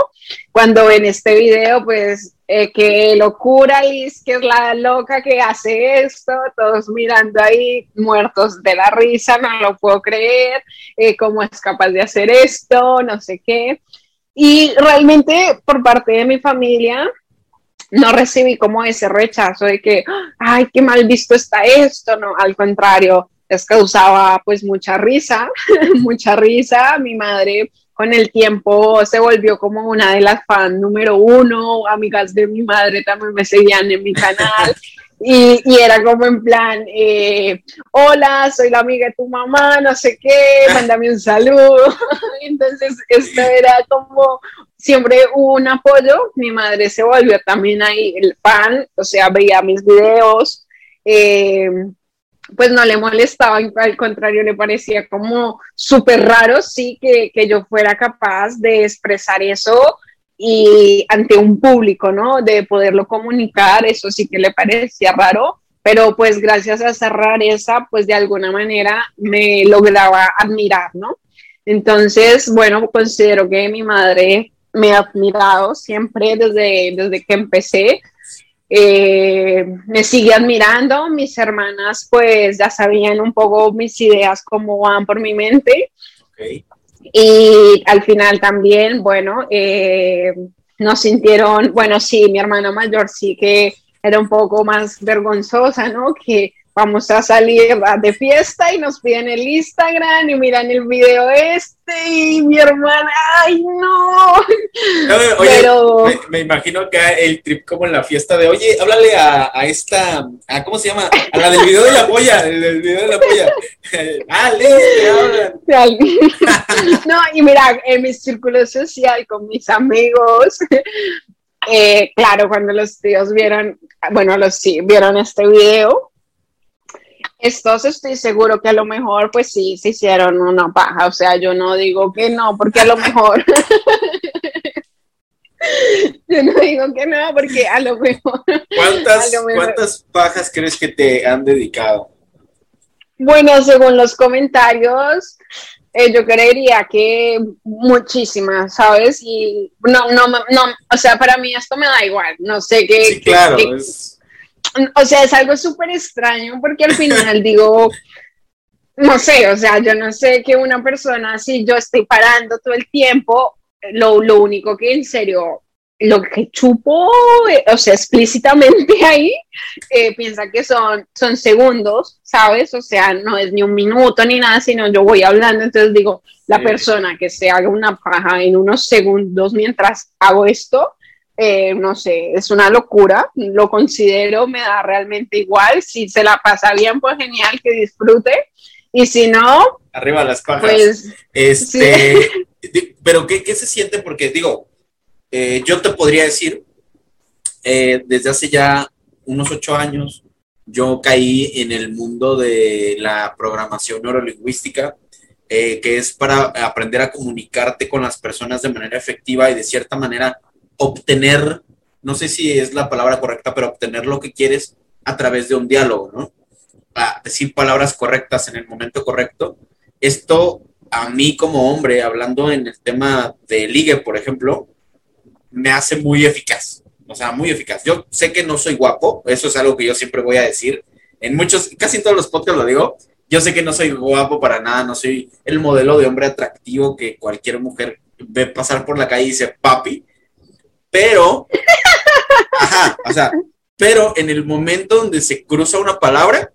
Cuando ven este video pues eh, qué locura Liz, que es la loca que hace esto, todos mirando ahí muertos de la risa, no lo puedo creer, eh, cómo es capaz de hacer esto, no sé qué. Y realmente por parte de mi familia no recibí como ese rechazo de que, ay, qué mal visto está esto, no, al contrario, es causaba pues mucha risa, mucha risa. Mi madre con el tiempo se volvió como una de las fans número uno, amigas de mi madre también me seguían en mi canal. Y, y, era como en plan, eh, hola, soy la amiga de tu mamá, no sé qué, mándame un saludo. Entonces, esto era como, siempre hubo un apoyo, mi madre se volvió también ahí el fan, o sea, veía mis videos, eh, pues no le molestaba, al contrario, le parecía como súper raro, sí, que, que, yo fuera capaz de expresar eso y ante un público, ¿no? De poderlo comunicar, eso sí que le parecía raro, pero pues gracias a esa rareza, pues de alguna manera me lograba admirar, ¿no? Entonces, bueno, considero que mi madre me ha admirado siempre desde, desde que empecé eh, me sigue admirando, mis hermanas pues ya sabían un poco mis ideas cómo van por mi mente. Y al final también, bueno, eh, nos sintieron, bueno, sí, mi hermana mayor sí que era un poco más vergonzosa, ¿no? Que vamos a salir de fiesta y nos piden el Instagram y miran el video este y mi hermana, ay no.
Pero... me, imagino que el trip como en la fiesta de, oye, háblale a, a, esta, a, ¿cómo se llama? A la del video de la polla, del video de la polla. listo,
no, y mira, en mi círculo social con mis amigos, eh, claro, cuando los tíos vieron, bueno, los sí, vieron este video, estos estoy seguro que a lo mejor pues sí se hicieron una paja, o sea, yo no digo que no, porque a lo mejor yo no digo que no, porque a lo mejor
¿Cuántas, ¿cuántas pajas crees que te han dedicado?
Bueno, según los comentarios, eh, yo creería que muchísimas, ¿sabes? Y no, no, no, o sea, para mí esto me da igual, no sé qué.
Sí, claro, es
o sea, es algo súper extraño porque al final digo, no sé, o sea, yo no sé que una persona, si yo estoy parando todo el tiempo, lo, lo único que en serio, lo que chupo, o sea, explícitamente ahí, eh, piensa que son, son segundos, ¿sabes? O sea, no es ni un minuto ni nada, sino yo voy hablando, entonces digo, la persona que se haga una paja en unos segundos mientras hago esto, eh, no sé, es una locura, lo considero, me da realmente igual, si se la pasa bien, pues genial, que disfrute, y si no...
Arriba las pajas. Pues, este, pero ¿qué, se siente? Porque digo, eh, yo te podría decir, eh, desde hace ya unos ocho años, yo caí en el mundo de la programación neurolingüística, que es para aprender a comunicarte con las personas de manera efectiva y de cierta manera obtener, no sé si es la palabra correcta, pero obtener lo que quieres a través de un diálogo, ¿no? A decir palabras correctas en el momento correcto. Esto a mí como hombre, hablando en el tema de ligue, por ejemplo, me hace muy eficaz. O sea, muy eficaz. Yo sé que no soy guapo, eso es algo que yo siempre voy a decir. En muchos, casi todos los podcasts lo digo. Yo sé que no soy guapo para nada, no soy el modelo de hombre atractivo que cualquier mujer ve pasar por la calle y dice, papi, pero, ajá, o sea, pero en el momento donde se cruza una palabra,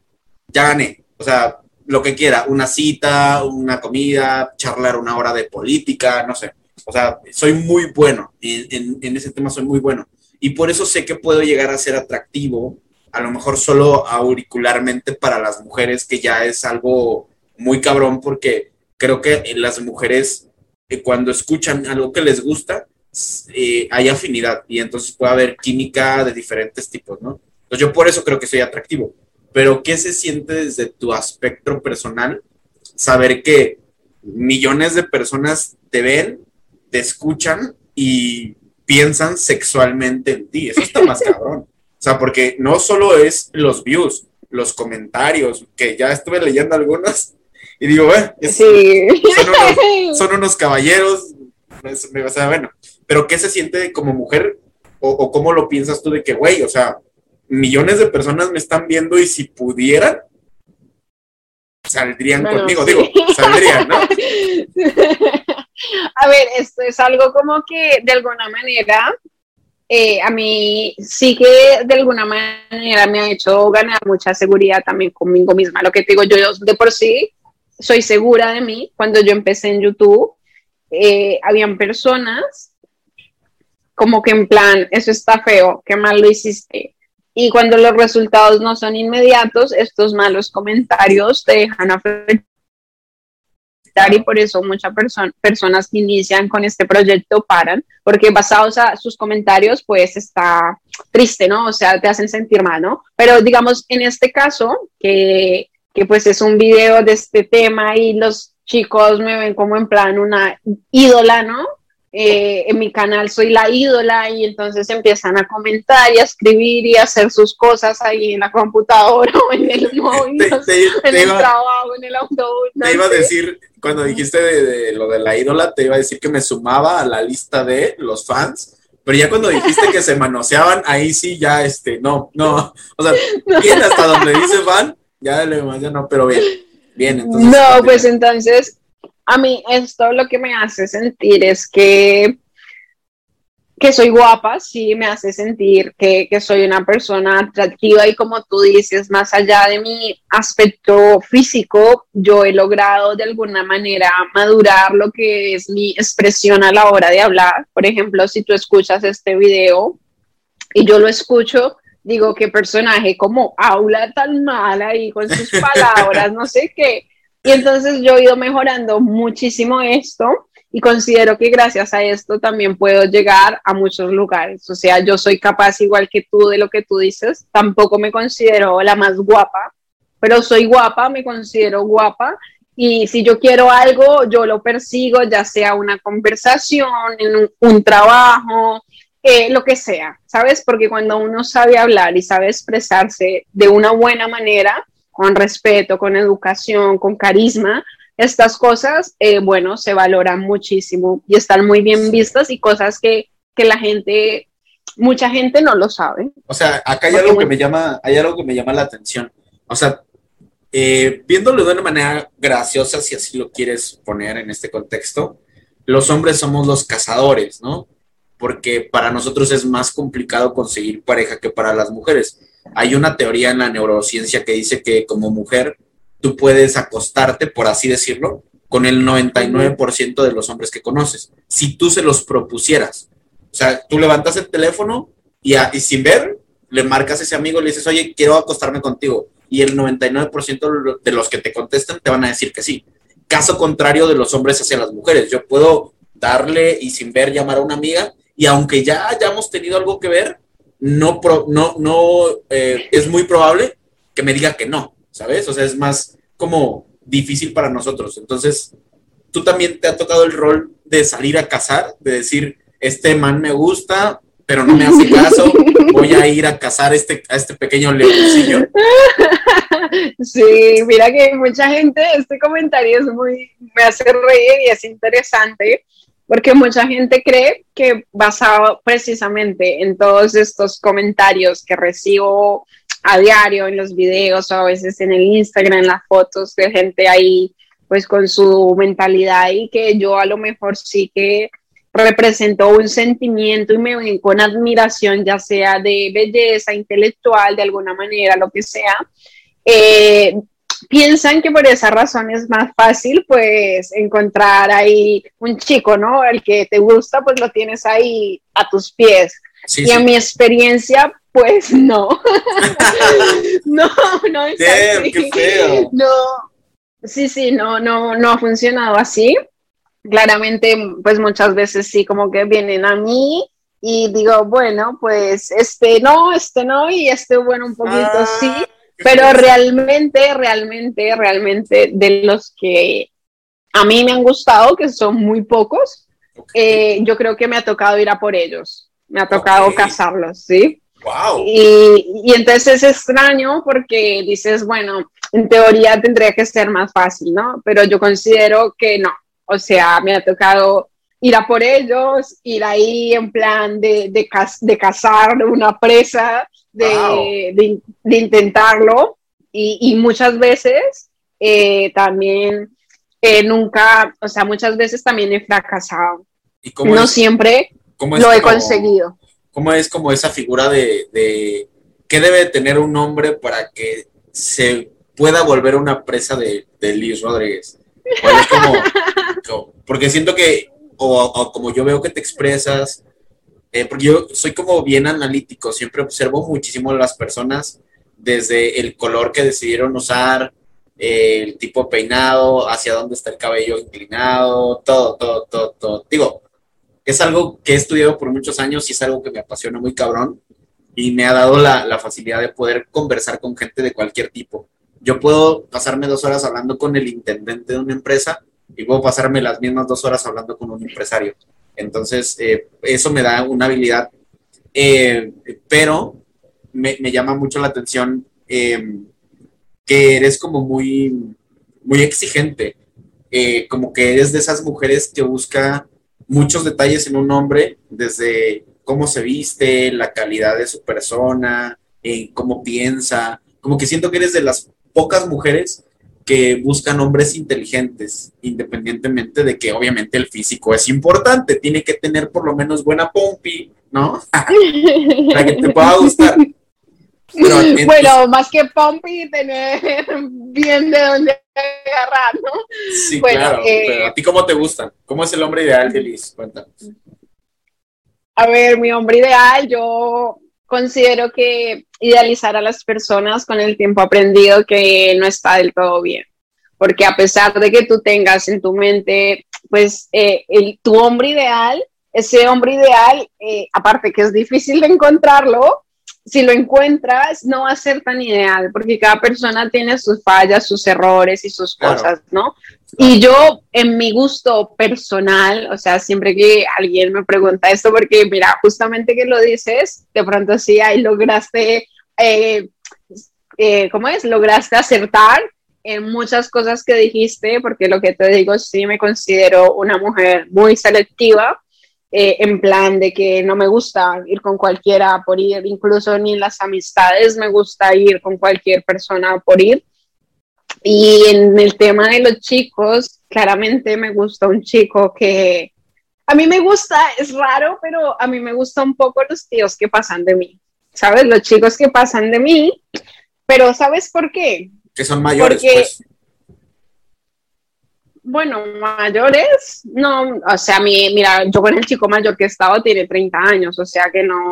ya gané. O sea, lo que quiera, una cita, una comida, charlar una hora de política, no sé. O sea, soy muy bueno en, en, ese tema, soy muy bueno. Y por eso sé que puedo llegar a ser atractivo, a lo mejor solo auricularmente para las mujeres, que ya es algo muy cabrón porque creo que las mujeres eh, cuando escuchan algo que les gusta, eh, hay afinidad y entonces puede haber química de diferentes tipos, ¿no? Entonces yo por eso creo que soy atractivo. Pero ¿qué se siente desde tu aspecto personal saber que millones de personas te ven, te escuchan y piensan sexualmente en ti? Eso está más cabrón. O sea, porque no solo es los views, los comentarios, que ya estuve leyendo algunos y digo, bueno, son, unos, caballeros, o sea, bueno, pero ¿qué se siente como mujer o, cómo lo piensas tú de que, güey, o sea, millones de personas me están viendo y si pudieran, saldrían conmigo, digo, saldrían, ¿no?
A ver, esto es algo como que de alguna manera eh, a mí sí que de alguna manera me ha hecho ganar mucha seguridad también conmigo misma. Lo que te digo, yo de por sí soy segura de mí. Cuando yo empecé en YouTube, eh, habían personas como que en plan, eso está feo, qué mal lo hiciste. Y cuando los resultados no son inmediatos, estos malos comentarios te dejan afectar y por eso muchas personas que inician con este proyecto paran, porque basados a sus comentarios, pues está triste, ¿no? O sea, te hacen sentir mal, ¿no? Pero digamos, en este caso, que que pues es un video de este tema y los chicos me ven como en plan una ídola, ¿no? Eh, en mi canal soy la ídola y entonces empiezan a comentar y a escribir y a hacer sus cosas ahí en la computadora o en el móvil, en el trabajo, en el autobús.
te iba a decir, cuando dijiste de, lo de la ídola, te iba a decir que me sumaba a la lista de los fans, pero ya cuando dijiste que se manoseaban, ahí sí ya, este, no, no, o sea, bien hasta donde dice fan, ya de ya no, pero bien, bien.
Entonces, no, pues entonces, a mí esto lo que me hace sentir es que, que soy guapa, sí, me hace sentir que, que soy una persona atractiva y como tú dices, más allá de mi aspecto físico, yo he logrado de alguna manera madurar lo que es mi expresión a la hora de hablar. Por ejemplo, si tú escuchas este video y yo lo escucho, digo, qué personaje como aula tan mala y con sus palabras, no sé qué. Y entonces yo he ido mejorando muchísimo esto y considero que gracias a esto también puedo llegar a muchos lugares. O sea, yo soy capaz igual que tú de lo que tú dices, tampoco me considero la más guapa, pero soy guapa, me considero guapa y si yo quiero algo, yo lo persigo, ya sea una conversación, un, un trabajo, lo que sea, ¿sabes? Porque cuando uno sabe hablar y sabe expresarse de una buena manera, con respeto, con educación, con carisma, estas cosas, eh, bueno, se valoran muchísimo y están muy bien vistas y cosas que, que la gente, mucha gente no lo sabe.
O sea, acá hay algo que me llama, hay algo que me llama la atención. O sea, eh, viéndolo de una manera graciosa, si así lo quieres poner en este contexto, los hombres somos los cazadores, ¿no? porque para nosotros es más complicado conseguir pareja que para las mujeres. Hay una teoría en la neurociencia que dice que como mujer tú puedes acostarte, por así decirlo, con el 99% de los hombres que conoces, si tú se los propusieras. O sea, tú levantas el teléfono y, sin ver, le marcas a ese amigo y le dices, oye, quiero acostarme contigo. Y el 99% de los que te contestan te van a decir que sí. Caso contrario de los hombres hacia las mujeres. Yo puedo darle y sin ver llamar a una amiga y aunque ya hayamos tenido algo que ver, no, no, no eh, es muy probable que me diga que no, ¿sabes? O sea, es más como difícil para nosotros. Entonces, tú también te ha tocado el rol de salir a cazar, de decir, este man me gusta, pero no me hace caso, voy a ir a cazar este, a este pequeño leoncillo.
Sí, mira que mucha gente, este comentario es muy, me hace reír y es interesante, porque mucha gente cree que basado precisamente en todos estos comentarios que recibo a diario en los videos o a veces en el Instagram, en las fotos de gente ahí pues con su mentalidad y que yo a lo mejor sí que represento un sentimiento y me ven con admiración, ya sea de belleza, intelectual, de alguna manera, lo que sea, eh, piensan que por esa razón es más fácil pues encontrar ahí un chico, ¿no? El que te gusta pues lo tienes ahí a tus pies. y en mi experiencia pues no. no, no es así.
Qué feo.
No. Sí, sí, no, no, no ha funcionado así. Claramente, pues muchas veces sí, como que vienen a mí y digo, bueno, pues este no, este no, y este bueno, un poquito ah, sí, pero realmente, realmente, realmente de los que a mí me han gustado, que son muy pocos, eh, yo creo que me ha tocado ir a por ellos, me ha tocado casarlos, ¿sí?
Wow.
Y, y, entonces es extraño porque dices, bueno, en teoría tendría que ser más fácil, ¿no? Pero yo considero que no. O sea, me ha tocado ir a por ellos, ir ahí en plan de, de, de cazar una presa, de, de, intentarlo. Y, y, muchas veces eh, también eh, nunca, o sea, muchas veces también he fracasado. ¿Y no siempre lo he conseguido.
¿Cómo es como esa figura de, de qué debe tener un hombre para que se pueda volver una presa de, de Liz Rodríguez? Como, porque siento que, o, como yo veo que te expresas, eh, porque yo soy como bien analítico, siempre observo muchísimo las personas desde el color que decidieron usar, el tipo de peinado, hacia dónde está el cabello inclinado, todo, todo, todo, todo. Digo, es algo que he estudiado por muchos años y es algo que me apasiona muy cabrón y me ha dado la, facilidad de poder conversar con gente de cualquier tipo. Yo puedo pasarme dos horas hablando con el intendente de una empresa y puedo pasarme las mismas dos horas hablando con un empresario. Entonces, eh, eso me da una habilidad, eh, pero me, llama mucho la atención eh, que eres como muy, muy exigente, como que eres de esas mujeres que busca muchos detalles en un hombre, desde cómo se viste, la calidad de su persona, cómo piensa, como que siento que eres de las pocas mujeres que buscan hombres inteligentes, independientemente de que obviamente el físico es importante, tiene que tener por lo menos buena pompi, ¿no? Para que te pueda gustar.
bueno, más que pompi, tener bien de dónde agarrar, ¿no?
Sí, claro. Eh, pero ¿A ti cómo te gustan? ¿Cómo es el hombre ideal, Liz? Cuéntanos.
A ver, mi hombre ideal, yo considero que idealizar a las personas con el tiempo aprendido que no está del todo bien. Porque a pesar de que tú tengas en tu mente, pues, eh, el, tu hombre ideal, ese hombre ideal, eh, aparte que es difícil de encontrarlo, si lo encuentras, no va a ser tan ideal, porque cada persona tiene sus fallas, sus errores y sus cosas, ¿no? Y yo, en mi gusto personal, o sea, siempre que alguien me pregunta esto, porque mira, justamente que lo dices, de pronto sí, ahí lograste, eh, eh, ¿cómo es? Lograste acertar en muchas cosas que dijiste, porque lo que te digo, sí me considero una mujer muy selectiva eh, en plan de que no me gusta ir con cualquiera por ir, incluso ni las amistades me gusta ir con cualquier persona por ir. Y en el tema de los chicos, claramente me gusta un chico que a mí me gusta, es raro, pero a mí me gusta un poco los tíos que pasan de mí, ¿sabes? Los chicos que pasan de mí, pero ¿sabes por qué?
Que son mayores, Porque, pues
bueno, mayores, no, o sea, mi, mira, yo con el chico mayor que he estado tiene 30 años, o sea que no.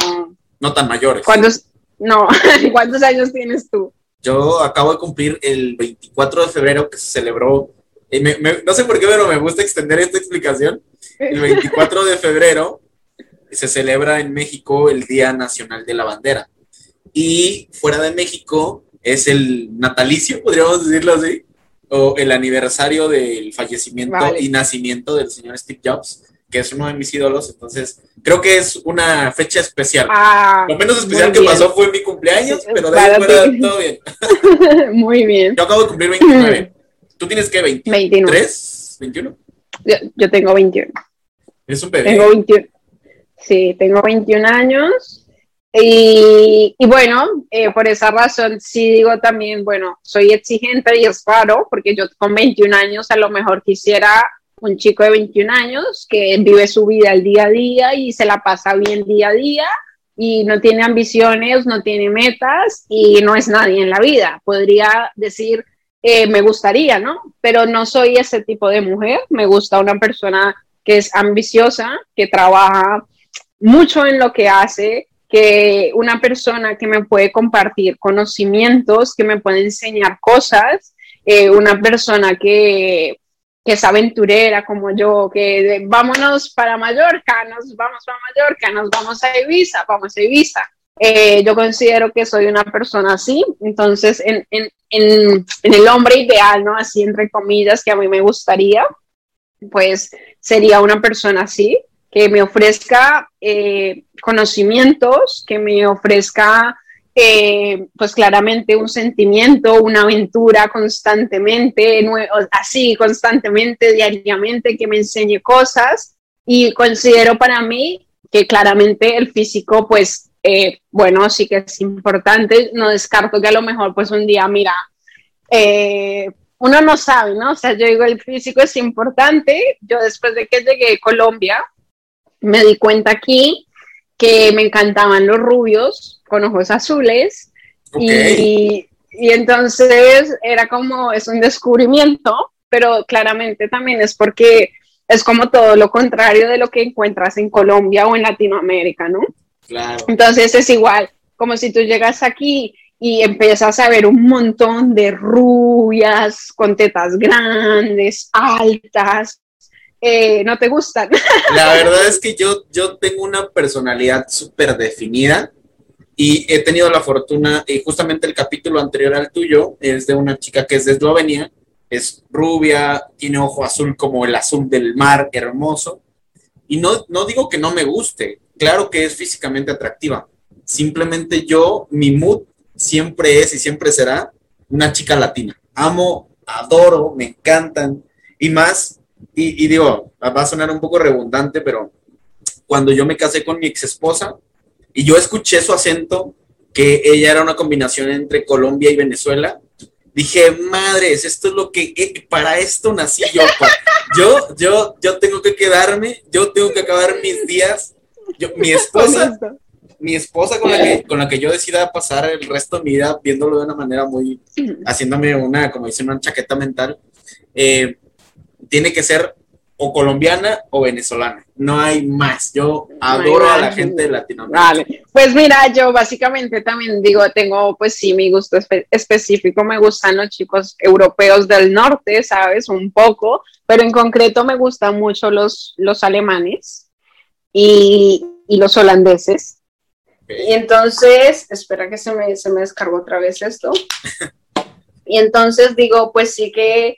No tan mayores.
¿Cuántos, no, ¿cuántos años tienes tú?
Yo acabo de cumplir el 24 de febrero que se celebró, no sé por qué, pero me gusta extender esta explicación. El 24 de febrero se celebra en México el Día Nacional de la Bandera. Y fuera de México es el natalicio, podríamos decirlo así, o el aniversario del fallecimiento y nacimiento del señor Steve Jobs, que es uno de mis ídolos, entonces creo que es una fecha especial.
Ah,
Lo menos especial que pasó fue mi cumpleaños, pero de ahí fuera todo bien.
muy bien.
Yo acabo de cumplir 29. ¿Tú tienes qué? ¿23? ¿21?
Yo, yo tengo 21.
Es un bebé.
Tengo 21. Sí, tengo 21 años. Y, bueno, eh, por esa razón sí digo también, bueno, soy exigente y es raro porque yo con 21 años a lo mejor quisiera un chico de 21 años que vive su vida el día a día y se la pasa bien día a día y no tiene ambiciones, no tiene metas y no es nadie en la vida. Podría decir, eh, me gustaría, ¿no? Pero no soy ese tipo de mujer, me gusta una persona que es ambiciosa, que trabaja mucho en lo que hace, que una persona que me puede compartir conocimientos, que me puede enseñar cosas eh, una persona que, que es aventurera como yo, que vámonos para Mallorca, nos vamos para Mallorca, nos vamos a Ibiza, vamos a Ibiza. Eh, yo considero que soy una persona así, entonces en, en, en, en, el hombre ideal, ¿no? Así entre comillas, que a mí me gustaría, pues sería una persona así, que me ofrezca eh, conocimientos, que me ofrezca eh, pues claramente un sentimiento, una aventura constantemente, así constantemente, diariamente, que me enseñe cosas. Y considero para mí que claramente el físico pues eh, bueno, sí que es importante, no descarto que a lo mejor pues un día, mira, eh, uno no sabe, ¿no? O sea, yo digo, el físico es importante, yo después de que llegué a Colombia, me di cuenta aquí que me encantaban los rubios con ojos azules y, y entonces era como, es un descubrimiento, pero claramente también es porque es como todo lo contrario de lo que encuentras en Colombia o en Latinoamérica, ¿no? Entonces es igual, como si tú llegas aquí y empiezas a ver un montón de rubias con tetas grandes, altas, eh, no te gustan.
La verdad es que yo, yo tengo una personalidad súper definida y he tenido la fortuna, y justamente el capítulo anterior al tuyo es de una chica que es de Eslovenia, es rubia, tiene ojo azul como el azul del mar, hermoso. Y no, no digo que no me guste, claro que es físicamente atractiva. Simplemente yo, mi mood siempre es y siempre será una chica latina. Amo, adoro, me encantan. Y más, y, digo, va a sonar un poco redundante, pero cuando yo me casé con mi ex esposa y yo escuché su acento, que ella era una combinación entre Colombia y Venezuela, dije, madres, esto es lo que, eh, para esto nací yo. Yo, yo, yo tengo que quedarme, yo tengo que acabar mis días. Mi esposa, mi esposa con la, que, con la que yo decida pasar el resto de mi vida viéndolo de una manera muy, haciéndome una, como dicen, una chaqueta mental, eh, tiene que ser o colombiana o venezolana. No hay más. Yo adoro a la gente de Latinoamérica. Vale.
Pues mira, yo básicamente también digo, tengo pues sí mi gusto específico, me gustan los chicos europeos del norte, ¿sabes? Un poco, pero en concreto me gustan mucho los, los alemanes y, los holandeses. Y entonces, espera que se me, se me descargó otra vez esto. Y entonces digo, pues sí que,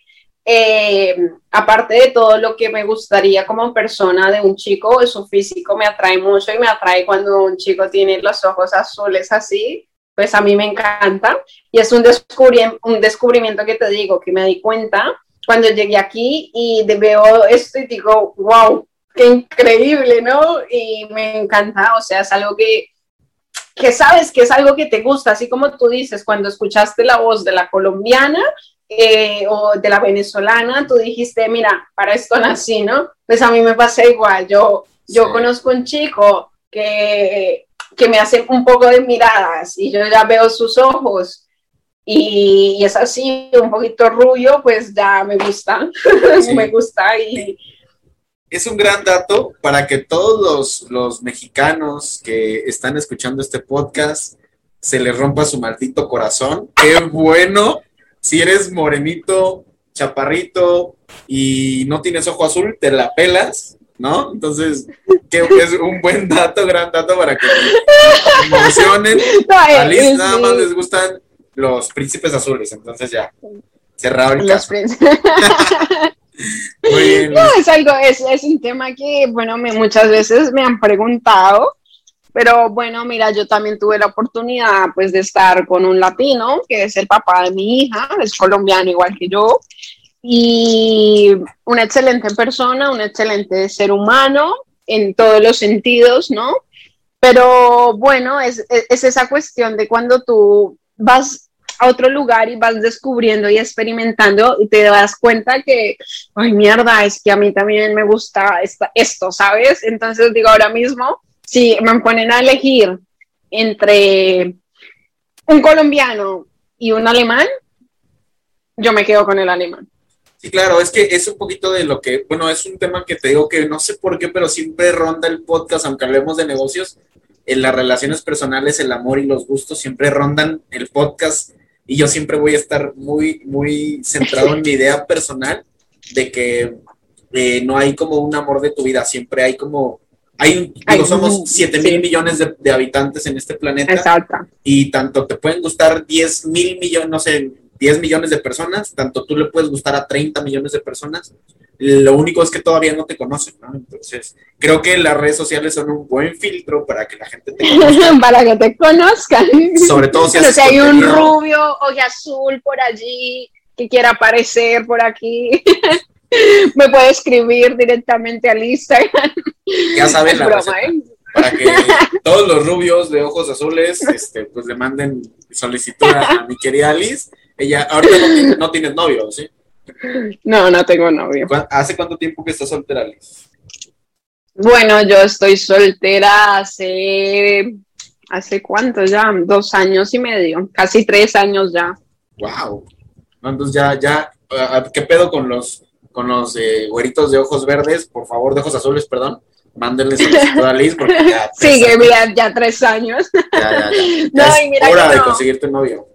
eh, aparte de todo lo que me gustaría como persona de un chico, su físico me atrae mucho y me atrae cuando un chico tiene los ojos azules así, pues a mí me encanta. Y es un, descubrimiento que te digo, que me di cuenta cuando llegué aquí y veo esto y digo, wow, qué increíble, ¿no? Y me encanta, o sea, es algo que, que sabes que es algo que te gusta, así como tú dices, cuando escuchaste la voz de la colombiana eh, o de la venezolana, tú dijiste, mira, para esto nací, ¿no? Pues a mí me pasa igual, yo, yo conozco un chico que, que me hace un poco de miradas y yo ya veo sus ojos y, es así, un poquito rubio, pues ya me gusta, me gusta y
es un gran dato para que todos los, mexicanos que están escuchando este podcast se les rompa su maldito corazón. Qué bueno. Si eres morenito, chaparrito y no tienes ojo azul, te la pelas, ¿no? Entonces, que es un buen dato, gran dato para que emocionen. A Liz nada más les gustan los príncipes azules, entonces ya, cerrado el caso.
No, es algo, es, es, un tema que, bueno, me, muchas veces me han preguntado, pero bueno, mira, yo también tuve la oportunidad, pues, de estar con un latino, que es el papá de mi hija, es colombiano igual que yo, y una excelente persona, un excelente ser humano en todos los sentidos, ¿no? Pero bueno, es, es esa cuestión de cuando tú vas a otro lugar y vas descubriendo y experimentando y te das cuenta que, ay, mierda, es que a mí también me gusta esto, ¿sabes? Entonces digo, ahora mismo, si me ponen a elegir entre un colombiano y un alemán, yo me quedo con el alemán.
Sí, claro, es que es un poquito de lo que, bueno, es un tema que te digo que no sé por qué, pero siempre ronda el podcast, aunque hablemos de negocios, en las relaciones personales, el amor y los gustos siempre rondan el podcast y yo siempre voy a estar muy, muy centrado en mi idea personal de que eh, no hay como un amor de tu vida, siempre hay como, hay, digo, somos 7 mil millones de, habitantes en este planeta.
Exacto.
Y tanto te pueden gustar 10 mil millones, no sé, 10 millones de personas, tanto tú le puedes gustar a 30 millones de personas. Lo único es que todavía no te conocen, ¿no? Entonces, creo que las redes sociales son un buen filtro para que la gente te
conozca. para que te conozcan.
Sobre todo si,
si hay un rubio ojo azul por allí que quiera aparecer por aquí. me puede escribir directamente al Instagram.
Ya saben la ¿eh? Para que todos los rubios de ojos azules, este, pues le manden solicitud a mi querida Alice. Ella, ahorita no, no tienes novio, ¿sí?
No, no tengo novio.
¿Hace cuánto tiempo que estás soltera, Liz?
Bueno, yo estoy soltera hace, ¿hace cuánto ya? Dos años y medio, casi tres años ya.
Wow. Entonces ya, ya, ¿qué pedo con los, con los eh, güeritos de ojos verdes? Por favor, de ojos azules, perdón. Mándenle solicitud a Liz porque ya.
Sigue, mira, ya tres años.
Ya, ya, ya. es hora de conseguirte novio.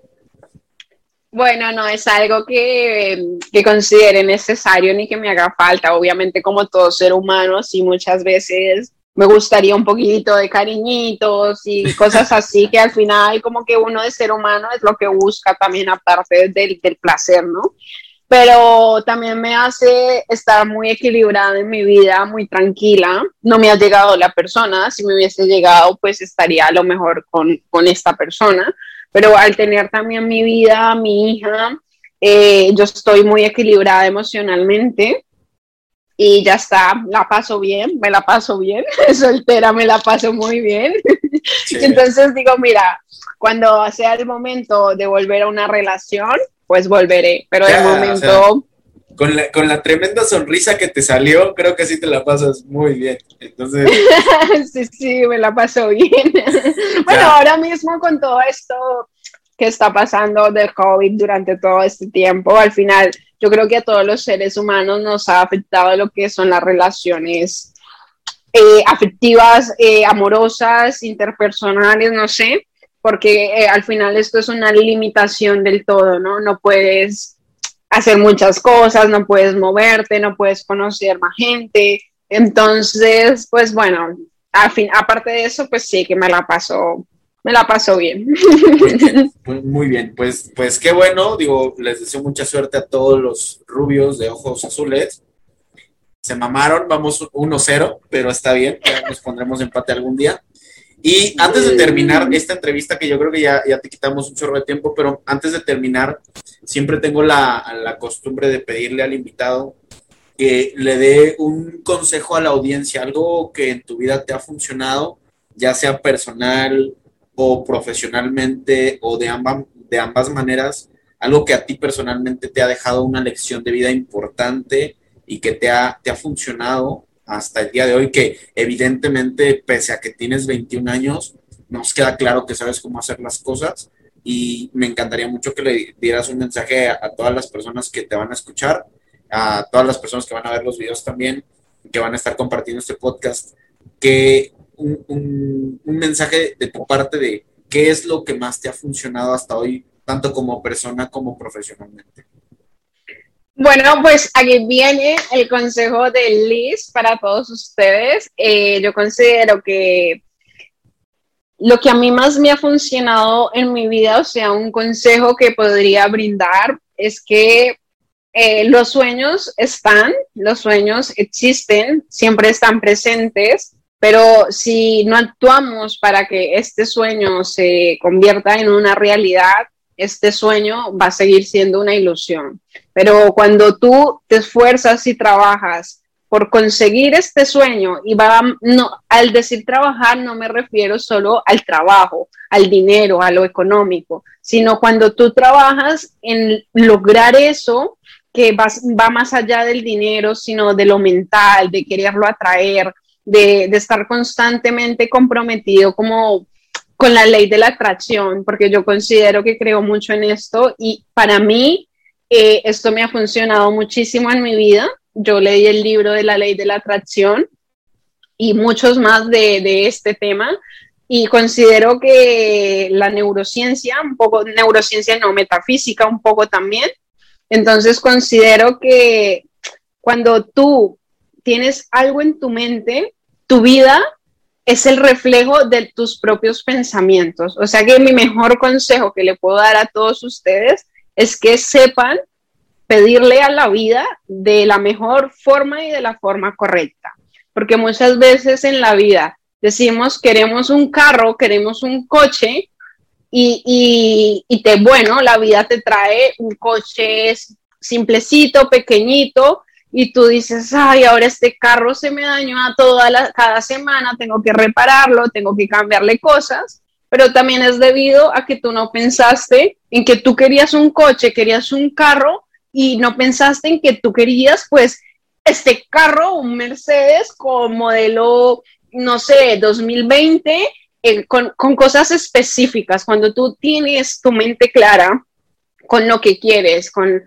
Bueno, no es algo que, que, considere necesario ni que me haga falta. Obviamente, como todo ser humano, sí muchas veces me gustaría un poquito de cariñitos y cosas así, que al final como que uno de ser humano es lo que busca también aparte del, del placer, ¿no? Pero también me hace estar muy equilibrada en mi vida, muy tranquila. No me ha llegado la persona, si me hubiese llegado, pues estaría a lo mejor con, con esta persona pero al tener también mi vida, mi hija, eh, yo estoy muy equilibrada emocionalmente y ya está, la paso bien, me la paso bien, soltera me la paso muy bien. Entonces digo, mira, cuando sea el momento de volver a una relación, pues volveré, pero de momento
con la, con la tremenda sonrisa que te salió, creo que sí te la pasas muy bien. Entonces.
sí, sí, me la paso bien. bueno, ahora mismo con todo esto que está pasando del COVID durante todo este tiempo, al final yo creo que a todos los seres humanos nos ha afectado lo que son las relaciones eh, afectivas, eh, amorosas, interpersonales, no sé, porque eh, al final esto es una limitación del todo, ¿no? No puedes hacer muchas cosas, no puedes moverte, no puedes conocer más gente. Entonces, pues bueno, a fin, aparte de eso, pues sí que me la paso, me la paso bien.
Muy bien, Pues, pues qué bueno, digo, les deseo mucha suerte a todos los rubios de ojos azules. Se mamaron, vamos 1-0, pero está bien, ya nos pondremos empate algún día. Y antes de terminar esta entrevista, que yo creo que ya, ya te quitamos un chorro de tiempo, pero antes de terminar, siempre tengo la, la costumbre de pedirle al invitado que le dé un consejo a la audiencia, algo que en tu vida te ha funcionado, ya sea personal o profesionalmente o de ambas, de ambas maneras, algo que a ti personalmente te ha dejado una lección de vida importante y que te ha, te ha funcionado hasta el día de hoy, que evidentemente, pese a que tienes 21 años, nos queda claro que sabes cómo hacer las cosas y me encantaría mucho que le dieras un mensaje a, todas las personas que te van a escuchar, a todas las personas que van a ver los videos también, que van a estar compartiendo este podcast, que un, un, mensaje de tu parte de qué es lo que más te ha funcionado hasta hoy, tanto como persona como profesionalmente.
Bueno, pues aquí viene el consejo de Liz para todos ustedes. Eh, yo considero que lo que a mí más me ha funcionado en mi vida, o sea, un consejo que podría brindar es que eh, los sueños están, los sueños existen, siempre están presentes, pero si no actuamos para que este sueño se convierta en una realidad, este sueño va a seguir siendo una ilusión. Pero cuando tú te esfuerzas y trabajas por conseguir este sueño, y va, no, al decir trabajar no me refiero solo al trabajo, al dinero, a lo económico, sino cuando tú trabajas en lograr eso que va, va más allá del dinero, sino de lo mental, de quererlo atraer, de, de estar constantemente comprometido como con la ley de la atracción, porque yo considero que creo mucho en esto y para mí eh, esto me ha funcionado muchísimo en mi vida. Yo leí el libro de la ley de la atracción y muchos más de, de este tema y considero que la neurociencia, un poco neurociencia no metafísica, un poco también. Entonces considero que cuando tú tienes algo en tu mente, tu vida es el reflejo de tus propios pensamientos. O sea que mi mejor consejo que le puedo dar a todos ustedes es que sepan pedirle a la vida de la mejor forma y de la forma correcta. Porque muchas veces en la vida decimos queremos un carro, queremos un coche y, y, te, bueno, la vida te trae un coche simplecito, pequeñito y tú dices, ay, ahora este carro se me dañó a toda la, cada semana, tengo que repararlo, tengo que cambiarle cosas, pero también es debido a que tú no pensaste en que tú querías un coche, querías un carro y no pensaste en que tú querías pues este carro, un Mercedes con modelo no sé, 2020, eh, con, cosas específicas, cuando tú tienes tu mente clara con lo que quieres, con,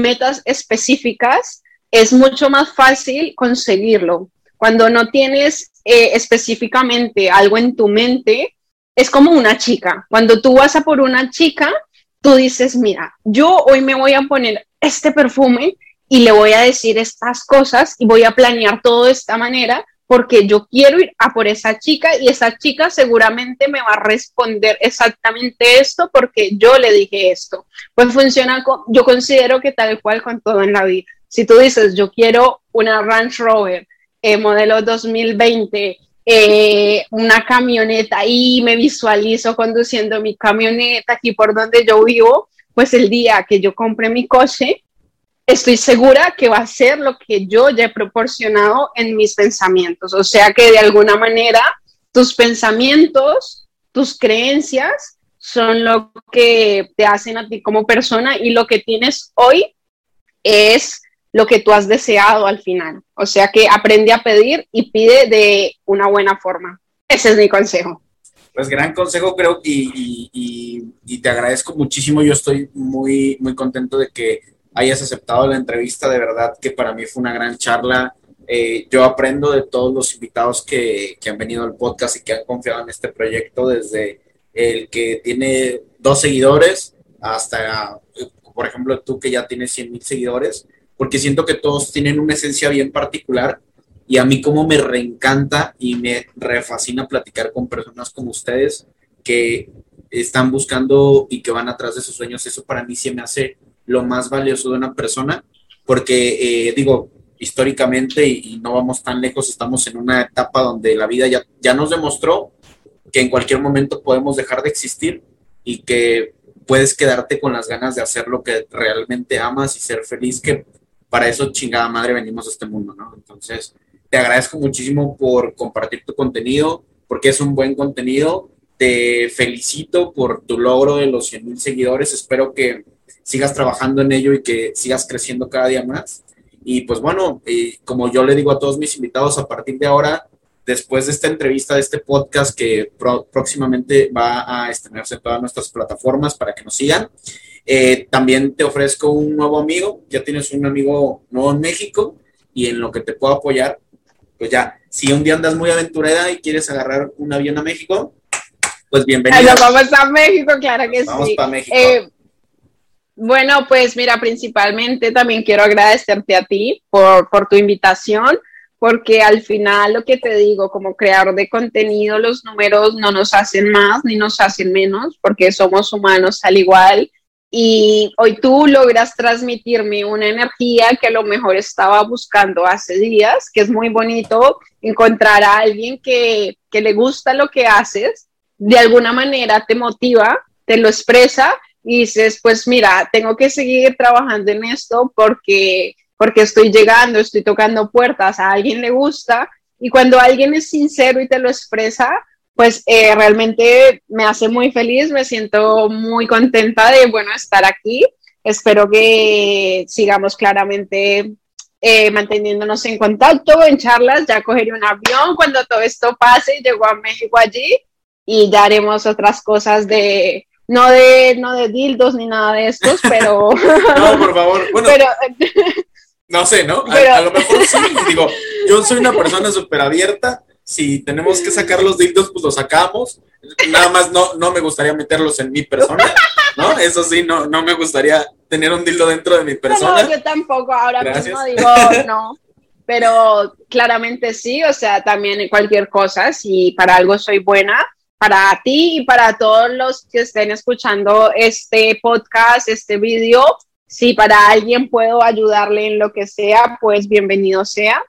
metas específicas, es mucho más fácil conseguirlo. Cuando no tienes eh, específicamente algo en tu mente, es como una chica. Cuando tú vas a por una chica, tú dices, mira, yo hoy me voy a poner este perfume y le voy a decir estas cosas y voy a planear todo de esta manera porque yo quiero ir a por esa chica y esa chica seguramente me va a responder exactamente esto porque yo le dije esto. Pues funciona, yo considero que tal cual con todo en la vida. Si tú dices, yo quiero una Range Rover eh, modelo 2020, eh, una camioneta y me visualizo conduciendo mi camioneta aquí por donde yo vivo, pues el día que yo compre mi coche, estoy segura que va a ser lo que yo ya he proporcionado en mis pensamientos. O sea que de alguna manera tus pensamientos, tus creencias son lo que te hacen a ti como persona y lo que tienes hoy es lo que tú has deseado al final. O sea que aprende a pedir y pide de una buena forma. Ese es mi consejo.
Pues gran consejo creo y, y te agradezco muchísimo. Yo estoy muy, muy contento de que hayas aceptado la entrevista. De verdad que para mí fue una gran charla. Eh, yo aprendo de todos los invitados que, que, han venido al podcast y que han confiado en este proyecto, desde el que tiene dos seguidores hasta, por ejemplo, tú que ya tienes 100 mil seguidores, porque siento que todos tienen una esencia bien particular y a mí como me reencanta y me refascina platicar con personas como ustedes que están buscando y que van atrás de sus sueños. Eso para mí sí me hace lo más valioso de una persona, porque eh, digo, históricamente y, no vamos tan lejos, estamos en una etapa donde la vida ya, ya nos demostró que en cualquier momento podemos dejar de existir y que puedes quedarte con las ganas de hacer lo que realmente amas y ser feliz, que para eso chingada madre venimos a este mundo, ¿no? Entonces, te agradezco muchísimo por compartir tu contenido, porque es un buen contenido. Te felicito por tu logro de los 100 mil seguidores. Espero que sigas trabajando en ello y que sigas creciendo cada día más. Y pues bueno, eh, como yo le digo a todos mis invitados, a partir de ahora, después de esta entrevista, de este podcast que próximamente va a estrenarse en todas nuestras plataformas para que nos sigan, eh, también te ofrezco un nuevo amigo, ya tienes un amigo nuevo en México y en lo que te puedo apoyar, pues ya, si un día andas muy aventurera y quieres agarrar un avión a México, pues bienvenido.
Vamos a México, claro que sí.
Vamos para México.
Eh, bueno, pues mira, principalmente también quiero agradecerte a ti por, tu invitación, porque al final lo que te digo, como creador de contenido, los números no nos hacen más ni nos hacen menos, porque somos humanos al igual. Y hoy tú logras transmitirme una energía que a lo mejor estaba buscando hace días, que es muy bonito encontrar a alguien que, que le gusta lo que haces, de alguna manera te motiva, te lo expresa y dices, pues mira, tengo que seguir trabajando en esto porque, porque estoy llegando, estoy tocando puertas, a alguien le gusta y cuando alguien es sincero y te lo expresa, pues eh, realmente me hace muy feliz, me siento muy contenta de, bueno, estar aquí. Espero que sigamos claramente eh, manteniéndonos en contacto, en charlas, ya cogeré un avión cuando todo esto pase, llego a México allí y ya haremos otras cosas de, no de, no de dildos ni nada de estos, pero...
no, por favor. Bueno, no sé, ¿no? A, lo mejor sí, digo, yo soy una persona súper abierta Si tenemos que sacar los dildos, pues los sacamos. Nada más no, no me gustaría meterlos en mi persona, ¿no? Eso sí, no, no me gustaría tener un dildo dentro de mi persona.
No, yo tampoco, ahora mismo digo no. Pero claramente sí, o sea, también cualquier cosa, si para algo soy buena, para ti y para todos los que estén escuchando este podcast, este video, si para alguien puedo ayudarle en lo que sea, pues bienvenido sea.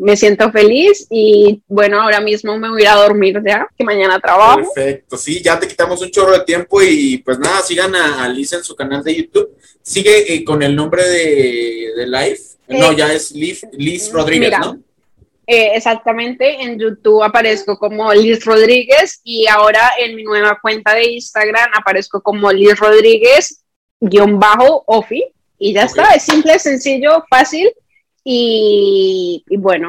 Me siento feliz y bueno, ahora mismo me voy a ir a dormir ya, que mañana trabajo.
Perfecto, sí, ya te quitamos un chorro de tiempo y pues nada, sigan a, Liz en su canal de YouTube. Sigue eh, con el nombre de, de Live. no, eh, ya es Liz, Liz Rodríguez, ¿no?
Eh, exactamente, en YouTube aparezco como Liz Rodríguez y ahora en mi nueva cuenta de Instagram aparezco como Liz Rodríguez guion bajo Ofi y ya está, es simple, sencillo, fácil y, bueno.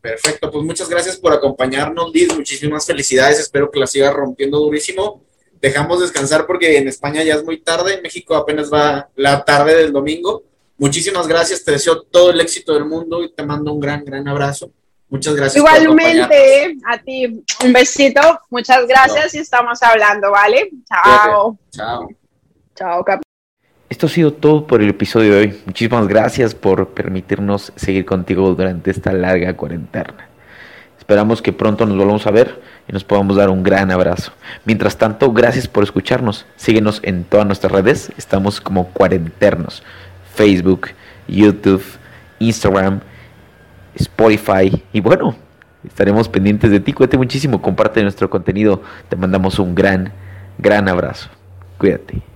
Perfecto, pues muchas gracias por acompañarnos, Liz, muchísimas felicidades, espero que la sigas rompiendo durísimo. Dejamos descansar porque en España ya es muy tarde, en México apenas va la tarde del domingo. Muchísimas gracias, te deseo todo el éxito del mundo y te mando un gran, gran abrazo. Muchas gracias.
Igualmente, a ti un besito, muchas gracias y estamos hablando, ¿vale? Chao. Chao.
Chao,
esto ha sido todo por el episodio de hoy. Muchísimas gracias por permitirnos seguir contigo durante esta larga cuarentena. Esperamos que pronto nos volvamos a ver y nos podamos dar un gran abrazo. Mientras tanto, gracias por escucharnos. Síguenos en todas nuestras redes. Estamos como cuarenternos. Facebook, YouTube, Instagram, Spotify. Y bueno, estaremos pendientes de ti. Cuídate muchísimo. Comparte nuestro contenido. Te mandamos un gran, gran abrazo. Cuídate.